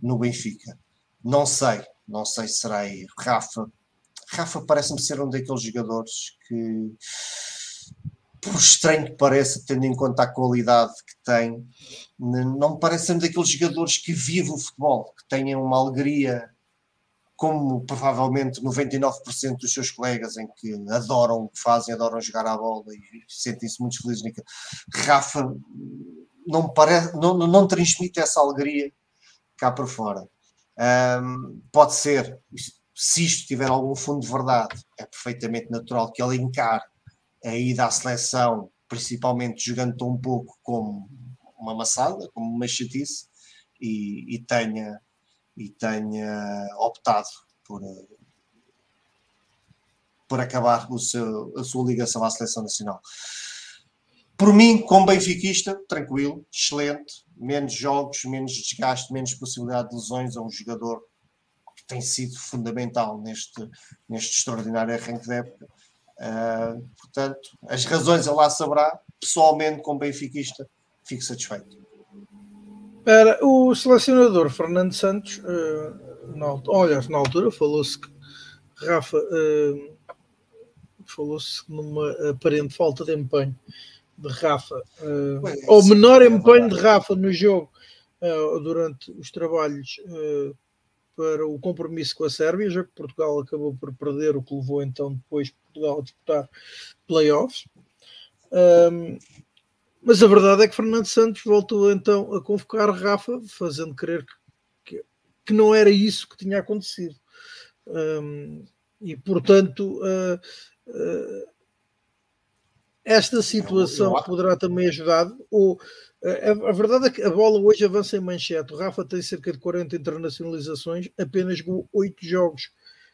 [SPEAKER 3] no Benfica. Não sei, não sei se será aí. Rafa, Rafa parece-me ser um daqueles jogadores que, por estranho que pareça, tendo em conta a qualidade que tem, não me parece um daqueles jogadores que vivem o futebol, que tenham uma alegria como provavelmente 99% dos seus colegas em que adoram o que fazem, adoram jogar à bola e sentem-se muito felizes. Rafa não, parece, não, não transmite essa alegria cá por fora. Um, pode ser, se isto tiver algum fundo de verdade, é perfeitamente natural que ele encare a ida à seleção, principalmente jogando tão pouco como uma maçada, como uma chatice, e, e tenha e tenha optado por, por acabar o seu, a sua ligação à seleção nacional. Por mim, como benfiquista, tranquilo, excelente, menos jogos, menos desgaste, menos possibilidade de lesões a um jogador que tem sido fundamental neste, neste extraordinário arranque de época. Uh, portanto, as razões ele lá saberá. Pessoalmente, como benfiquista, fico satisfeito.
[SPEAKER 1] Era o selecionador Fernando Santos, uh, na, olha, na altura falou-se que Rafa uh, falou-se numa aparente falta de empenho de Rafa, uh, ou menor empenho de Rafa no jogo durante os trabalhos para o compromisso com a Sérvia, já que Portugal acabou por perder, o que levou então depois Portugal a disputar playoffs. Um, mas a verdade é que Fernando Santos voltou então a convocar Rafa, fazendo crer que, que, que não era isso que tinha acontecido. Um, e portanto, uh, uh, esta situação poderá também ajudar. Ou, uh, a, verdade é que a bola hoje avança em manchete. O Rafa tem cerca de 40 internacionalizações, apenas jogou 8 jogos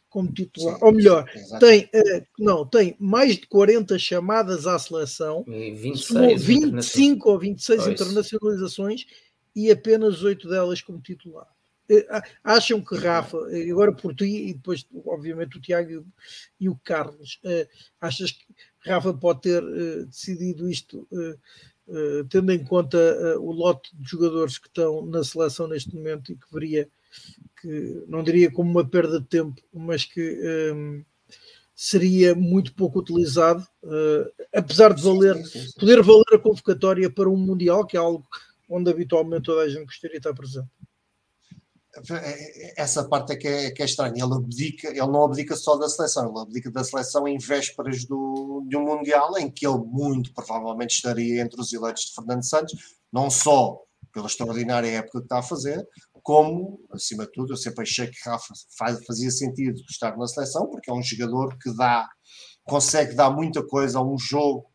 [SPEAKER 1] como titular, sim, ou melhor, sim, tem, uh, não, tem mais de 40 chamadas à seleção,
[SPEAKER 2] 26,
[SPEAKER 1] 25 ou 26 pois. internacionalizações e apenas 8 delas como titular. acham que Rafa, agora por ti e depois, obviamente, o Tiago e o Carlos, achas que Rafa pode ter decidido isto tendo em conta o lote de jogadores que estão na seleção neste momento e que veria que não diria como uma perda de tempo, mas que um, seria muito pouco utilizado, uh, apesar de valer, poder valer a convocatória para um Mundial, que é algo onde habitualmente toda a gente gostaria de estar presente.
[SPEAKER 3] Essa parte é que é, que é estranha. Ele, abdica, ele não abdica só da seleção, ele abdica da seleção em vésperas do, de um Mundial em que ele muito provavelmente estaria entre os eleitos de Fernando Santos, não só pela extraordinária época que está a fazer, como, acima de tudo, eu sempre achei que Rafa fazia sentido estar na seleção, porque é um jogador que dá, consegue dar muita coisa a um jogo,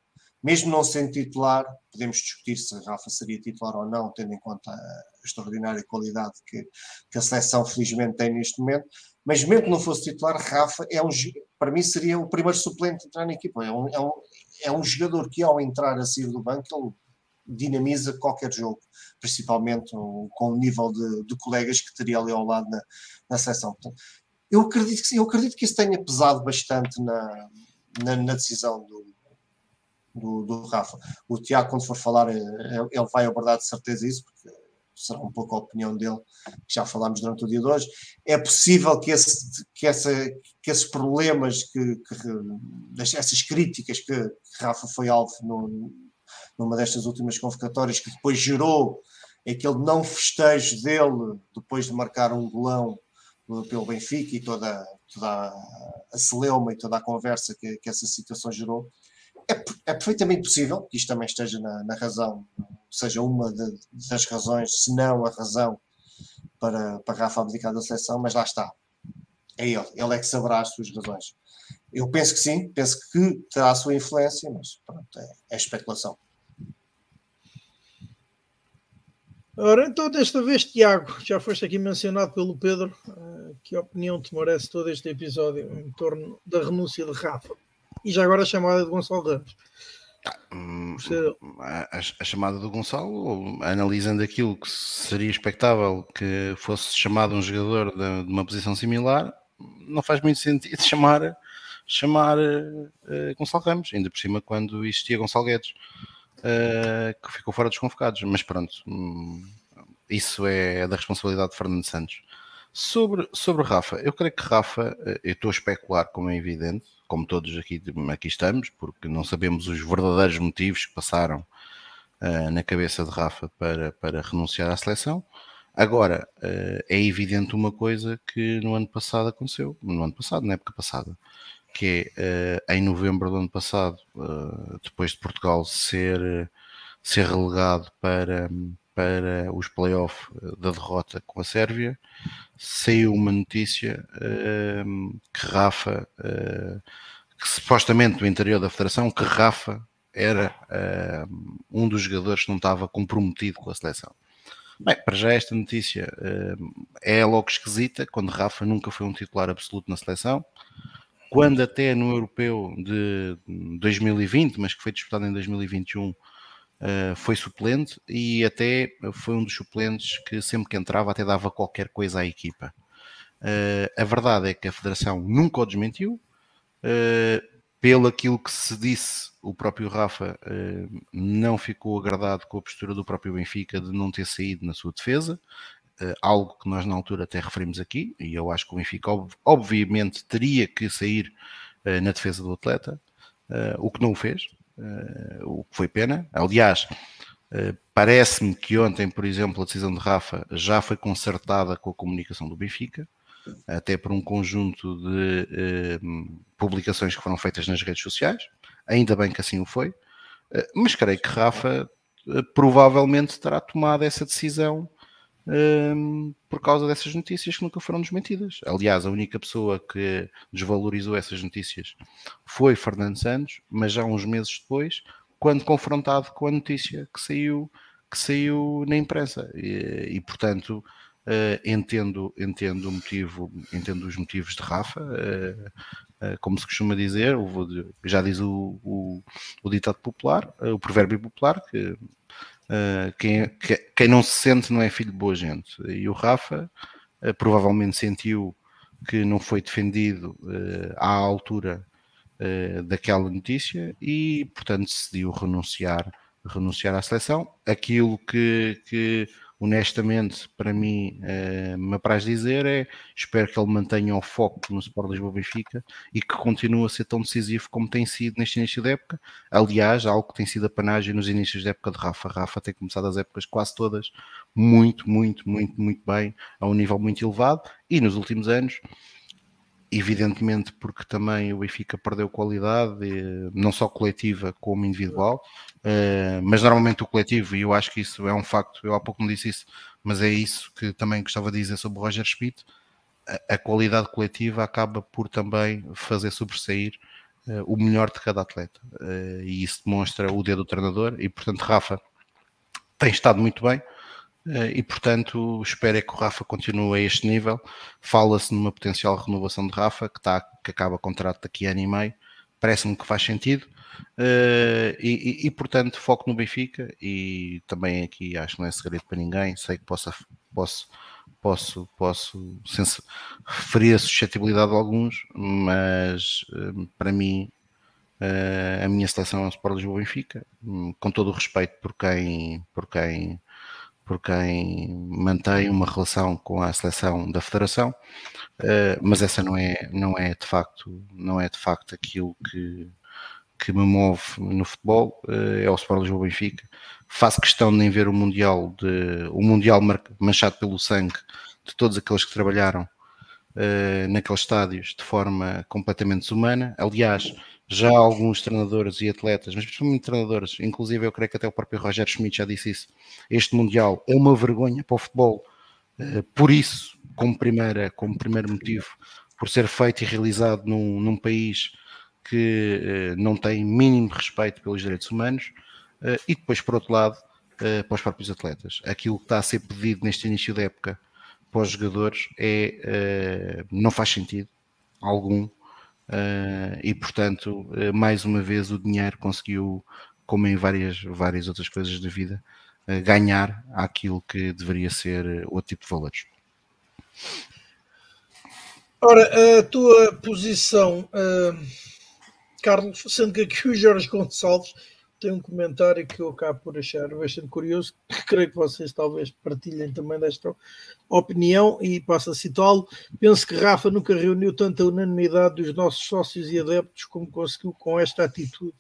[SPEAKER 3] mesmo não sendo titular, podemos discutir se Rafa seria titular ou não, tendo em conta a extraordinária qualidade que, que a seleção felizmente tem neste momento, mas mesmo que não fosse titular, Rafa é um, para mim seria o primeiro suplente a entrar na equipa, é um, é um, é um jogador que ao entrar a sair do banco, ele dinamiza qualquer jogo, principalmente com o nível de, de, colegas que teria ali ao lado na, na seleção. Portanto, eu acredito que eu acredito que isso tenha pesado bastante na, na, na decisão do, do, do, Rafa. O Tiago, quando for falar, eh, ele vai abordar de certeza isso, porque será um pouco a opinião dele, que já falámos durante o dia de hoje. É possível que, esse, que, essa, que esses problemas, que, que, essas críticas que, que Rafa foi alvo no, numa destas últimas convocatórias, que depois gerou aquele não festejo dele, depois de marcar um golão pelo Benfica e toda, toda a celeuma e toda a conversa que, que essa situação gerou. É, é, perfeitamente possível que isto também esteja na, na razão, seja uma de, das razões, se não a razão para, para Rafa abdicar da seleção, mas lá está. É ele, ele é que saberá as suas razões. Eu penso que sim, penso que terá a sua influência, mas pronto, é, é especulação.
[SPEAKER 1] Ora, então desta vez, Tiago, já foste aqui mencionado pelo Pedro, uh, que opinião te merece todo este episódio em torno da renúncia de Rafa e já agora a chamada de Gonçalo Ramos?
[SPEAKER 4] Hum, a, a, chamada do Gonçalo, analisando aquilo que seria expectável que fosse chamado um jogador de, de uma posição similar, não faz muito sentido chamar, chamar uh, Gonçalo Ramos, ainda por cima quando existia Gonçalo Guedes uh, que ficou fora dos convocados. Mas pronto, hum, isso é da responsabilidade de Fernando Santos. Sobre, sobre Rafa, eu creio que Rafa, eh, eu estou a especular, como é evidente, como todos aqui, aqui estamos, porque não sabemos os verdadeiros motivos que passaram uh, na cabeça de Rafa para, para renunciar à seleção. Agora, uh, é evidente uma coisa que no ano passado aconteceu, no ano passado, na época passada, que é uh, em novembro do ano passado, uh, depois de Portugal ser, ser relegado para, para os playoffs eh, da derrota com a Sérvia, saiu uma notícia que Rafa, que supostamente do interior da Federação, que Rafa era um dos jogadores que não estava comprometido com a seleção. Bem, para já esta notícia é logo esquisita, quando Rafa nunca foi um titular absoluto na seleção quando até no europeu de 2020, mas que foi disputado em 2021, Uh, eh, foi suplente e até foi um dos suplentes que sempre que entrava até dava qualquer coisa à equipa. Uh, a verdade é que a Federação nunca o desmentiu. Uh, pelo aquilo que se disse, o próprio Rafa não ficou agradado com a postura do próprio Benfica de não ter saído na sua defesa. Uh, algo que nós na altura até referimos aqui, e eu acho que o Benfica ob obviamente teria que sair uh, na defesa do atleta, uh, o que não o fez, o que foi pena. Aliás, parece-me que ontem, por exemplo, a decisão de Rafa já foi concertada com a comunicação do Benfica, até por um conjunto de publicações que foram feitas nas redes sociais, ainda bem que assim o foi, mas creio que Rafa provavelmente terá tomado essa decisão um, por causa dessas notícias que nunca foram desmentidas. Aliás, a única pessoa que desvalorizou essas notícias foi Fernando Santos, mas já uns meses depois, quando confrontado com a notícia que saiu, que saiu na imprensa. E, e portanto, Uh, entendo, entendo o motivo, entendo os motivos de Rafa, uh, uh, como se costuma dizer, já diz o, o, o ditado popular, o provérbio popular, que Uh, quem, quem não se sente não é filho de boa gente. E o Rafa provavelmente sentiu que não foi defendido à altura daquela notícia e, portanto, decidiu renunciar, renunciar à seleção. Aquilo que, que honestamente, para mim, uh, me apraz dizer é espero que ele mantenha o foco no Sport Lisboa Benfica e que continue a ser tão decisivo como tem sido neste início da época. Aliás, algo que tem sido a panagem nos inícios da época de Rafa. Rafa tem começado as épocas quase todas muito, muito, muito, muito bem, a um nível muito elevado e nos últimos anos evidentemente porque também o Benfica perdeu qualidade, não só coletiva como individual, eh, mas normalmente o coletivo, e eu acho que isso é um facto, eu há pouco me disse isso, mas é isso que também gostava de dizer sobre o Roger Schmidt, a, qualidade coletiva acaba por também fazer sobressair eh, o melhor de cada atleta, eh, e isso demonstra o dedo do treinador, e portanto Rafa tem estado muito bem, eh, e portanto espero é que o Rafa continue a este nível. Fala-se numa potencial renovação de Rafa que, está, que acaba contrato daqui a ano e meio. Parece-me que faz sentido. Uh, e, e, e, portanto foco no Benfica e também aqui acho que não é segredo para ninguém. Sei que possa, posso, posso, posso referir a suscetibilidade de alguns, mas uh, para mim uh, a minha seleção é o Sport Lisboa Benfica, um, com todo o respeito por quem, por quem por quem mantém uma relação com a seleção da Federação, eh, mas essa não é, não é de facto, não é de facto aquilo que, que me move no futebol, eh, é o Sport Lisboa Benfica. Faço questão de nem ver o Mundial, de, o mundial manchado pelo sangue de todos aqueles que trabalharam uh, naqueles estádios de forma completamente desumana. Aliás, já alguns treinadores e atletas, mas principalmente treinadores, inclusive eu creio que até o próprio Roger Schmidt já disse isso, este Mundial é uma vergonha para o futebol, uh, por isso, como, primeira, como primeiro motivo, por ser feito e realizado num, num país que uh, não tem mínimo respeito pelos direitos humanos, uh, e depois, por outro lado, para os próprios atletas. Aquilo que está a ser pedido neste início da época para os jogadores é, não faz sentido algum Uh, e portanto, uh, mais uma vez, o dinheiro conseguiu, como em várias, várias outras coisas da vida, uh, ganhar aquilo que deveria ser outro tipo de valores.
[SPEAKER 1] Ora, a tua posição, Carlos, sendo que aqui o Jorge Gonçalves tem um comentário que eu acabo por achar bastante curioso, que creio que vocês talvez partilhem também desta opinião, e passo a citá-lo. Penso que Rafa nunca reuniu tanta unanimidade dos nossos sócios e adeptos como conseguiu com esta atitude.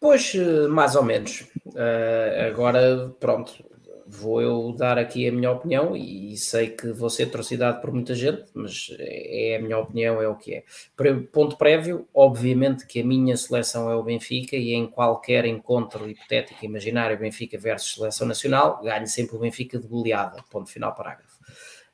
[SPEAKER 2] Pois, eh, mais ou menos. Uh, agora, pronto, vou eu dar aqui a minha opinião e sei que vou ser atrocidade por muita gente, mas é a minha opinião, é o que é. Ponto prévio, obviamente que a minha seleção é o Benfica e em qualquer encontro hipotético imaginário Benfica versus seleção nacional, ganho sempre o Benfica de goleada, ponto final parágrafo.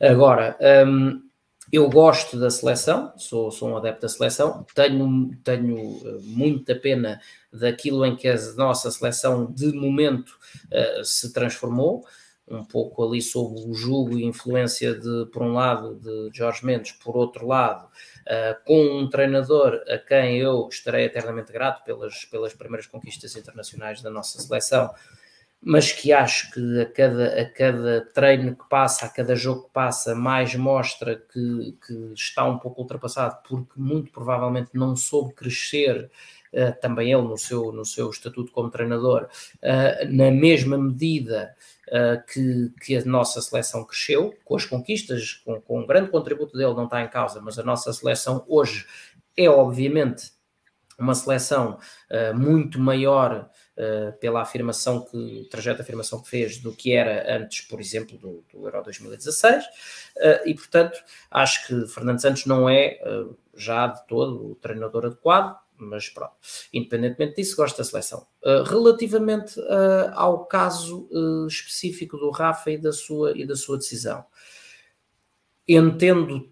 [SPEAKER 2] Agora, hum, eu gosto da seleção, sou, sou um adepto da seleção, tenho, tenho eh, muita pena daquilo em que a nossa seleção de momento uh, se transformou, um pouco ali sob o jugo e influência de, por um lado, de Jorge Mendes, por outro lado, uh, com um treinador a quem eu estarei eternamente grato pelas, pelas primeiras conquistas internacionais da nossa seleção, mas que acho que a cada, a cada treino que passa, a cada jogo que passa, mais mostra que, que está um pouco ultrapassado, porque muito provavelmente não soube crescer. Uh, também ele no seu, no seu estatuto como treinador, uh, na mesma medida uh, que, que a nossa seleção cresceu, com as conquistas, com, com um grande contributo dele, não está em causa, mas a nossa seleção hoje é obviamente uma seleção muito maior uh, pela afirmação que, trajeto afirmação que fez do que era antes, por exemplo, do, do Euro 2016, uh, eh, e portanto acho que Fernando Santos não é uh, já de todo o treinador adequado, mas pronto, independentemente disso, gosto da seleção. Uh, relativamente uh, ao caso uh, específico do Rafa e da sua, e da sua decisão, entendo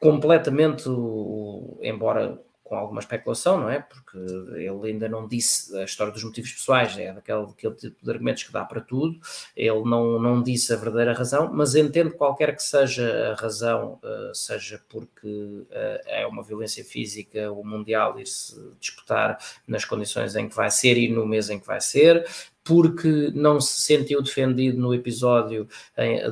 [SPEAKER 2] completamente, o, embora com alguma especulação, não é? Porque ele ainda não disse a história dos motivos pessoais, é daquele, daquele tipo de argumentos que dá para tudo, ele não, não disse a verdadeira razão, mas entendo qualquer que seja a razão, uh, seja porque uh, é uma violência física, o Mundial ir-se disputar nas condições em que vai ser e no mês em que vai ser, porque não se sentiu defendido no episódio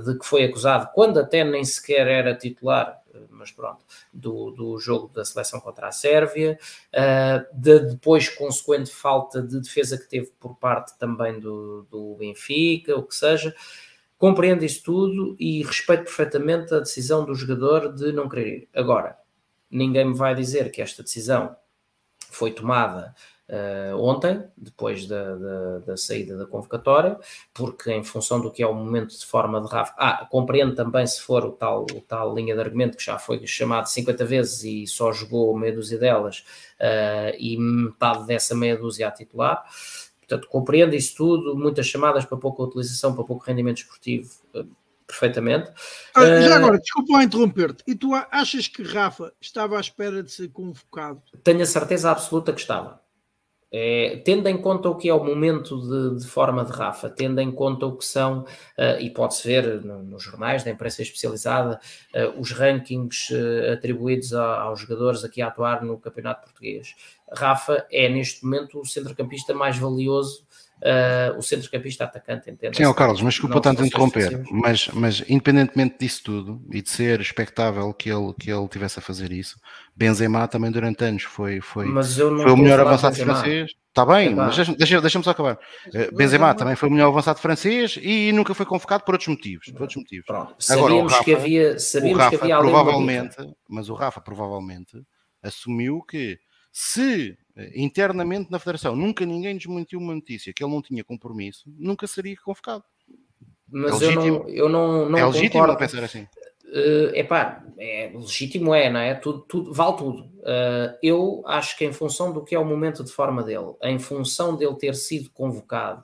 [SPEAKER 2] de que foi acusado, quando até nem sequer era titular, mas pronto, do, do jogo da seleção contra a Sérvia, uh, da depois consequente falta de defesa que teve por parte também do, do Benfica, o que seja. Compreendo isso tudo e respeito perfeitamente a decisão do jogador de não querer ir. Agora, ninguém me vai dizer que esta decisão foi tomada uh, ontem, depois da, da, da, saída da convocatória, porque em função do que é o momento de forma de Rafa, ah, compreendo também se for o tal, o tal linha de argumento que já foi chamado 50 vezes e só jogou meia dúzia delas uh, e metade dessa meia dúzia a titular. Portanto, compreendo isso tudo, muitas chamadas para pouca utilização, para pouco rendimento esportivo, uh, perfeitamente.
[SPEAKER 1] Ah, já agora, desculpa lá interromper-te. E tu achas que Rafa estava à espera de ser convocado?
[SPEAKER 2] Tenho a certeza absoluta que estava. É, tendo em conta o que é o momento de, de, forma de Rafa, tendo em conta o que são, uh, e pode-se ver no, nos jornais da imprensa especializada, uh, os rankings uh, atribuídos a, aos jogadores aqui a atuar no Campeonato Português. Rafa é, neste momento, o centrocampista mais valioso Uh, o centrocampista atacante, entende?
[SPEAKER 4] Sim, oh Carlos, mas desculpa tanto interromper, mas, mas independentemente disso tudo e de ser expectável que ele, que ele tivesse a fazer isso, Benzema também durante anos foi, foi, foi o melhor avançado francês. Está bem, mas deixa-me deixa só acabar. Uh, Benzema também foi o melhor avançado francês e nunca foi convocado por outros motivos. Por outros motivos.
[SPEAKER 2] Pronto. Agora, sabíamos Rafa, que havia, sabíamos
[SPEAKER 4] Rafa,
[SPEAKER 2] que havia
[SPEAKER 4] provavelmente, mas o Rafa provavelmente assumiu que se eh, internamente na Federação nunca ninguém desmentiu uma notícia que ele não tinha compromisso, nunca seria convocado.
[SPEAKER 2] Mas é eu, não, eu não, não
[SPEAKER 4] É legítimo concordo. pensar assim.
[SPEAKER 2] Uh, epá, é legítimo é, não é? Tudo, tudo, vale tudo. Uh, eu acho que em função do que é o momento de forma dele, em função dele ter sido convocado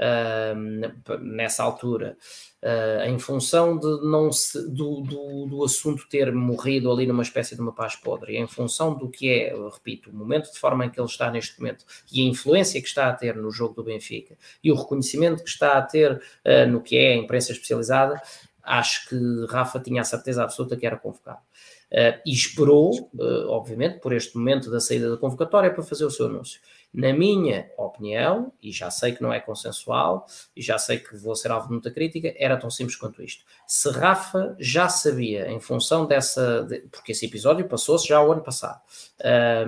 [SPEAKER 2] uh, nessa altura, uh, em função de não se, do, do, do, assunto ter morrido ali numa espécie de uma paz podre, em função do que é, repito, o momento de forma em que ele está neste momento e a influência que está a ter no jogo do Benfica e o reconhecimento que está a ter uh, no que é a imprensa especializada, acho que Rafa tinha a certeza absoluta que era convocado. Uh, e esperou, uh, obviamente, por este momento da saída da convocatória para fazer o seu anúncio. Na minha opinião, e já sei que não é consensual, e já sei que vou ser alvo de muita crítica, era tão simples quanto isto. Se Rafa já sabia, em função dessa. De, porque esse episódio passou-se já o ano passado,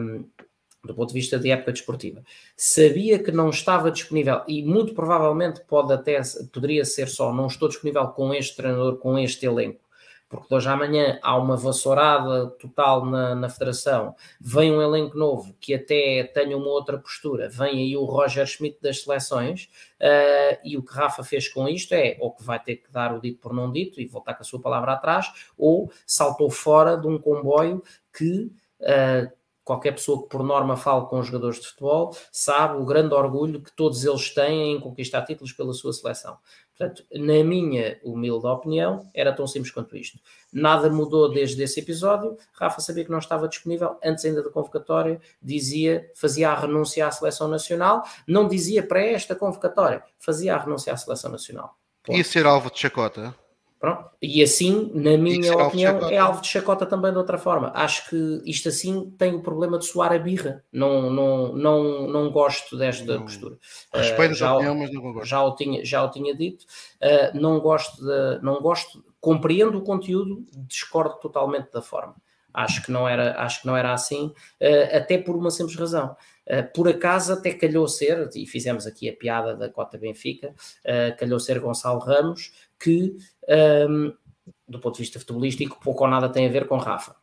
[SPEAKER 2] um, do ponto de vista de época desportiva, sabia que não estava disponível, e muito provavelmente pode até, poderia ser só, não estou disponível com este treinador, com este elenco porque de hoje à amanhã há uma vassourada total na, na federação, vem um elenco novo que até tenha uma outra postura, vem aí o Roger Schmidt das seleções, uh, e o que Rafa fez com isto é, ou que vai ter que dar o dito por não dito e voltar com a sua palavra atrás, ou saltou fora de um comboio que uh, qualquer pessoa que por norma fale com jogadores de futebol sabe o grande orgulho que todos eles têm em conquistar títulos pela sua seleção. Portanto, na minha humilde opinião, era tão simples quanto isto. Nada mudou desde esse episódio. Rafa sabia que não estava disponível, antes ainda da convocatória, dizia, fazia a renúncia à seleção nacional, não dizia para esta convocatória, fazia a renúncia à seleção nacional.
[SPEAKER 4] Ponto. E ser alvo de chacota?
[SPEAKER 2] Pronto. E assim, na minha opinião, é alvo de chacota também de outra forma. Acho que isto assim tem o problema de soar a birra. Não, não, não, não gosto desta não. postura.
[SPEAKER 4] Respeito uh, já, a opinião, mas não gosto.
[SPEAKER 2] Já o tinha, já o tinha dito. Uh, não gosto de, não gosto, compreendo o conteúdo, discordo totalmente da forma. Acho que não era, acho que não era assim, uh, até por uma simples razão. Uh, por acaso até calhou ser, e fizemos aqui a piada da Cota Benfica, uh, calhou ser Gonçalo Ramos, que, um, do ponto de vista futebolístico, pouco ou nada tem a ver com Rafa.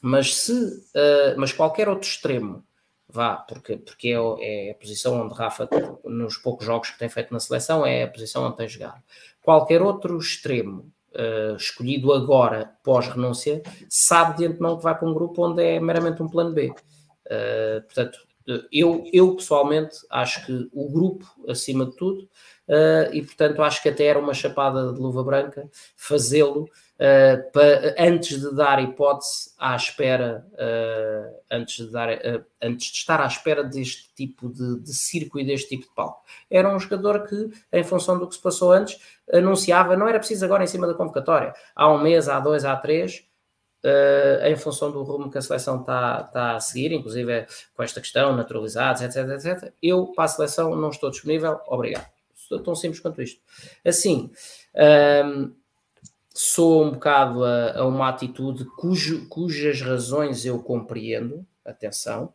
[SPEAKER 2] Mas se, uh, mas qualquer outro extremo, vá, porque, porque é, é, a posição onde Rafa, nos poucos jogos que tem feito na seleção, é a posição onde tem jogado. Qualquer outro extremo uh, escolhido agora, pós-renúncia, sabe de antemão que vai para um grupo onde é meramente um plano B. Uh, portanto, eu, eu pessoalmente acho que o grupo, acima de tudo, uh, e portanto acho que até era uma chapada de luva branca fazê-lo uh, antes de dar hipótese à espera, uh, antes, de dar, antes de estar à espera deste tipo de, de, circo e deste tipo de palco. Era um jogador que, em função do que se passou antes, anunciava, não era preciso agora em cima da convocatória, há um mês, há dois, há três, Uh, em função do rumo que a seleção está tá a seguir, inclusive é com esta questão, naturalizados, etc, etc. Eu, para a seleção, não estou disponível, obrigado. Tão simples quanto isto. Assim, um, sou um bocado a, a uma atitude cujo, cujas razões eu compreendo, atenção,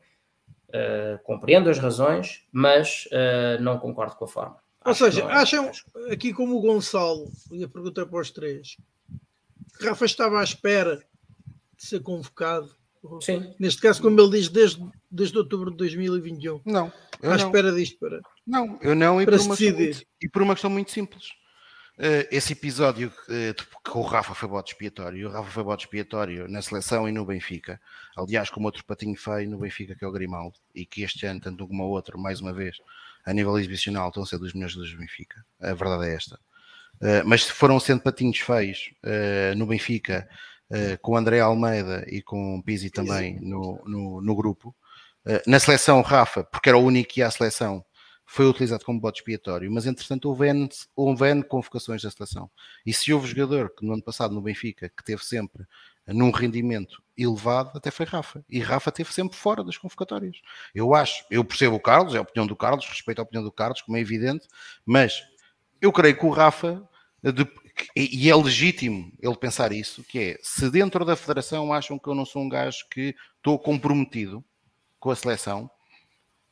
[SPEAKER 2] uh, compreendo as razões, mas uh, não concordo com a forma.
[SPEAKER 1] Ou Acho seja, é, acham, aqui como o Gonçalo, e a pergunta é para os três, Rafa estava à espera de ser convocado.
[SPEAKER 2] Sim.
[SPEAKER 1] Neste caso, como ele diz, desde, desde outubro de 2021.
[SPEAKER 4] Não.
[SPEAKER 1] À não. espera disto para.
[SPEAKER 4] Não, eu não, e, por uma, muito, e por uma questão muito simples. Uh, esse episódio uh, que o Rafa foi bode expiatório, o Rafa foi bode expiatório na seleção e no Benfica, aliás, como outro patinho feio no Benfica, que é o Grimaldo, e que este ano, tanto um como o outro, mais uma vez, a nível exibicional, estão a ser dos melhores do Benfica. A verdade é esta. Uh, mas foram sendo patinhos feios no Benfica uh, com o André Almeida e com o Pizzi também no, no, no grupo. Uh, na seleção, Rafa, porque era o único que ia à seleção, foi utilizado como bote expiatório, mas entretanto houve N, houve N convocações da seleção. E se houve jogador que no ano passado no Benfica, que teve sempre num rendimento elevado, até foi Rafa. E Rafa teve sempre fora das convocatórias. Eu acho, eu percebo o Carlos, é a opinião do Carlos, respeito a opinião do Carlos, como é evidente, mas eu creio que o Rafa, de, e é legítimo ele pensar isso, que é, se dentro da federação acham que eu não sou um gajo que estou comprometido com a seleção,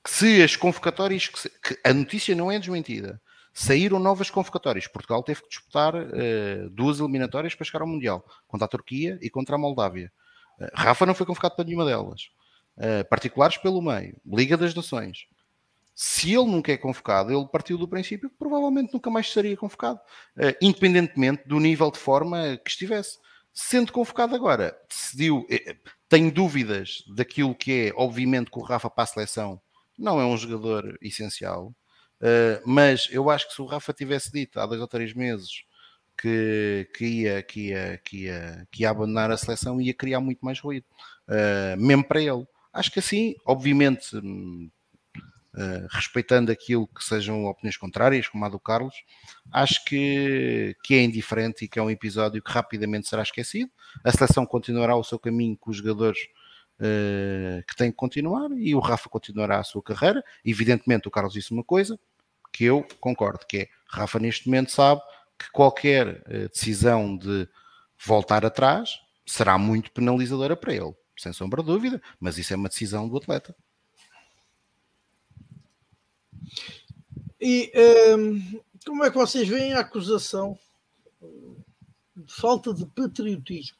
[SPEAKER 4] se as convocatórias, que, se, que a notícia não é desmentida, saíram novas convocatórias. Portugal teve que disputar uh, duas eliminatórias para chegar ao Mundial, contra a Turquia e contra a Moldávia. Uh, Rafa não foi convocado para nenhuma delas. Uh, particulares pelo meio, Liga das Nações se ele nunca é convocado, ele partiu do princípio que provavelmente nunca mais seria convocado, independentemente do nível de forma que estivesse. Sendo convocado agora, decidiu. Tenho dúvidas daquilo que é, obviamente, que o Rafa para a seleção não é um jogador essencial, uh, mas eu acho que se o Rafa tivesse dito há dois ou três meses que, que, ia, que, ia, que, ia, que ia abandonar a seleção, ia criar muito mais ruído, mesmo para ele. Acho que assim, obviamente hum, Uh, respeitando aquilo que sejam opiniões contrárias, como a do Carlos, acho que, que é indiferente e que é um episódio que rapidamente será esquecido. A seleção continuará o seu caminho com os jogadores que têm que continuar e o Rafa continuará a sua carreira. Evidentemente, o Carlos disse uma coisa que eu concordo, que é Rafa neste momento sabe que qualquer uh, decisão de voltar atrás será muito penalizadora para ele, sem sombra de dúvida, mas isso é uma decisão do atleta.
[SPEAKER 1] E um, como é que vocês veem a acusação de falta de patriotismo?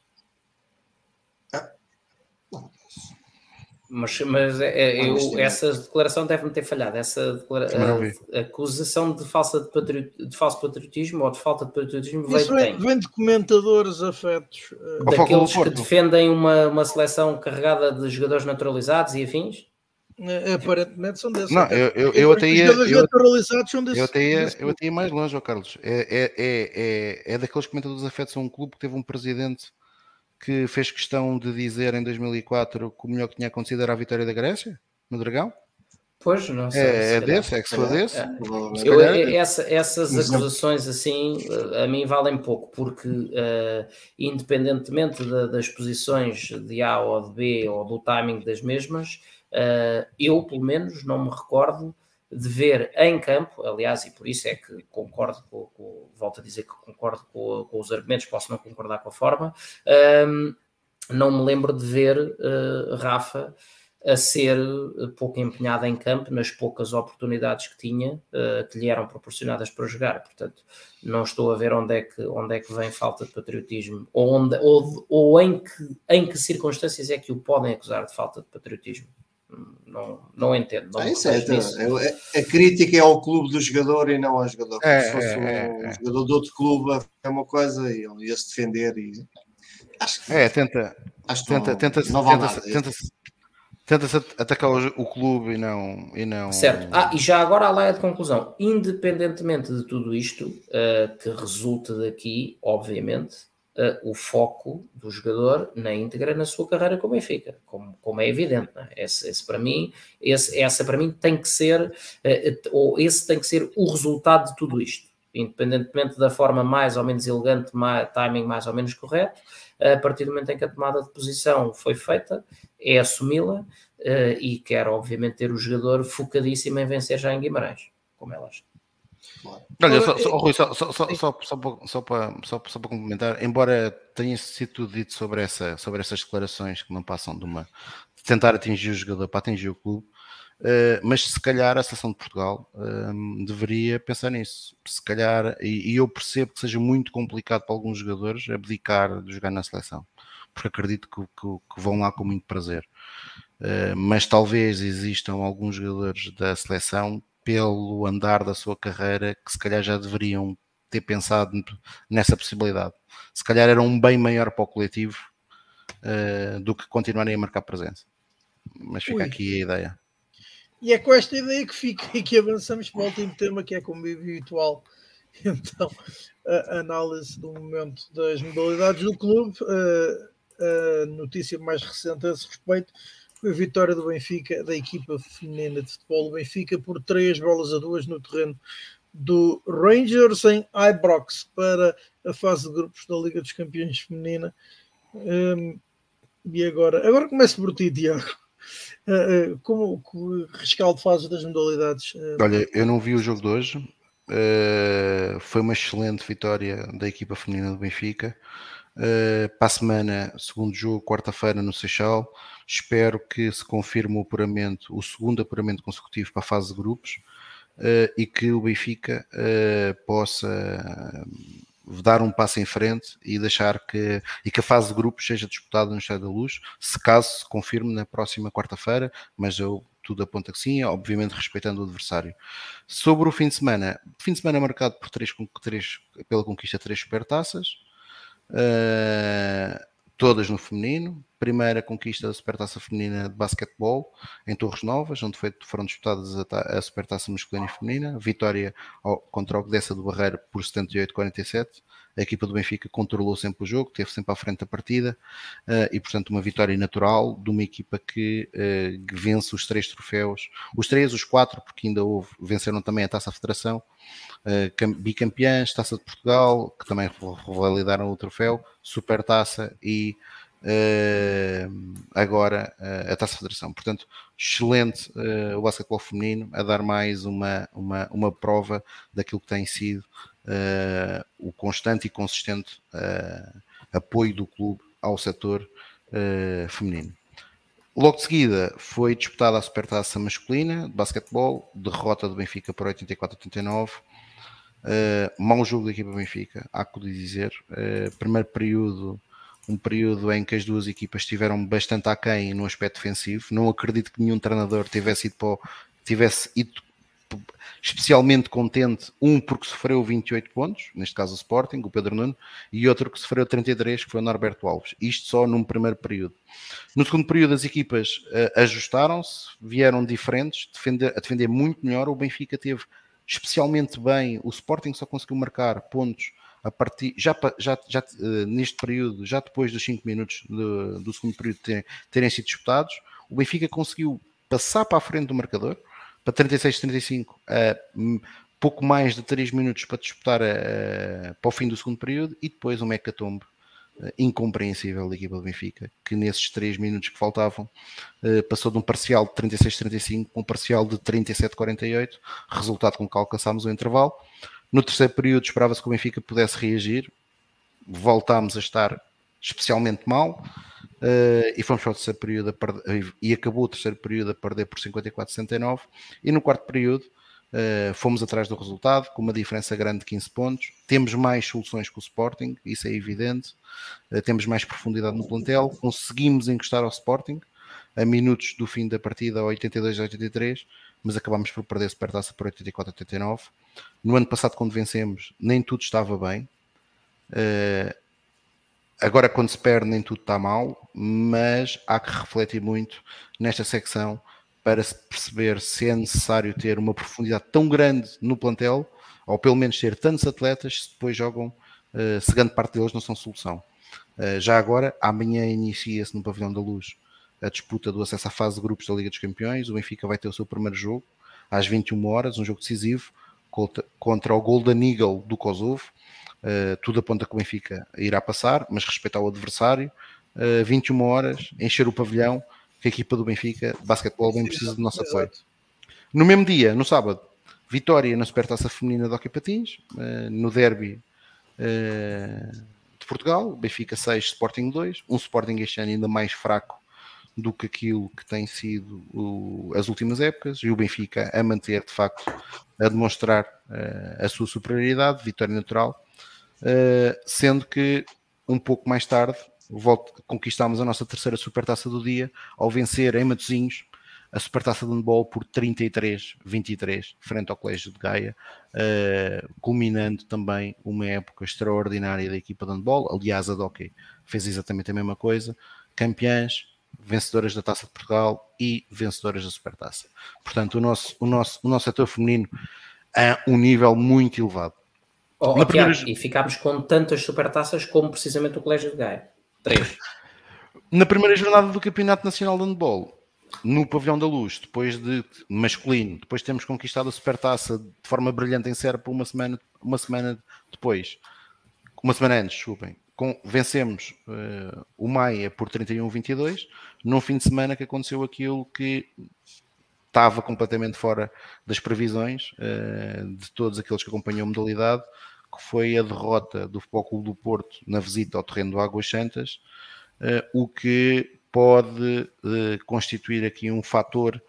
[SPEAKER 2] Mas, mas é, é eu, essa declaração deve-me ter falhado. Essa a, a acusação de, falsa de, de, falso patriotismo ou de falta de patriotismo
[SPEAKER 1] veio, vem, vem de comentadores afetos.
[SPEAKER 2] Uh, daqueles que defendem uma, uma seleção carregada de jogadores naturalizados e afins?
[SPEAKER 1] É, aparentemente são desses.
[SPEAKER 4] Não, eu, eu, eu até ia. Eu, eu, até ia, eu até ia mais longe, ó Carlos. É, é, é, é, é daqueles comentadores afetos a um clube que teve um presidente que fez questão de dizer em 2004 que o melhor que tinha acontecido era a vitória da Grécia, no Dragão.
[SPEAKER 2] Pois, não sei.
[SPEAKER 4] É, é desse, é que se for desse.
[SPEAKER 2] É. Eu, essa, essas acusações assim, a mim valem pouco, porque uh, independentemente da, das posições de A ou de B ou do timing das mesmas, Uh, eu, pelo menos, não me recordo de ver em campo, aliás, e por isso é que concordo com, com volto a dizer que concordo com, com, os argumentos, posso não concordar com a forma, uh, não me lembro de ver uh, Rafa a ser pouco empenhado em campo nas poucas oportunidades que tinha, que lhe eram proporcionadas para jogar. Portanto, não estou a ver onde é que, onde é que vem falta de patriotismo, ou, onde, ou, ou em, que, em que circunstâncias é que o podem acusar de falta de patriotismo não, não entendo. Não
[SPEAKER 3] é, isso é, é, a crítica é ao clube do jogador e não ao jogador. É, se fosse é, um é, é. jogador de outro clube é uma coisa e ele ia se defender e
[SPEAKER 4] acho que, é, tenta, acho que tenta, não, tenta, não tenta, tenta, tenta, tenta-se atacar o, clube e não, e não.
[SPEAKER 2] Certo. Ah, e já agora a leia de conclusão. Independentemente de tudo isto, uh, que resulta daqui, obviamente, uh, o foco do jogador na íntegra na sua carreira Benfica, como, como é evidente. É? Esse, esse, para mim, esse, essa para mim tem que ser, uh, ou esse tem que ser o resultado de tudo isto, independentemente da forma mais ou menos elegante, mais, timing mais ou menos correto, a partir do momento em que a tomada de posição foi feita, é assumi-la uh, e quero obviamente ter o jogador focadíssimo em vencer já em Guimarães, como é.
[SPEAKER 4] Olha, só, só, Rui, só, só, só, só, só, para, só, para, só, só para complementar, embora tenha sido tudo dito sobre, essa, sobre essas declarações que não passam de uma de tentar atingir o jogador para atingir o clube, uh, mas se calhar a seleção de Portugal uh, deveria pensar nisso. Se calhar, e, e, eu percebo que seja muito complicado para alguns jogadores abdicar de jogar na seleção, porque acredito que, que, que vão lá com muito prazer. Uh, mas talvez existam alguns jogadores da seleção pelo andar da sua carreira que se calhar já deveriam ter pensado nessa possibilidade. Se calhar era um bem maior para o coletivo uh, do que continuarem a marcar presença. Mas fica Ui. aqui a ideia.
[SPEAKER 1] E é com esta ideia que fica e que avançamos para o último tema que é convívio virtual. Então, a análise do momento das modalidades do clube, uh, a notícia mais recente a esse respeito foi a vitória do Benfica, da equipa feminina de futebol do Benfica, por três bolas a duas no terreno do Rangers em Ibrox para a fase de grupos da Liga dos Campeões Feminina. Um, e agora, agora começo por ti, Tiago. Uh, como o rescaldo faz das modalidades?
[SPEAKER 4] Uh, Olha, eu não vi o jogo de hoje. Uh, foi uma excelente vitória da equipa feminina do Benfica. Uh, para a semana, segundo jogo, quarta-feira no Seixal. Espero que se confirme o apuramento, o segundo apuramento consecutivo para a fase de grupos uh, e que o Benfica uh, possa dar um passo em frente e deixar que, e que a fase de grupos seja disputada no Estado da Luz, se caso se confirme na próxima quarta-feira, mas eu tudo aponta que sim, obviamente respeitando o adversário. Sobre o fim de semana, fim de semana marcado por três, três, pela conquista de três supertaças, uh, todas no feminino. Primeira conquista da Supertaça Feminina de Basquetebol em Torres Novas, onde foi, foram disputadas a, a Supertaça Masculina e Feminina. Vitória ao, contra o Gdessa do Barreiro por 78-47. A equipa do Benfica controlou sempre o jogo, teve sempre à frente da partida uh, e, portanto, uma vitória natural de uma equipa que, uh, que vence os três troféus, os três, os quatro, porque ainda houve, venceram também a Taça Federação uh, bicampeãs, Taça de Portugal, que também revalidaram o troféu, Super Taça e agora uh, a Taça Federação. Portanto, excelente uh, o basquetebol feminino a dar mais uma, uma, uma prova daquilo que tem sido o constante e consistente apoio do clube ao setor feminino. Logo de seguida foi disputada a Supertaça masculina de basquetebol, derrota do Benfica por 84-89. Uh, mau jogo da equipa Benfica, há que dizer. Uh, primeiro período, um período em que as duas equipas estiveram bastante aquém no aspecto defensivo. Não acredito que nenhum treinador tivesse ido, para, tivesse ido especialmente contente, um porque sofreu 28 pontos, neste caso o Sporting, o Pedro Nuno, e outro que sofreu 33, que foi o Norberto Alves. Isto só num primeiro período. No segundo período as equipas uh, ajustaram-se, vieram diferentes, defender, a defender muito melhor. O Benfica teve especialmente bem. O Sporting só conseguiu marcar pontos a partir já, já, já uh, neste período, já depois dos 5 minutos do, do segundo período terem, terem, sido disputados. O Benfica conseguiu passar para a frente do marcador para 36-35, uh, pouco mais de 3 minutos para disputar para o fim do segundo período e depois um mecatombe incompreensível da equipa do Benfica, que nesses 3 minutos que faltavam eh, passou de um parcial de 36-35 para um parcial de 37-48, resultado com que alcançámos o intervalo. No terceiro período esperava-se que o Benfica pudesse reagir, voltámos a estar especialmente mal uh, e fomos para o terceiro período perder, e acabou o terceiro período a perder por 54-69 e no quarto período Uh, fomos atrás do resultado, com uma diferença grande de 15 pontos. Temos mais soluções que o Sporting, isso é evidente. Uh, temos mais profundidade no plantel. Conseguimos encostar ao Sporting a minutos do fim da partida, 82 a 83, mas acabamos por perder a Supertaça por 84 a 89. No ano passado, quando vencemos, nem tudo estava bem. Uh, agora, quando se perde, nem tudo está mal, mas há que refletir muito nesta secção para se perceber se é necessário ter uma profundidade tão grande no plantel, ou pelo menos ter tantos atletas, se depois jogam uh, se grande parte deles não são solução. Uh, já agora, amanhã inicia-se no Pavilhão da Luz a disputa do acesso à fase de grupos da Liga dos Campeões. O Benfica vai ter o seu primeiro jogo às 21 horas, um jogo decisivo contra o Golden Eagle do Kosovo. Uh, tudo aponta que o Benfica irá passar, mas respeitar o adversário. Uh, 21 horas, encher o pavilhão, que a equipa do Benfica, basquetebol, bem precisa do nosso apoio. No mesmo dia, no sábado, vitória na Supertaça Feminina de Hockey Patins, uh, no derby de Portugal, Benfica 6, Sporting 2, um Sporting este ano ainda mais fraco do que aquilo que tem sido o, as últimas épocas, e o Benfica a manter, de facto, a demonstrar uh, a sua superioridade, vitória natural, sendo que um pouco mais tarde volta, conquistámos a nossa terceira supertaça do dia ao vencer em Matosinhos a Supertaça de Handball por 33-23, frente ao Colégio de Gaia, uh, culminando também uma época extraordinária da equipa de handball. Aliás, a Dockey fez exatamente a mesma coisa. Campeãs, vencedoras da Taça de Portugal e vencedoras da Supertaça. Portanto, o nosso, o nosso, o nosso setor feminino a um nível muito elevado.
[SPEAKER 2] Oh, oh, primeira... E ficámos com tantas supertaças como precisamente o Colégio de Gaia. Três.
[SPEAKER 4] Na primeira jornada do Campeonato Nacional de Handball, no Pavilhão da Luz, depois de masculino, depois temos conquistado a Supertaça de forma brilhante em Serpa uma semana, uma semana depois, uma semana antes, desculpem, com, vencemos uh, o Maia por 31-22, num fim de semana que aconteceu aquilo que estava completamente fora das previsões uh, de todos aqueles que acompanham a modalidade, que foi a derrota do Futebol Clube do Porto na visita ao terreno do Águas Santas, uh, o que pode constituir aqui um fator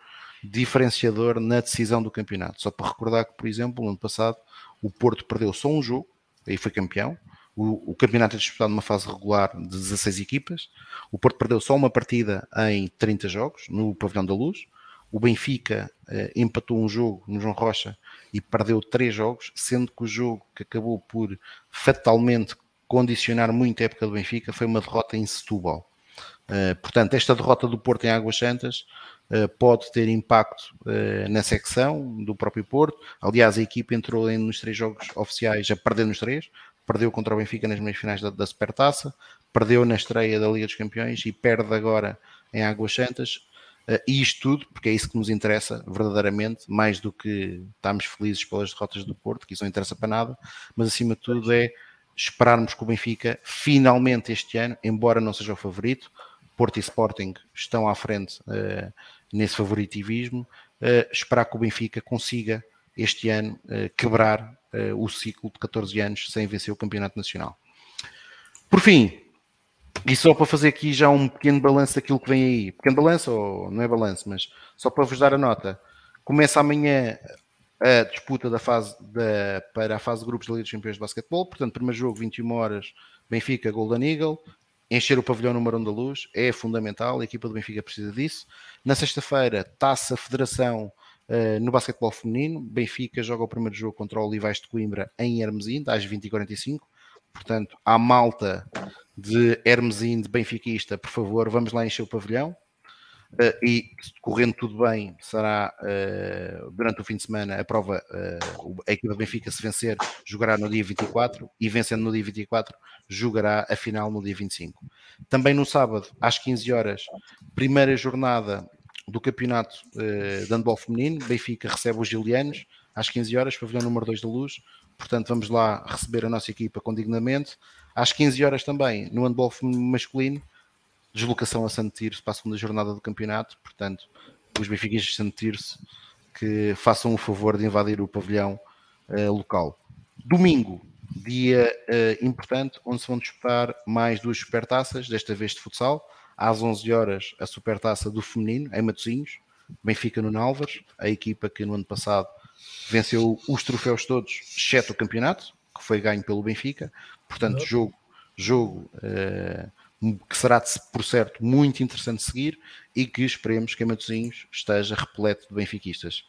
[SPEAKER 4] diferenciador na decisão do campeonato. Só para recordar que, por exemplo, no ano passado o Porto perdeu só um jogo, aí foi campeão. O, o campeonato é disputado numa fase regular de 16 equipas. O Porto perdeu só uma partida em 30 jogos no Pavilhão da Luz. O Benfica eh, empatou um jogo no João Rocha e perdeu três jogos, sendo que o jogo que acabou por fatalmente condicionar muito a época do Benfica foi uma derrota em Setúbal. Uh, portanto, esta derrota do Porto em Águas Santas uh, pode ter impacto uh, na secção do próprio Porto. Aliás, a equipa entrou em, nos três jogos oficiais a perder nos três. Perdeu contra o Benfica nas meias finais da, da Supertaça, perdeu na estreia da Liga dos Campeões e perde agora em Águas Santas. e isto tudo, porque é isso que nos interessa verdadeiramente, mais do que estamos felizes pelas derrotas do Porto, que isso não interessa para nada, mas acima de tudo é esperarmos que o Benfica finalmente este ano, embora não seja o favorito, Porto e Sporting estão à frente uh, nesse favoritivismo. Uh, esperar que o Benfica consiga este ano uh, quebrar o ciclo de 14 anos sem vencer o Campeonato Nacional. Por fim, e só para fazer aqui já um pequeno balanço daquilo que vem aí, pequeno balanço, ou não é balanço, mas só para vos dar a nota, começa amanhã a disputa da fase da, para a fase de grupos da Liga dos Campeões de Basquetebol, portanto, primeiro jogo, 21 horas, Benfica, Golden Eagle, encher o pavilhão número 1 da luz é fundamental, a equipa do Benfica precisa disso. Na sexta-feira, taça Federação uh, no basquetebol feminino, Benfica joga o primeiro jogo contra o Olivais de Coimbra em Hermesinde, às 20h45. Portanto, à malta de Hermesinde, de benfiquista, por favor, vamos lá encher o pavilhão. Uh, e correndo tudo bem, será uh, durante o fim de semana a prova. A equipa Benfica, se vencer, jogará no dia 24 e vencendo no dia 24, jogará a final no dia 25. Também no sábado, às 15 horas, primeira jornada do campeonato de handball feminino. Benfica recebe os Gilianos às 15 horas, pavilhão número 2 da Luz. Portanto, vamos lá receber a nossa equipa com dignamente. Às 15 horas também, no handball masculino, deslocação a Santo Tirso para a segunda jornada do campeonato, portanto, os benfiquistas de Santo Tirso que façam o favor de invadir o pavilhão uh, local. Domingo, dia uh, importante, onde se vão disputar mais duas supertaças, desta vez de futsal. Às 11 horas, a supertaça do feminino, em Matosinhos, Benfica no Nalvas, a equipa que no ano passado venceu os troféus todos, exceto o campeonato, que foi ganho pelo Benfica. Portanto, jogo, jogo uh, que será, por certo, muito interessante seguir e que esperemos que a Matosinhos esteja repleto de benfiquistas.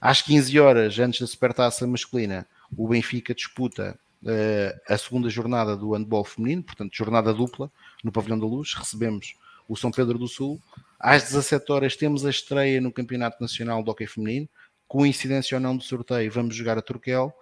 [SPEAKER 4] Às 15 horas, antes da Supertaça masculina, o Benfica disputa uh, a segunda jornada do handball feminino, portanto, jornada dupla, no Pavilhão da Luz. Recebemos o São Pedro do Sul. Às 17 horas temos a estreia no Campeonato Nacional de Hockey Feminino. Coincidência ou não do sorteio, vamos jogar a Turquel.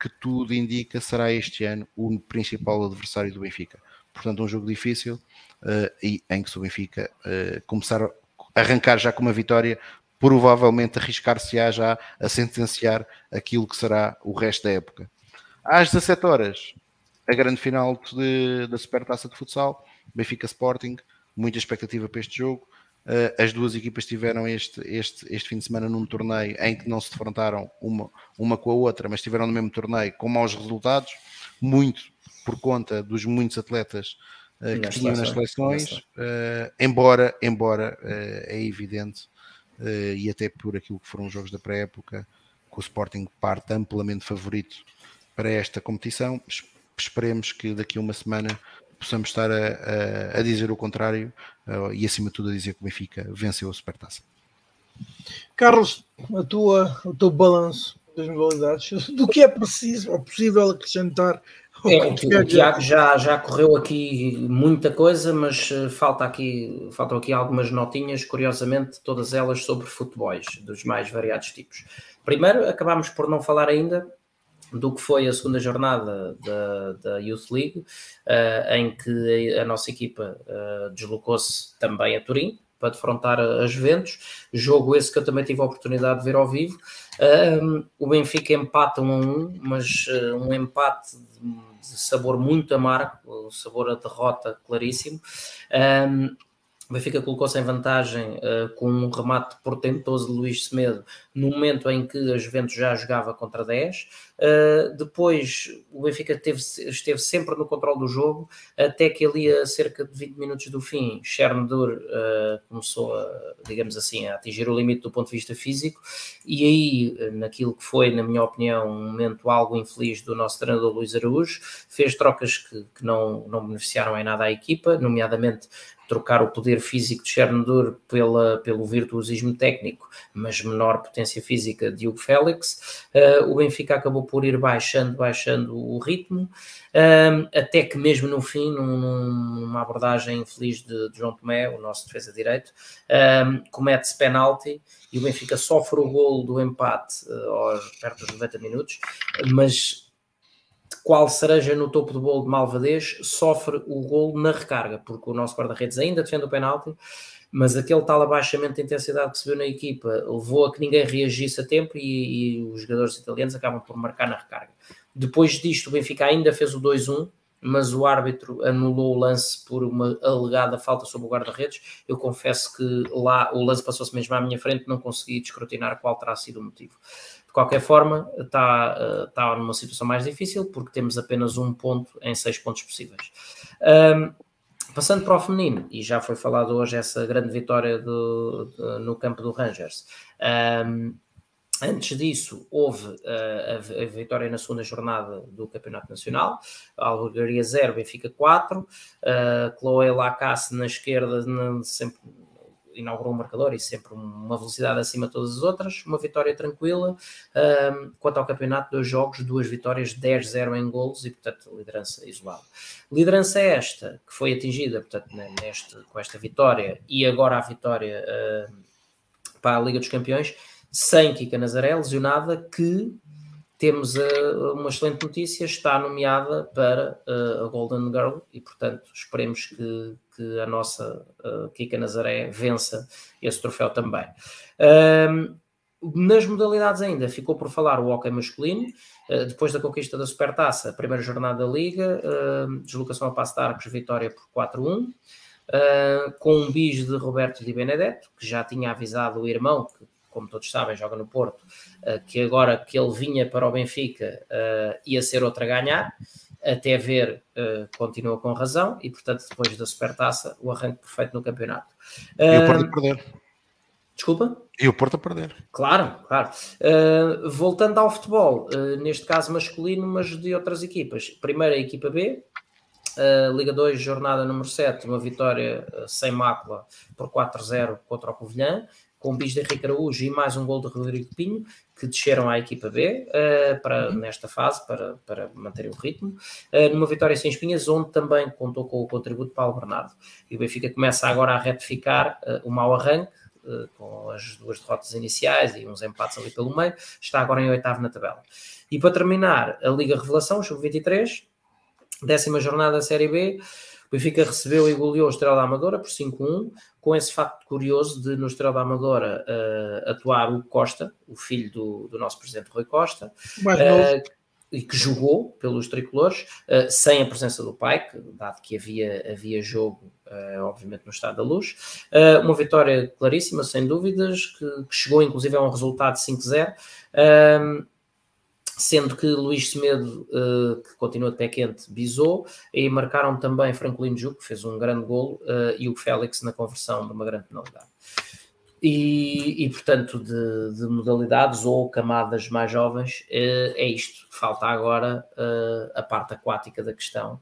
[SPEAKER 4] que tudo indica será este ano o principal adversário do Benfica. Portanto, um jogo difícil uh, e em que o Benfica uh, começar a arrancar já com uma vitória, provavelmente arriscar-se-á já a sentenciar aquilo que será o resto da época. Às 17 horas, a grande final de, da Supertaça de Futsal, Benfica Sporting, muita expectativa para este jogo. Uh, as duas equipas tiveram este, este, este fim de semana num torneio em que não se defrontaram uma, uma com a outra, mas estiveram no mesmo torneio com maus resultados, muito por conta dos muitos atletas uh, que tinham nas seleções, uh, embora, embora é evidente, e até por aquilo que foram os jogos da pré-época, que o Sporting parte amplamente favorito para esta competição. Esperemos que daqui a uma semana possamos estar a, a, a dizer o contrário uh, e acima de tudo a dizer que o Benfica venceu a Supertaça.
[SPEAKER 1] Carlos, a tua, o teu balanço das modalidades, do que é preciso ou possível acrescentar
[SPEAKER 2] é, o Tiago já, já correu aqui muita coisa, mas eh, falta aqui, faltam aqui algumas notinhas, curiosamente, todas elas sobre futebols, dos mais variados tipos. Primeiro, acabámos por não falar ainda do que foi a segunda jornada da, da Youth League, uh, em que a nossa equipa uh, deslocou-se também a Turim para defrontar a Juventus, jogo esse que eu também tive a oportunidade de ver ao vivo. Uh, o Benfica empata um a um, mas um empate de, de sabor muito amargo, o sabor a derrota claríssimo. O Benfica colocou-se em vantagem uh, com um remate portentoso de Luís Semedo no momento em que a Juventus já jogava contra 10. Uh, eh, depois o Benfica teve, esteve sempre no controle do jogo, até que ali a cerca de 20 minutos do fim, Chernobyl uh, começou a, digamos assim, a atingir o limite do ponto de vista físico, e aí, naquilo que foi, na minha opinião, um momento algo infeliz do nosso treinador Luís Araújo, fez trocas que, que não, não beneficiaram em nada à equipa, nomeadamente trocar o poder físico de Chernobyl pela, pelo virtuosismo técnico, mas menor potência física de Hugo Félix. Uh, o Benfica acabou por ir baixando, baixando o ritmo, uh, até que mesmo no fim, num, numa abordagem infeliz de, de, João Tomé, o nosso defesa direito, uh, comete-se penalti e o Benfica sofre o golo do empate aos, perto dos 90 minutos, mas qual cereja no topo do bolo de Malvadez sofre o gol na recarga, porque o nosso guarda-redes ainda defende o penalti, mas aquele tal abaixamento de intensidade que se viu na equipa levou a que ninguém reagisse a tempo e, e os jogadores italianos acabam por marcar na recarga. Depois disto, o Benfica ainda fez o 2-1, mas o árbitro anulou o lance por uma alegada falta sobre o guarda-redes. Eu confesso que lá o lance passou-se mesmo à minha frente, não consegui descrutinar qual terá sido o motivo qualquer forma, está, está numa situação mais difícil porque temos apenas um ponto em seis pontos possíveis. Um, passando para o feminino, e já foi falado hoje essa grande vitória do, do, no campo do Rangers. Um, Antes disso, houve uh, a, vitória na segunda jornada do Campeonato Nacional, a Algaria 0, Benfica 4, uh, Chloé Lacasse na esquerda, sempre inaugurou um marcador e sempre uma velocidade acima de todas as outras, uma vitória tranquila. Um, quanto ao campeonato, dois jogos, duas vitórias, 10-0 em golos e, portanto, liderança isolada. Liderança esta que foi atingida, portanto, neste, com esta vitória e agora a vitória uh, para a Liga dos Campeões, sem Kika Nazaré, lesionada, que temos uh, uma excelente notícia, está nomeada para uh, a Golden Girl e, portanto, esperemos que, que a nossa uh, Kika Nazaré vença esse troféu também. Nas modalidades ainda, ficou por falar o hockey masculino, depois da conquista da Supertaça, primeira jornada da Liga, deslocação a Passo de Arcos, vitória por 4-1, com um bis de Roberto Di Benedetto, que já tinha avisado o irmão, que como todos sabem, joga no Porto, que agora que ele vinha para o Benfica ia ser outra a ganhar, até ver, uh, continua com razão e, portanto, depois da supertaça, o arranque perfeito no campeonato.
[SPEAKER 4] E o Porto a perder.
[SPEAKER 2] Desculpa?
[SPEAKER 4] E o Porto a perder.
[SPEAKER 2] Claro, claro. Uh, voltando ao futebol, uh, neste caso masculino, mas de outras equipas. Primeira, a equipa B, Liga 2, jornada número 7, uma vitória sem mácula por 4-0 contra o Covilhã com bis de Henrique Araújo e mais um gol de Rodrigo Pinho, que desceram à equipa B uh, para, uhum. nesta fase para, para manter o ritmo, uh, numa vitória sem espinhas, onde também contou com o contributo de Paulo Bernardo. E o Benfica começa agora a retificar uh, o mau arranque, com as duas derrotas iniciais e uns empates ali pelo meio, está agora em oitavo na tabela. E para terminar, a Liga Revelação, sub-23, décima jornada da Série B, Benfica recebeu e goleou o Estrela da Amadora por 5-1, com esse facto curioso de no Estrela da Amadora uh, atuar o Costa, o filho do, do nosso presidente Rui Costa, uh, e que jogou pelos tricolores, uh, sem a presença do pai, que, dado que havia, havia jogo, obviamente, no Estado da Luz. uma vitória claríssima, sem dúvidas, que, que, chegou inclusive a um resultado de 5-0 sendo que Luís Semedo, uh, que continua de pé quente, bisou, e marcaram também Franklin Juco, que fez um grande golo, uh, e o Félix na conversão de uma grande penalidade. E, e portanto, de, de, modalidades ou camadas mais jovens, uh, é isto. Falta agora a parte aquática da questão.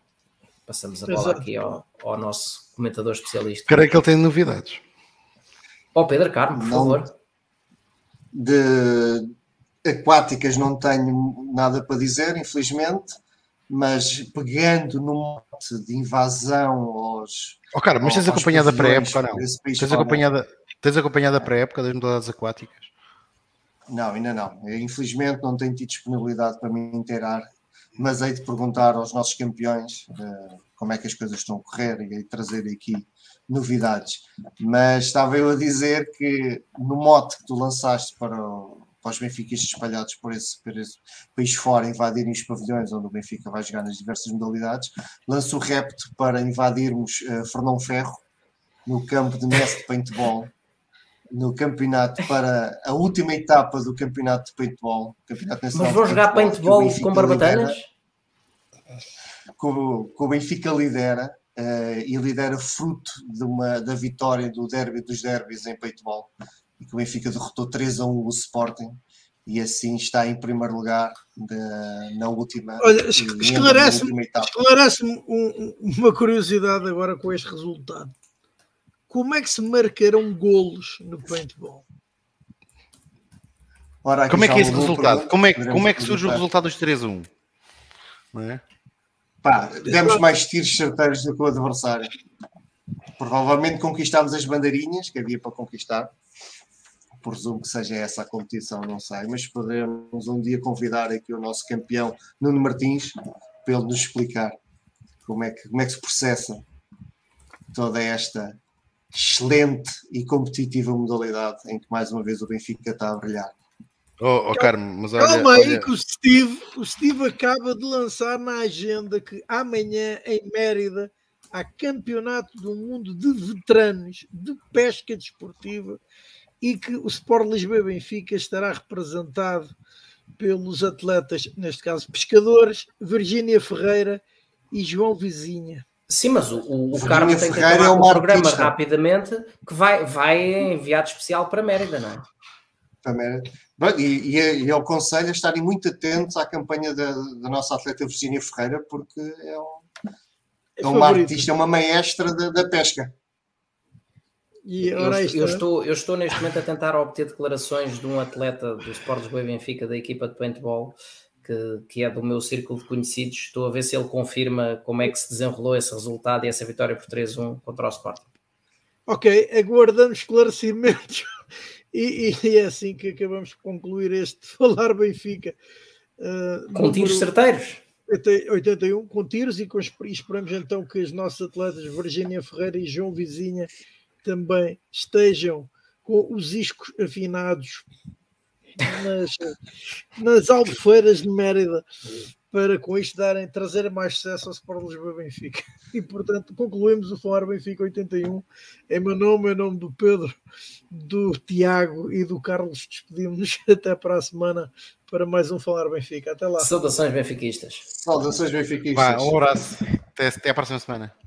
[SPEAKER 2] Passamos a bola Exato. aqui ao, ao, nosso comentador especialista.
[SPEAKER 4] Creio que ele tem novidades.
[SPEAKER 2] Ó oh, Pedro Carmo, por Não. favor.
[SPEAKER 3] De, aquáticas não tenho nada para dizer, infelizmente, mas pegando no mote de invasão aos.
[SPEAKER 4] Oh, cara, mas tens acompanhado a pré-época não? Tens acompanhado, tens acompanhado a pré-época das modalidades aquáticas?
[SPEAKER 3] Não, ainda não. Eu, infelizmente não tenho tido disponibilidade para me inteirar, mas hei de perguntar aos nossos campeões uh, como é que as coisas estão a correr e hei de trazer aqui novidades. Mas estava eu a dizer que no mote que tu lançaste para o, para os benfiquistas espalhados por esse, por esse, país fora invadirem os pavilhões onde o Benfica vai jogar nas diversas modalidades, lanço o repto para invadirmos uh, Fernão Ferro no campo de Mestre de Paintball, no campeonato para a última etapa do campeonato de paintball. Campeonato
[SPEAKER 2] Nacional Mas vão jogar paintball, paintball com barbatanas?
[SPEAKER 3] Que o Benfica lidera uh, e lidera fruto de uma, da vitória do derby dos derbys em paintball e que o Benfica derrotou 3 a 1 o Sporting e assim está em primeiro lugar de, na última
[SPEAKER 1] Olha, esclarece-me esclarece um, uma curiosidade agora com este resultado. Como é que se marcaram golos no paintball?
[SPEAKER 4] Ora, como é que é esse resultado? Como é, como é que surge o resultado dos 3 a 1? Não é?
[SPEAKER 3] Pá, demos mais tiros certeiros do que o adversário. Provavelmente conquistámos as bandeirinhas que havia para conquistar presumo que seja essa a competição, não sei, mas podemos um dia convidar aqui o nosso campeão Nuno Martins para ele nos explicar como é que, como é que se processa toda esta excelente e competitiva modalidade em que mais uma vez o Benfica está a brilhar.
[SPEAKER 4] Oh, oh Carmo, mas olha,
[SPEAKER 1] Calma aí olha... que o Steve, o Steve acaba de lançar na agenda que amanhã em Mérida há campeonato do mundo de veteranos de pesca desportiva e que o Sport Lisboa Benfica estará representado pelos atletas, neste caso pescadores, Virgínia Ferreira e João Vizinha.
[SPEAKER 2] Sim, mas o, o, o Carmo tem que acabar é o programa rapidamente que vai, vai enviado especial para Mérida, não é?
[SPEAKER 3] Para Mérida. E, e, e eu aconselho a estarem muito atentos à campanha da, da nossa atleta Virgínia Ferreira, porque é, um, é, é uma artista, é uma maestra da, da pesca.
[SPEAKER 2] E eu, eu, estou, eu estou neste momento a tentar obter declarações de um atleta do Sport Lisboa e Benfica, da equipa de paintball, que, que é do meu círculo de conhecidos. Estou a ver se ele confirma como é que se desenrolou esse resultado e essa vitória por 3-1 contra o Sporting.
[SPEAKER 1] Ok, aguardando esclarecimentos. E, e, é assim que acabamos de concluir este Falar Benfica.
[SPEAKER 2] Uh, com tiros certeiros.
[SPEAKER 1] 81 com tiros e, com, e esperamos então que os nossos atletas Virginia Ferreira e João Vizinha também estejam com os iscos afinados nas, nas albufeiras de Mérida para com isto darem, trazer mais sucesso ao Sport Lisboa Benfica. E portanto concluímos o Falar Benfica 81. Em meu nome, em nome do Pedro, do Tiago e do Carlos, despedimos-nos até para a semana para mais um Falar Benfica. Até lá.
[SPEAKER 2] Saudações benfiquistas.
[SPEAKER 3] Saudações benfiquistas.
[SPEAKER 4] um abraço. Até, até a próxima semana.